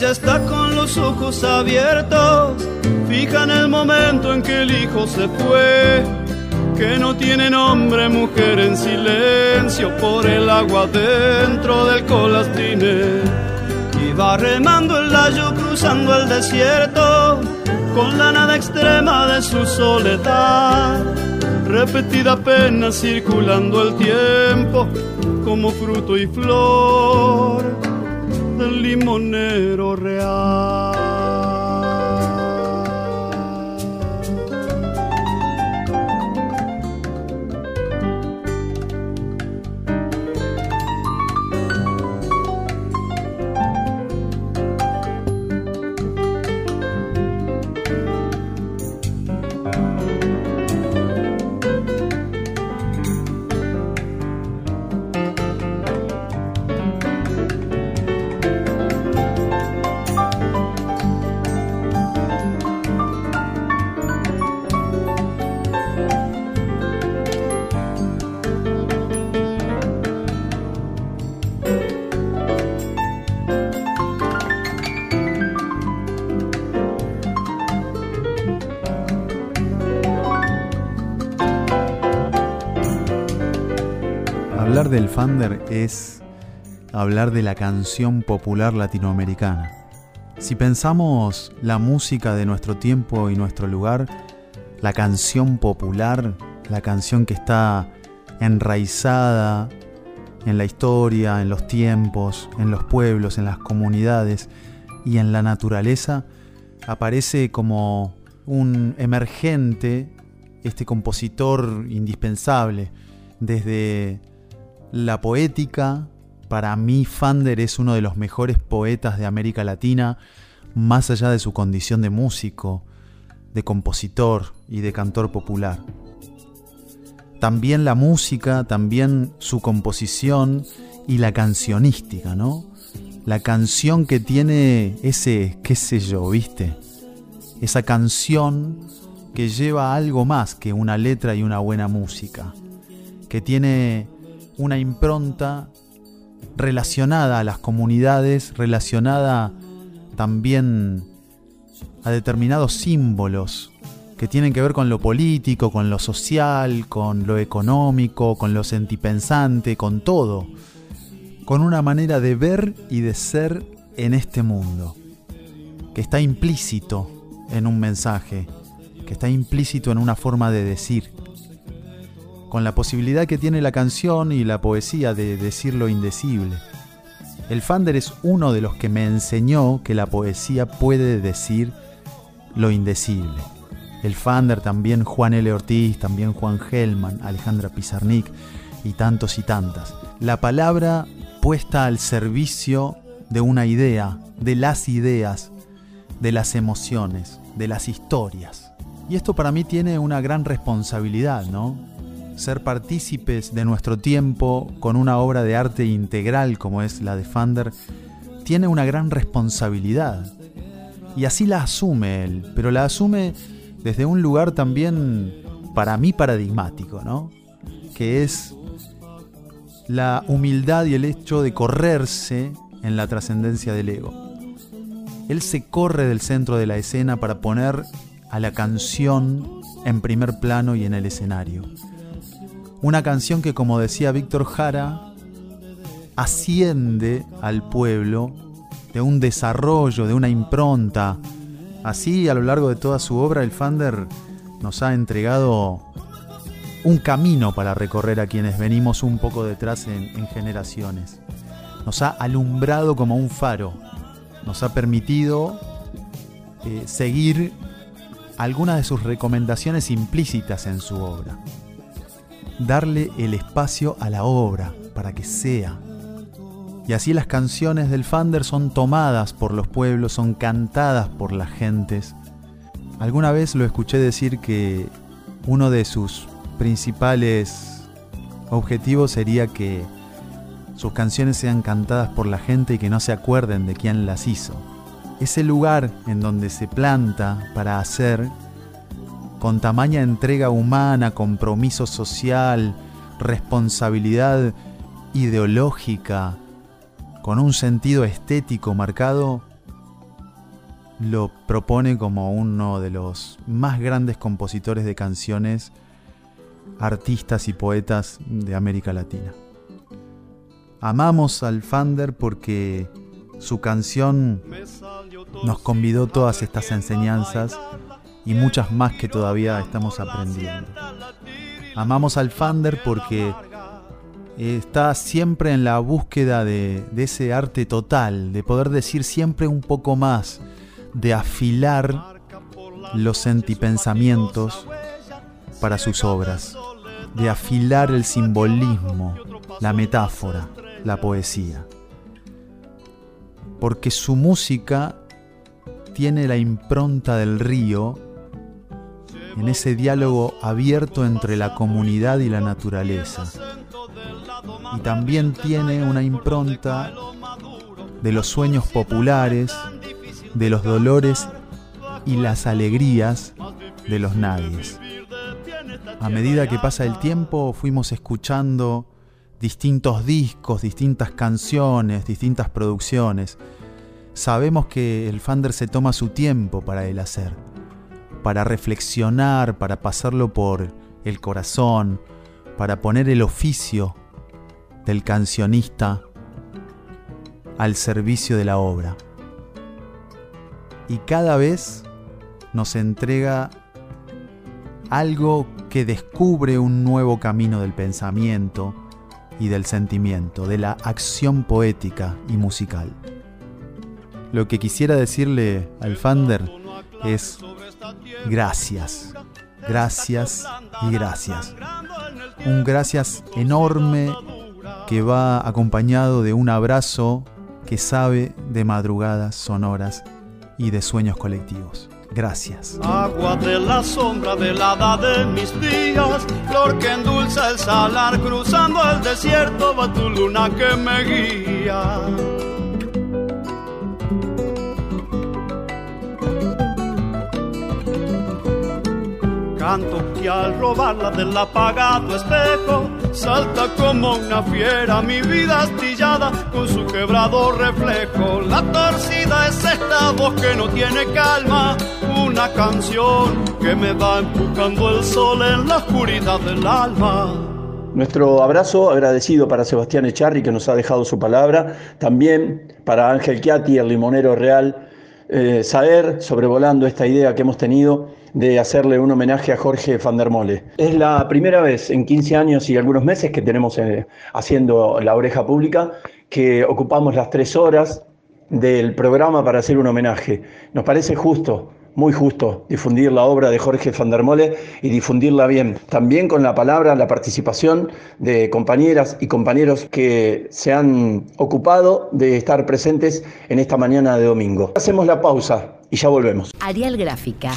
Ya está con los ojos abiertos. Fija en el momento en que el hijo se fue. Que no tiene nombre, mujer en silencio por el agua dentro del colastine. Y va remando el layo cruzando el desierto con la nada extrema de su soledad. Repetida pena circulando el tiempo como fruto y flor del limonero real. Hablar del Fander es hablar de la canción popular latinoamericana. Si pensamos la música de nuestro tiempo y nuestro lugar, la canción popular, la canción que está enraizada en la historia, en los tiempos, en los pueblos, en las comunidades y en la naturaleza, aparece como un emergente este compositor indispensable. Desde la poética, para mí Fander es uno de los mejores poetas de América Latina, más allá de su condición de músico, de compositor y de cantor popular. También la música, también su composición y la cancionística, ¿no? La canción que tiene ese, qué sé yo, ¿viste? Esa canción que lleva algo más que una letra y una buena música, que tiene una impronta relacionada a las comunidades, relacionada también a determinados símbolos que tienen que ver con lo político, con lo social, con lo económico, con lo sentipensante, con todo, con una manera de ver y de ser en este mundo, que está implícito en un mensaje, que está implícito en una forma de decir, con la posibilidad que tiene la canción y la poesía de decir lo indecible. El Fander es uno de los que me enseñó que la poesía puede decir lo indecible. El Fander, también Juan L. Ortiz, también Juan Gelman, Alejandra Pizarnik y tantos y tantas. La palabra puesta al servicio de una idea, de las ideas, de las emociones, de las historias. Y esto para mí tiene una gran responsabilidad, ¿no? Ser partícipes de nuestro tiempo con una obra de arte integral como es la de Fander tiene una gran responsabilidad. Y así la asume él, pero la asume desde un lugar también para mí paradigmático, ¿no? Que es la humildad y el hecho de correrse en la trascendencia del ego. Él se corre del centro de la escena para poner a la canción en primer plano y en el escenario. Una canción que, como decía Víctor Jara, asciende al pueblo de un desarrollo, de una impronta. Así, a lo largo de toda su obra, el Fander nos ha entregado un camino para recorrer a quienes venimos un poco detrás en, generaciones. Nos ha alumbrado como un faro, nos ha permitido eh, seguir algunas de sus recomendaciones implícitas en su obra. Darle el espacio a la obra para que sea. Y así las canciones del Fander son tomadas por los pueblos, son cantadas por las gentes. Alguna vez lo escuché decir que uno de sus principales objetivos sería que sus canciones sean cantadas por la gente y que no se acuerden de quién las hizo. Ese lugar en donde se planta para hacer, con tamaña entrega humana, compromiso social, responsabilidad ideológica, con un sentido estético marcado, lo propone como uno de los más grandes compositores de canciones artistas y poetas de América Latina. Amamos al Fander porque su canción nos convidó todas estas enseñanzas y muchas más que todavía estamos aprendiendo. Amamos al Fander porque está siempre en la búsqueda de, de, ese arte total, de poder decir siempre un poco más, de afilar los sentipensamientos para sus obras, de afilar el simbolismo, la metáfora, la poesía. Porque su música tiene la impronta del río en ese diálogo abierto entre la comunidad y la naturaleza. Y también tiene una impronta de los sueños populares, de los dolores y las alegrías de los nadies. A medida que pasa el tiempo fuimos escuchando distintos discos, distintas canciones, distintas producciones. Sabemos que el Fander se toma su tiempo para el hacer, para reflexionar, para pasarlo por el corazón, para poner el oficio del cancionista al servicio de la obra. Y cada vez nos entrega algo que descubre un nuevo camino del pensamiento y del sentimiento, de la acción poética y musical. Lo que quisiera decirle al Fander es gracias, gracias y gracias. Un gracias enorme que va acompañado de un abrazo que sabe de madrugadas sonoras y de sueños colectivos. Gracias. Agua de la sombra de la edad de mis días, flor que endulza el salar, cruzando el desierto va tu luna que me guía. Canto que al robarla del apagado espejo salta como una fiera mi vida astillada con su quebrado reflejo. La torcida es esta voz que no tiene calma, una canción que me va empujando el sol en la oscuridad del alma. Nuestro abrazo agradecido para Sebastián Echarri que nos ha dejado su palabra, también para Ángel Chiati, el limonero real, eh, sobrevolando esta idea que hemos tenido de hacerle un homenaje a Jorge van der Mole. Es la primera vez en 15 años y algunos meses que tenemos eh, haciendo la oreja pública que ocupamos las tres horas del programa para hacer un homenaje. Nos parece justo, muy justo, difundir la obra de Jorge van der Mole y difundirla bien. También con la palabra, la participación de compañeras y compañeros que se han ocupado de estar presentes en esta mañana de domingo. Hacemos la pausa y ya volvemos. Arial Gráfica.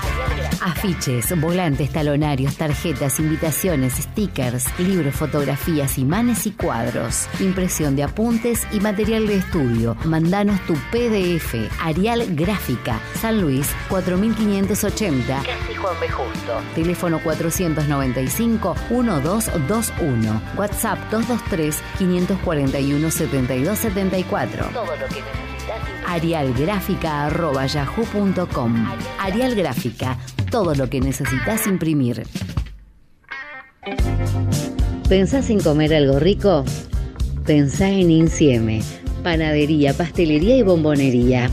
Afiches, volantes, talonarios, tarjetas, invitaciones, stickers, libros, fotografías, imanes y cuadros. Impresión de apuntes y material de estudio. Mandanos tu PDF. Arial Gráfica. San Luis 4580. Casi Juan B. Justo. Teléfono 495-1221. WhatsApp 223-541-7274. Todo lo que necesitas. arialgráfica.yahoo.com Arial Gráfica. Todo lo que necesitas imprimir. ¿Pensás en comer algo rico? Pensá en Insieme. Panadería, pastelería y bombonería.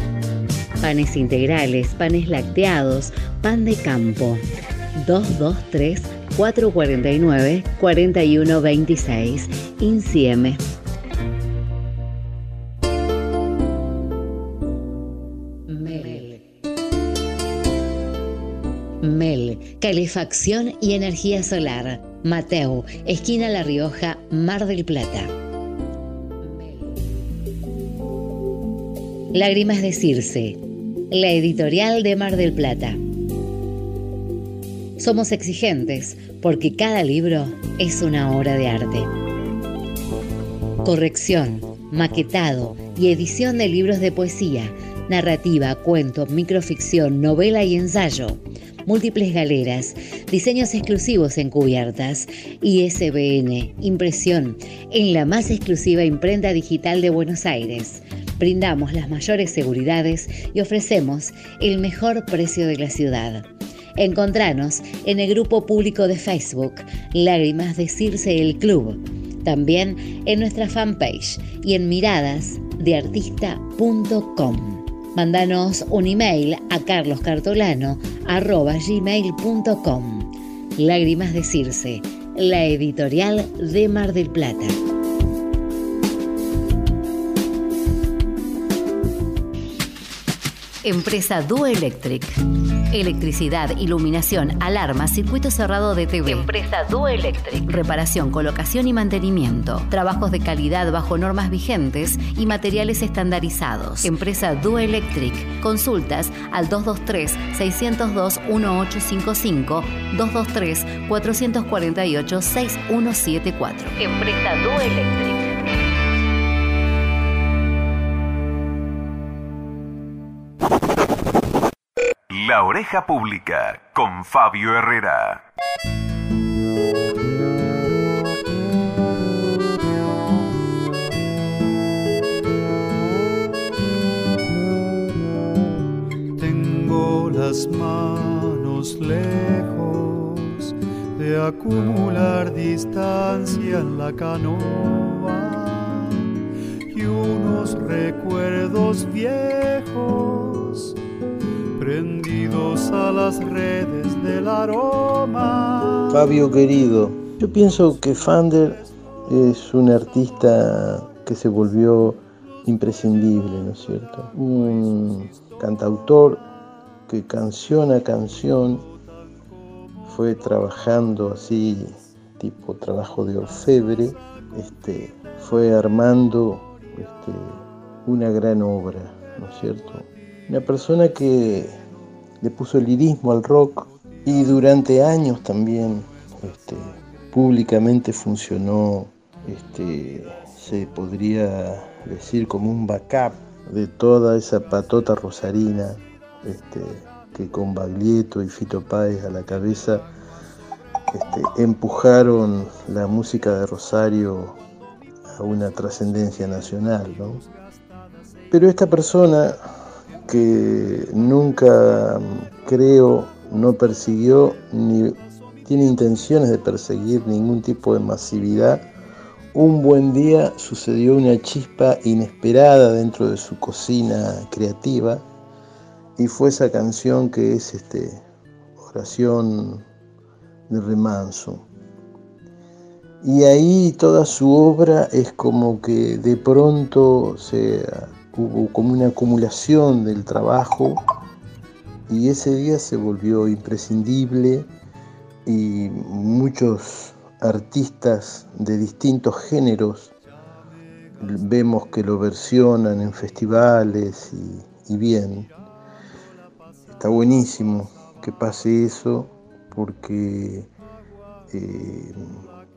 Panes integrales, panes lacteados, pan de campo. 223 449 4126. Insieme. Mel, calefacción y energía solar. Mateo, esquina La Rioja, Mar del Plata. Lágrimas de Circe, la editorial de Mar del Plata. Somos exigentes porque cada libro es una obra de arte. Corrección, maquetado y edición de libros de poesía, narrativa, cuento, microficción, novela y ensayo múltiples galeras, diseños exclusivos en cubiertas, ISBN, impresión, en la más exclusiva imprenta digital de Buenos Aires. Brindamos las mayores seguridades y ofrecemos el mejor precio de la ciudad. Encontranos en el grupo público de Facebook Lágrimas de Circe el Club. También en nuestra fanpage y en miradasdeartista.com. Mándanos un email a carloscartolano.gmail.com Lágrimas de Circe, la editorial de Mar del Plata. Empresa Duo Electric. Electricidad, iluminación, alarma, circuito cerrado de TV. Empresa Duo Electric. Reparación, colocación y mantenimiento. Trabajos de calidad bajo normas vigentes y materiales estandarizados. Empresa Duo Electric. Consultas al 223-602-1855, 223-448-6174. Empresa Duo Electric. La Oreja Pública con Fabio Herrera. Tengo las manos lejos de acumular distancia en la canoa y unos recuerdos viejos prendidos a las redes del aroma. Fabio querido, yo pienso que Fander es un artista que se volvió imprescindible, ¿no es cierto? Un cantautor que canción a canción fue trabajando así, tipo trabajo de orfebre, este, fue armando este, una gran obra, ¿no es cierto? Una persona que le puso el lirismo al rock y durante años también este, públicamente funcionó, este, se podría decir como un backup de toda esa patota rosarina este, que con Baglietto y Fito Páez a la cabeza empujaron la música de Rosario a una trascendencia nacional. ¿no? Pero esta persona que nunca creo no persiguió ni tiene intenciones de perseguir ningún tipo de masividad, un buen día sucedió una chispa inesperada dentro de su cocina creativa y fue esa canción que es este, oración de remanso. Y ahí toda su obra es como que de pronto se, hubo como una acumulación del trabajo y ese día se volvió imprescindible y muchos artistas de distintos géneros vemos que lo versionan en festivales y, bien. Está buenísimo que pase eso porque eh,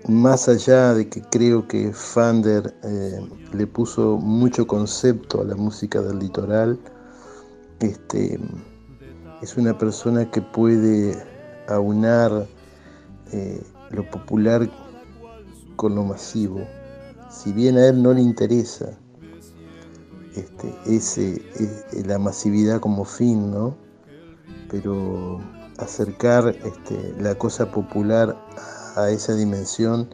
más allá de que creo que Fander eh, le puso mucho concepto a la música del litoral, este, es una persona que puede aunar eh, lo popular con lo masivo. Si bien a él no le interesa este, ese, e, la masividad como fin, ¿no? Pero acercar este, la cosa popular a esa dimensión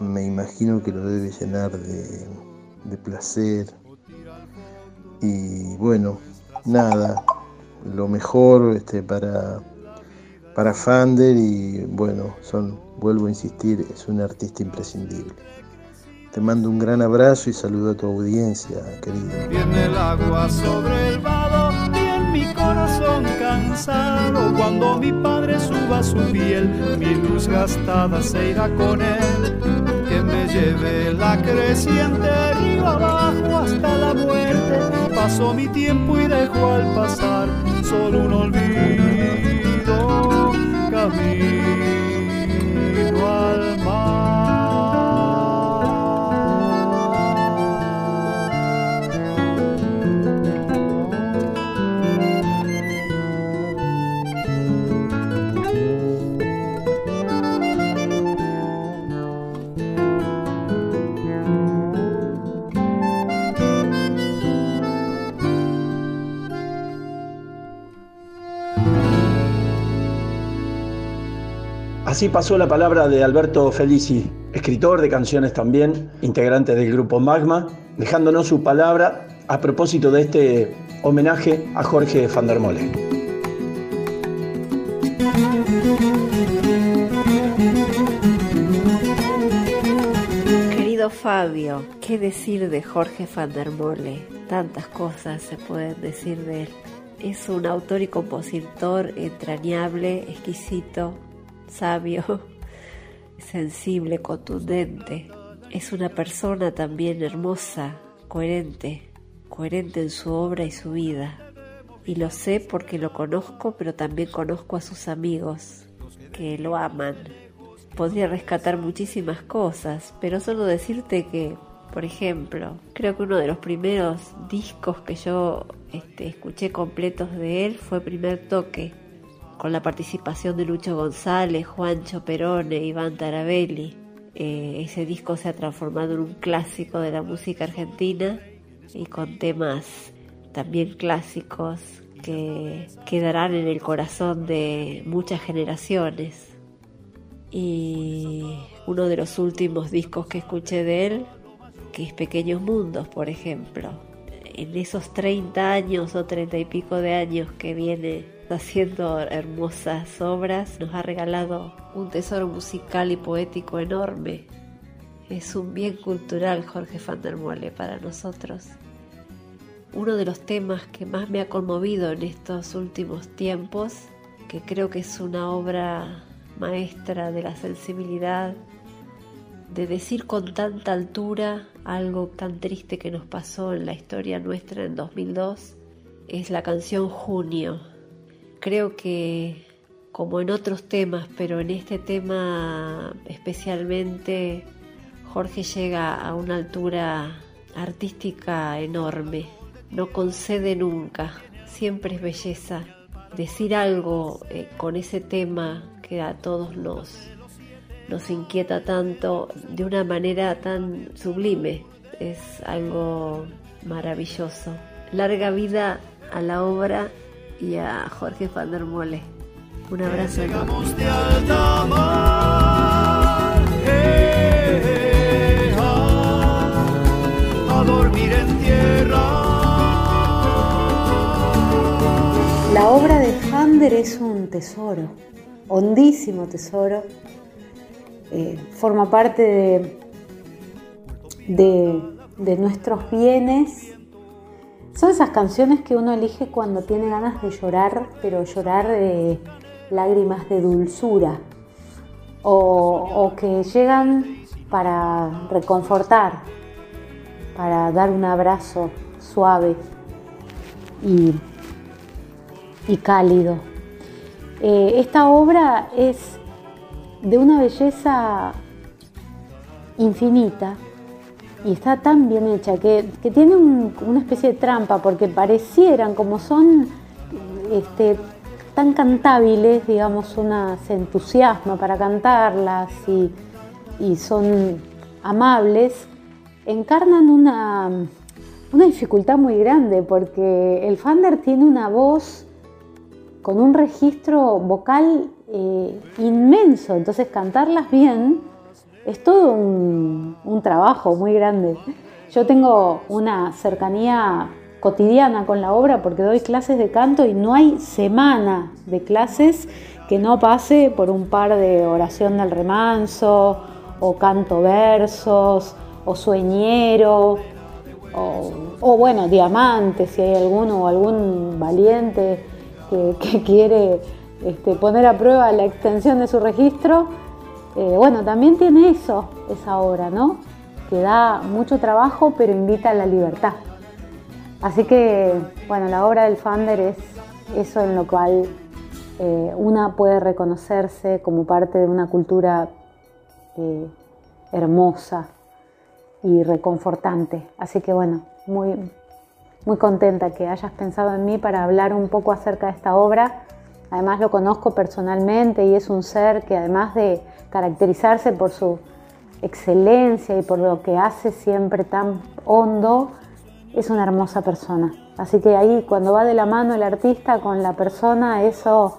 me imagino que lo debe llenar de, de placer. Y bueno, nada, lo mejor este, para, para Fander y bueno, son, vuelvo a insistir, es un artista imprescindible. Te mando un gran abrazo y saludo a tu audiencia, querido. Viene el agua sobre el mi corazón cansado. Cuando mi padre suba su piel, mi luz gastada se irá con él. Que me lleve la creciente río abajo hasta la muerte. Paso mi tiempo y dejo al pasar solo un olvido. Camino al mar. Así pasó la palabra de Alberto Felici, escritor de canciones también, integrante del grupo Magma, dejándonos su palabra a propósito de este homenaje a Jorge van der Mole. Querido Fabio, ¿qué decir de Jorge van? Tantas cosas se pueden decir de él. Es un autor y compositor entrañable, exquisito, sabio, sensible, contundente. Es una persona también hermosa, coherente, coherente en su obra y su vida. Y lo sé porque lo conozco, pero también conozco a sus amigos que lo aman. Podría rescatar muchísimas cosas, pero solo decirte que, por ejemplo, creo que uno de los primeros discos que yo este, escuché completos de él fue Primer Toque, con la participación de Lucho González, Juancho Perone, Iván Tarabelli. Eh, ese disco se ha transformado en un clásico de la música argentina y con temas también clásicos que quedarán en el corazón de muchas generaciones. Y uno de los últimos discos que escuché de él, que es Pequeños Mundos, por ejemplo. En esos 30 años o 30 y pico de años que viene haciendo hermosas obras, nos ha regalado un tesoro musical y poético enorme. Es un bien cultural Jorge van der Mole para nosotros. Uno de los temas que más me ha conmovido en estos últimos tiempos, que creo que es una obra maestra de la sensibilidad, de decir con tanta altura algo tan triste que nos pasó en la historia nuestra en 2002, es la canción Junio. Creo que como en otros temas, pero en este tema especialmente, Jorge llega a una altura artística enorme. No concede nunca, siempre es belleza. Decir algo eh, con ese tema que a todos nos, nos inquieta tanto de una manera tan sublime es algo maravilloso. Larga vida a la obra y a Jorge van der Mole. Un abrazo. Llegamos de alta mar, eh, ah, a dormir en tierra. La obra de Fander es un tesoro, hondísimo tesoro. Eh, forma parte de, de, de nuestros bienes. Son esas canciones que uno elige cuando tiene ganas de llorar, pero llorar de lágrimas de dulzura o, que llegan para reconfortar, para dar un abrazo suave y, y cálido. Eh, esta obra es de una belleza infinita y está tan bien hecha que, tiene un- una especie de trampa porque parecieran como son este, tan cantables, digamos, una se entusiasma para cantarlas y, y son amables, encarnan una, una dificultad muy grande porque el Fander tiene una voz con un registro vocal eh, inmenso, entonces cantarlas bien es todo un, trabajo muy grande. Yo tengo una cercanía cotidiana con la obra porque doy clases de canto y no hay semana de clases que no pase por un par de oración del remanso o canto versos o sueñero o, bueno, diamante si hay alguno o algún valiente que, que quiere este, poner a prueba la extensión de su registro. Eh, bueno, también tiene eso, esa obra, ¿no? Que da mucho trabajo pero invita a la libertad. Así que, bueno, la obra del Fander es eso en lo cual eh, una puede reconocerse como parte de una cultura eh, hermosa y reconfortante. Así que, bueno, muy, muy contenta que hayas pensado en mí para hablar un poco acerca de esta obra. Además lo conozco personalmente y es un ser que además de caracterizarse por su excelencia y por lo que hace siempre tan hondo, es una hermosa persona. Así que ahí cuando va de la mano el artista con la persona, eso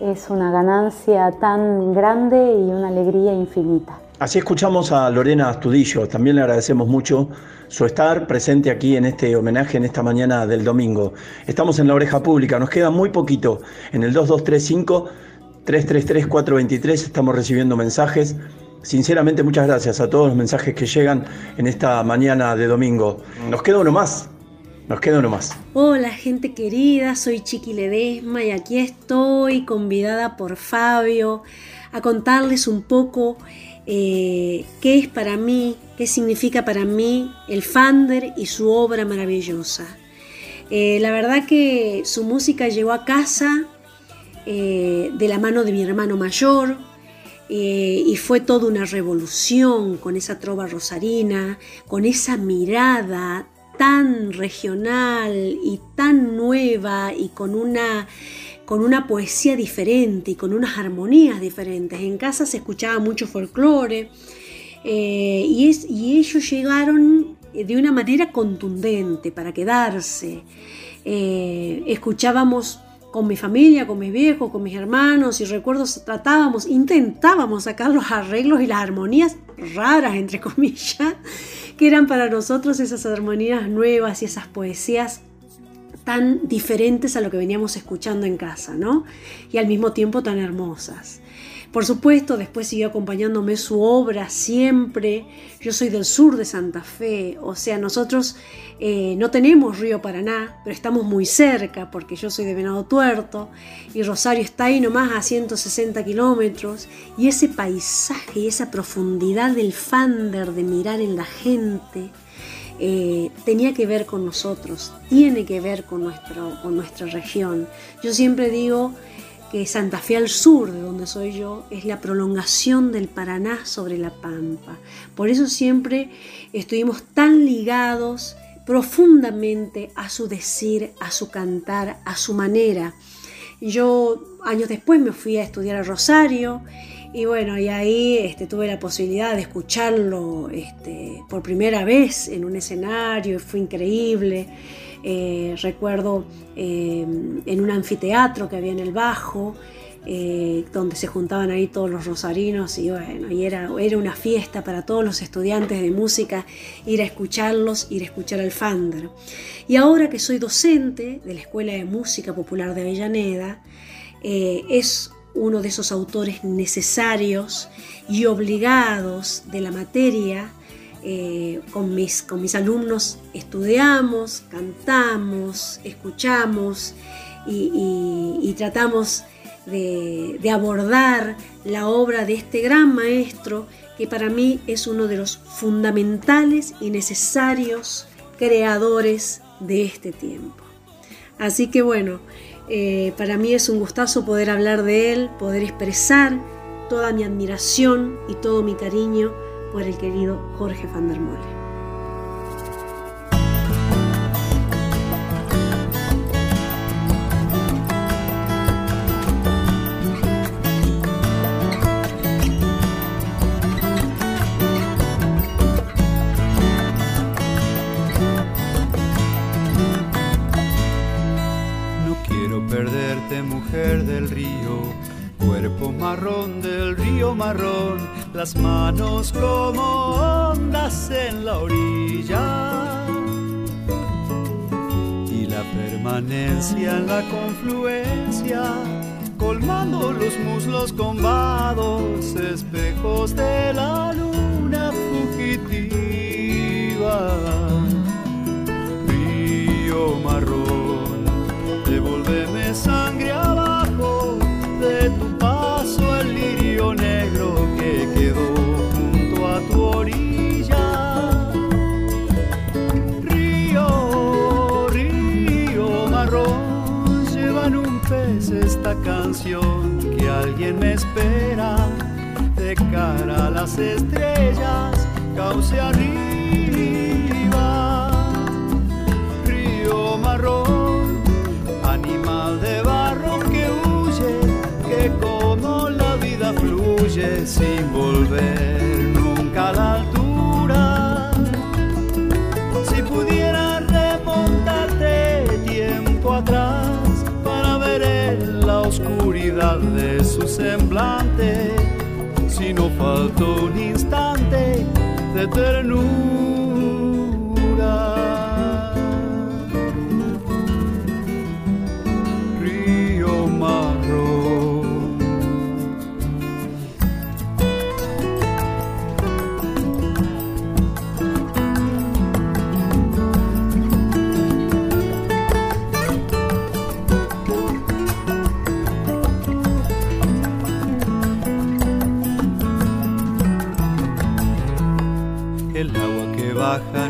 es una ganancia tan grande y una alegría infinita. Así escuchamos a Lorena Astudillo. También le agradecemos mucho su estar presente aquí en este homenaje en esta mañana del domingo. Estamos en la oreja pública, nos queda muy poquito. En el 2235 333 423 estamos recibiendo mensajes. Sinceramente, muchas gracias a todos los mensajes que llegan en esta mañana de domingo. Nos queda uno más. Nos queda uno más. Hola gente querida, soy Chiqui Ledesma y aquí estoy convidada por Fabio a contarles un poco eh, qué es para mí, qué significa para mí el Fander y su obra maravillosa. Eh, la verdad que su música llegó a casa eh, de la mano de mi hermano mayor eh, y fue toda una revolución con esa trova rosarina, con esa mirada tan regional y tan nueva y con una con una poesía diferente y con unas armonías diferentes. En casa se escuchaba mucho folclore eh, y, es, y ellos llegaron de una manera contundente para quedarse. Escuchábamos con mi familia, con mis viejos, con mis hermanos y recuerdo tratábamos, intentábamos sacar los arreglos y las armonías raras, entre comillas, que eran para nosotros esas armonías nuevas y esas poesías tan diferentes a lo que veníamos escuchando en casa, ¿no? Y al mismo tiempo tan hermosas. Por supuesto, después siguió acompañándome su obra siempre. Yo soy del sur de Santa Fe, o sea, nosotros eh, no tenemos Río Paraná, pero estamos muy cerca porque yo soy de Venado Tuerto y Rosario está ahí nomás a 160 kilómetros. Y ese paisaje y esa profundidad del Fander de mirar en la gente. Eh, tenía que ver con nosotros, tiene que ver con, nuestro, con nuestra región. Yo siempre digo que Santa Fe al sur, de donde soy yo, es la prolongación del Paraná sobre la Pampa. Por eso siempre estuvimos tan ligados profundamente a su decir, a su cantar, a su manera. Yo años después me fui a estudiar a Rosario y bueno, y ahí este, tuve la posibilidad de escucharlo este, por primera vez en un escenario, fue increíble. Eh, recuerdo eh, en un anfiteatro que había en el Bajo, eh, donde se juntaban ahí todos los rosarinos y bueno, era, una fiesta para todos los estudiantes de música ir a escucharlos, ir a escuchar al. Y ahora que soy docente de la Escuela de Música Popular de Avellaneda, es uno de esos autores necesarios y obligados de la materia eh, con, mis, con mis alumnos estudiamos, cantamos, escuchamos y, tratamos de, abordar la obra de este gran maestro que para mí es uno de los fundamentales y necesarios creadores de este tiempo. Así que bueno, eh, para mí es un gustazo poder hablar de él, poder expresar toda mi admiración y todo mi cariño por el querido Jorge van der Molle. Las manos como ondas en la orilla y la permanencia en la confluencia, colmando los muslos con vados, espejos de la luna fugitiva. Río marrón, alguien me espera de cara a las estrellas, cauce arriba. Río marrón, animal de barro que huye, que como la vida fluye sin volver nunca a la semblante, si no faltó un instante de ternura.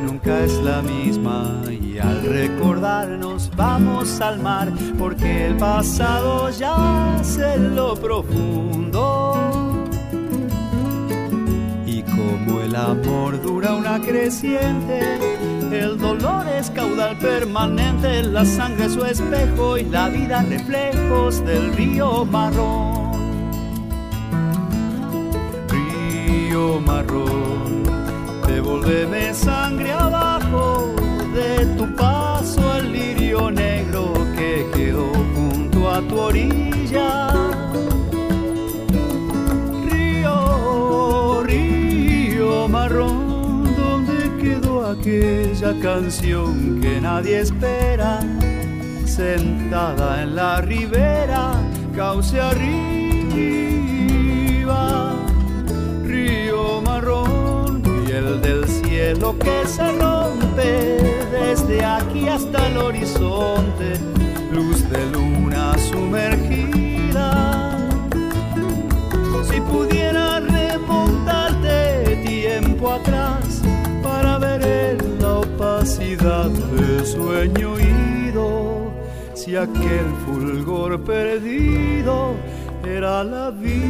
Nunca es la misma y al recordarnos vamos al mar porque el pasado yace en lo profundo. Y como el amor dura una creciente, el dolor es caudal permanente, la sangre su espejo y la vida reflejos del río marrón. Río marrón Devuélveme sangre abajo de tu paso el lirio negro que quedó junto a tu orilla. Río, río marrón, donde quedó aquella canción que nadie espera sentada en la ribera, cauce arriba, cielo que se rompe desde aquí hasta el horizonte, luz de luna sumergida. Si pudiera remontarte tiempo atrás para ver en la opacidad del sueño ido, si aquel fulgor perdido era la vida.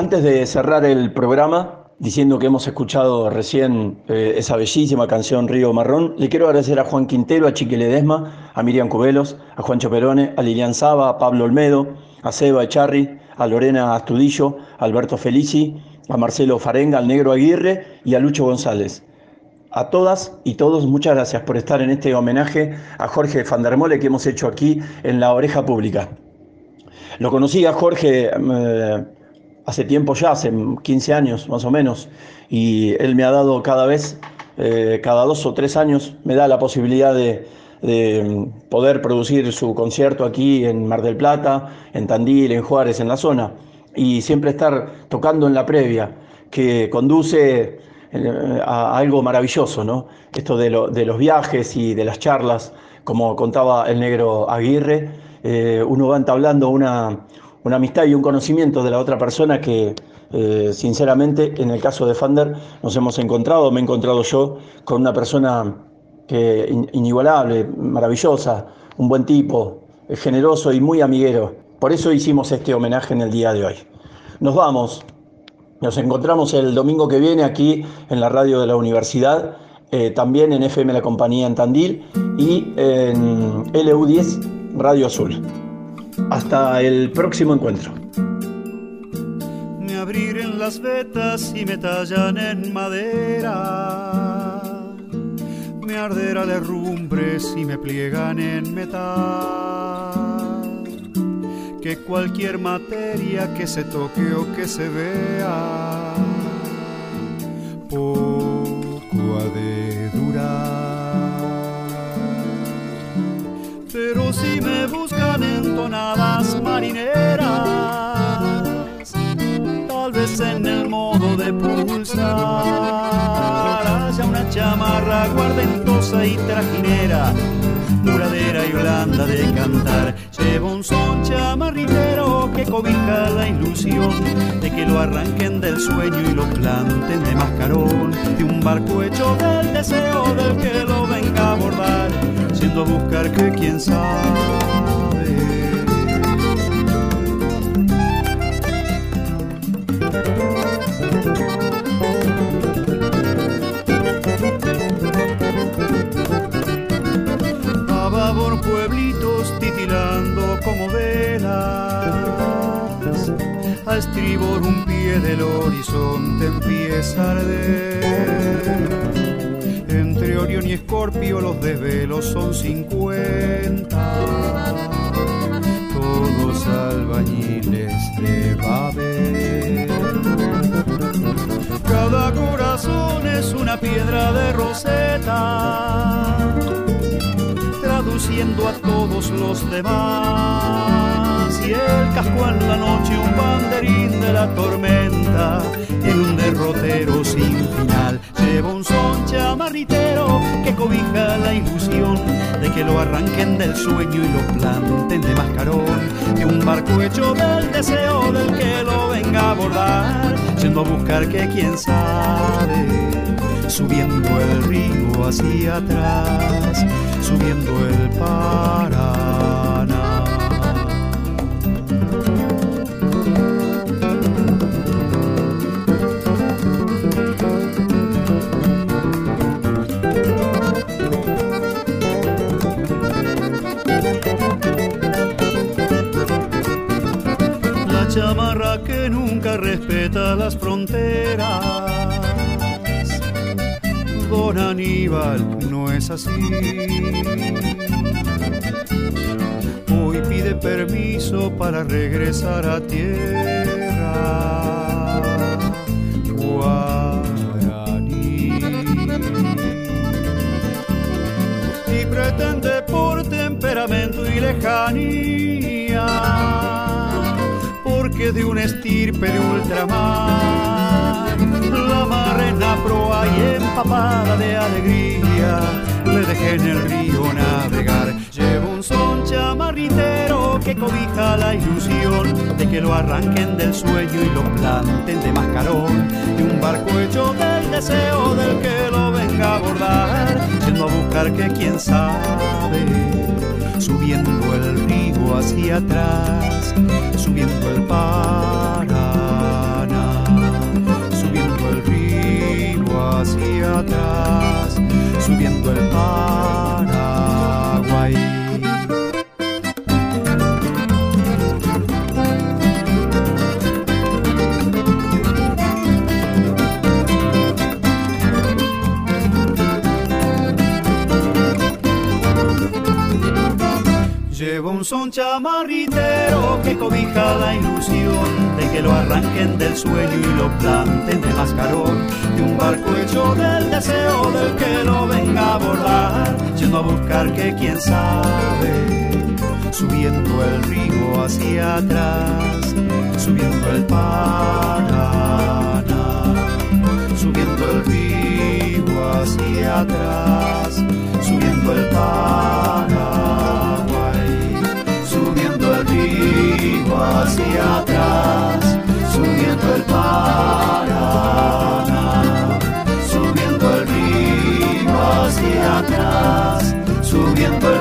Antes de cerrar el programa, diciendo que hemos escuchado recién eh, esa bellísima canción Río Marrón, le quiero agradecer a Juan Quintero, a Chiqui Ledesma, a Miriam Cubelos, a Juancho Perone, a Lilian Saba, a Pablo Olmedo, a Seba Echarri, a Lorena Astudillo, a Alberto Felici, a Marcelo Farenga, al Negro Aguirre y a Lucho González. A todas y todos, muchas gracias por estar en este homenaje a Jorge Fandermole que hemos hecho aquí en La Oreja Pública. Lo conocí a Jorge eh, hace tiempo ya, hace 15 años más o menos, y él me ha dado cada vez, eh, cada dos o tres años, me da la posibilidad de, de poder producir su concierto aquí en Mar del Plata, en Tandil, en Juárez, en la zona, y siempre estar tocando en la previa, que conduce eh, a algo maravilloso, ¿no? Esto de, lo- de los viajes y de las charlas, como contaba el negro Aguirre, eh, uno va entablando una, una amistad y un conocimiento de la otra persona que, eh, sinceramente, en el caso de Fander, nos hemos encontrado, me he encontrado yo con una persona que, in- inigualable, maravillosa, un buen tipo, eh, generoso y muy amiguero. Por eso hicimos este homenaje en el día de hoy. Nos vamos, nos encontramos el domingo que viene aquí en la radio de la universidad, eh, también en FM La Compañía en Tandil y en LU10 Radio Azul. Hasta el próximo encuentro. me abrirán las vetas y me tallan en madera. Me arderá la herrumbre si me pliegan en metal. Que cualquier materia que se toque o que se vea, poco ha de durar. Buscan en tonadas marineras, tal vez en el modo de pulsar haya una chamarra guardentosa y trajinera, duradera y blanda de cantar. Llevo un son chamarritero que cobija la ilusión de que lo arranquen del sueño y lo planten de mascarón, de un barco hecho del deseo del que lo venga a buscar que quién sabe. A babor pueblitos titilando como velas. A estribor un pie del horizonte empieza a arder. Orión y Escorpio los desvelos son cincuenta. Todos albañiles de Babel. Cada corazón es una piedra de roseta traduciendo a todos los demás. Y el casco en la noche, un banderín de la tormenta, en un derrotero sin final. Un son chamarritero que cobija la ilusión de que lo arranquen del sueño y lo planten de mascarón. De un barco hecho del deseo del que lo venga a abordar, yendo a buscar que quién sabe subiendo el río hacia atrás, subiendo el Paraná. Respeta las fronteras. Don Aníbal no es así. Hoy pide permiso para regresar a tierra. Guaraní. Y pretende por temperamento y lejanía de una estirpe de ultramar la marrena proa y empapada de alegría le dejé en el río navegar. Llevo un son chamarritero que cobija la ilusión de que lo arranquen del sueño y lo planten de mascarón. Y un barco hecho del deseo del que lo venga a abordar, yendo a buscar que quién sabe, subiendo el río hacia atrás, subiendo el Paraná, subiendo el río hacia atrás, subiendo el Paraguay. Son chamarritero que cobija la ilusión de que lo arranquen del sueño y lo planten de mascarón. De un barco hecho del deseo del que lo venga a abordar, yendo a buscar que quién sabe, subiendo el río hacia atrás, subiendo el Paraná, subiendo el río hacia atrás, subiendo el Paraguay, hacia atrás, subiendo el Paraná, subiendo el río hacia atrás, subiendo el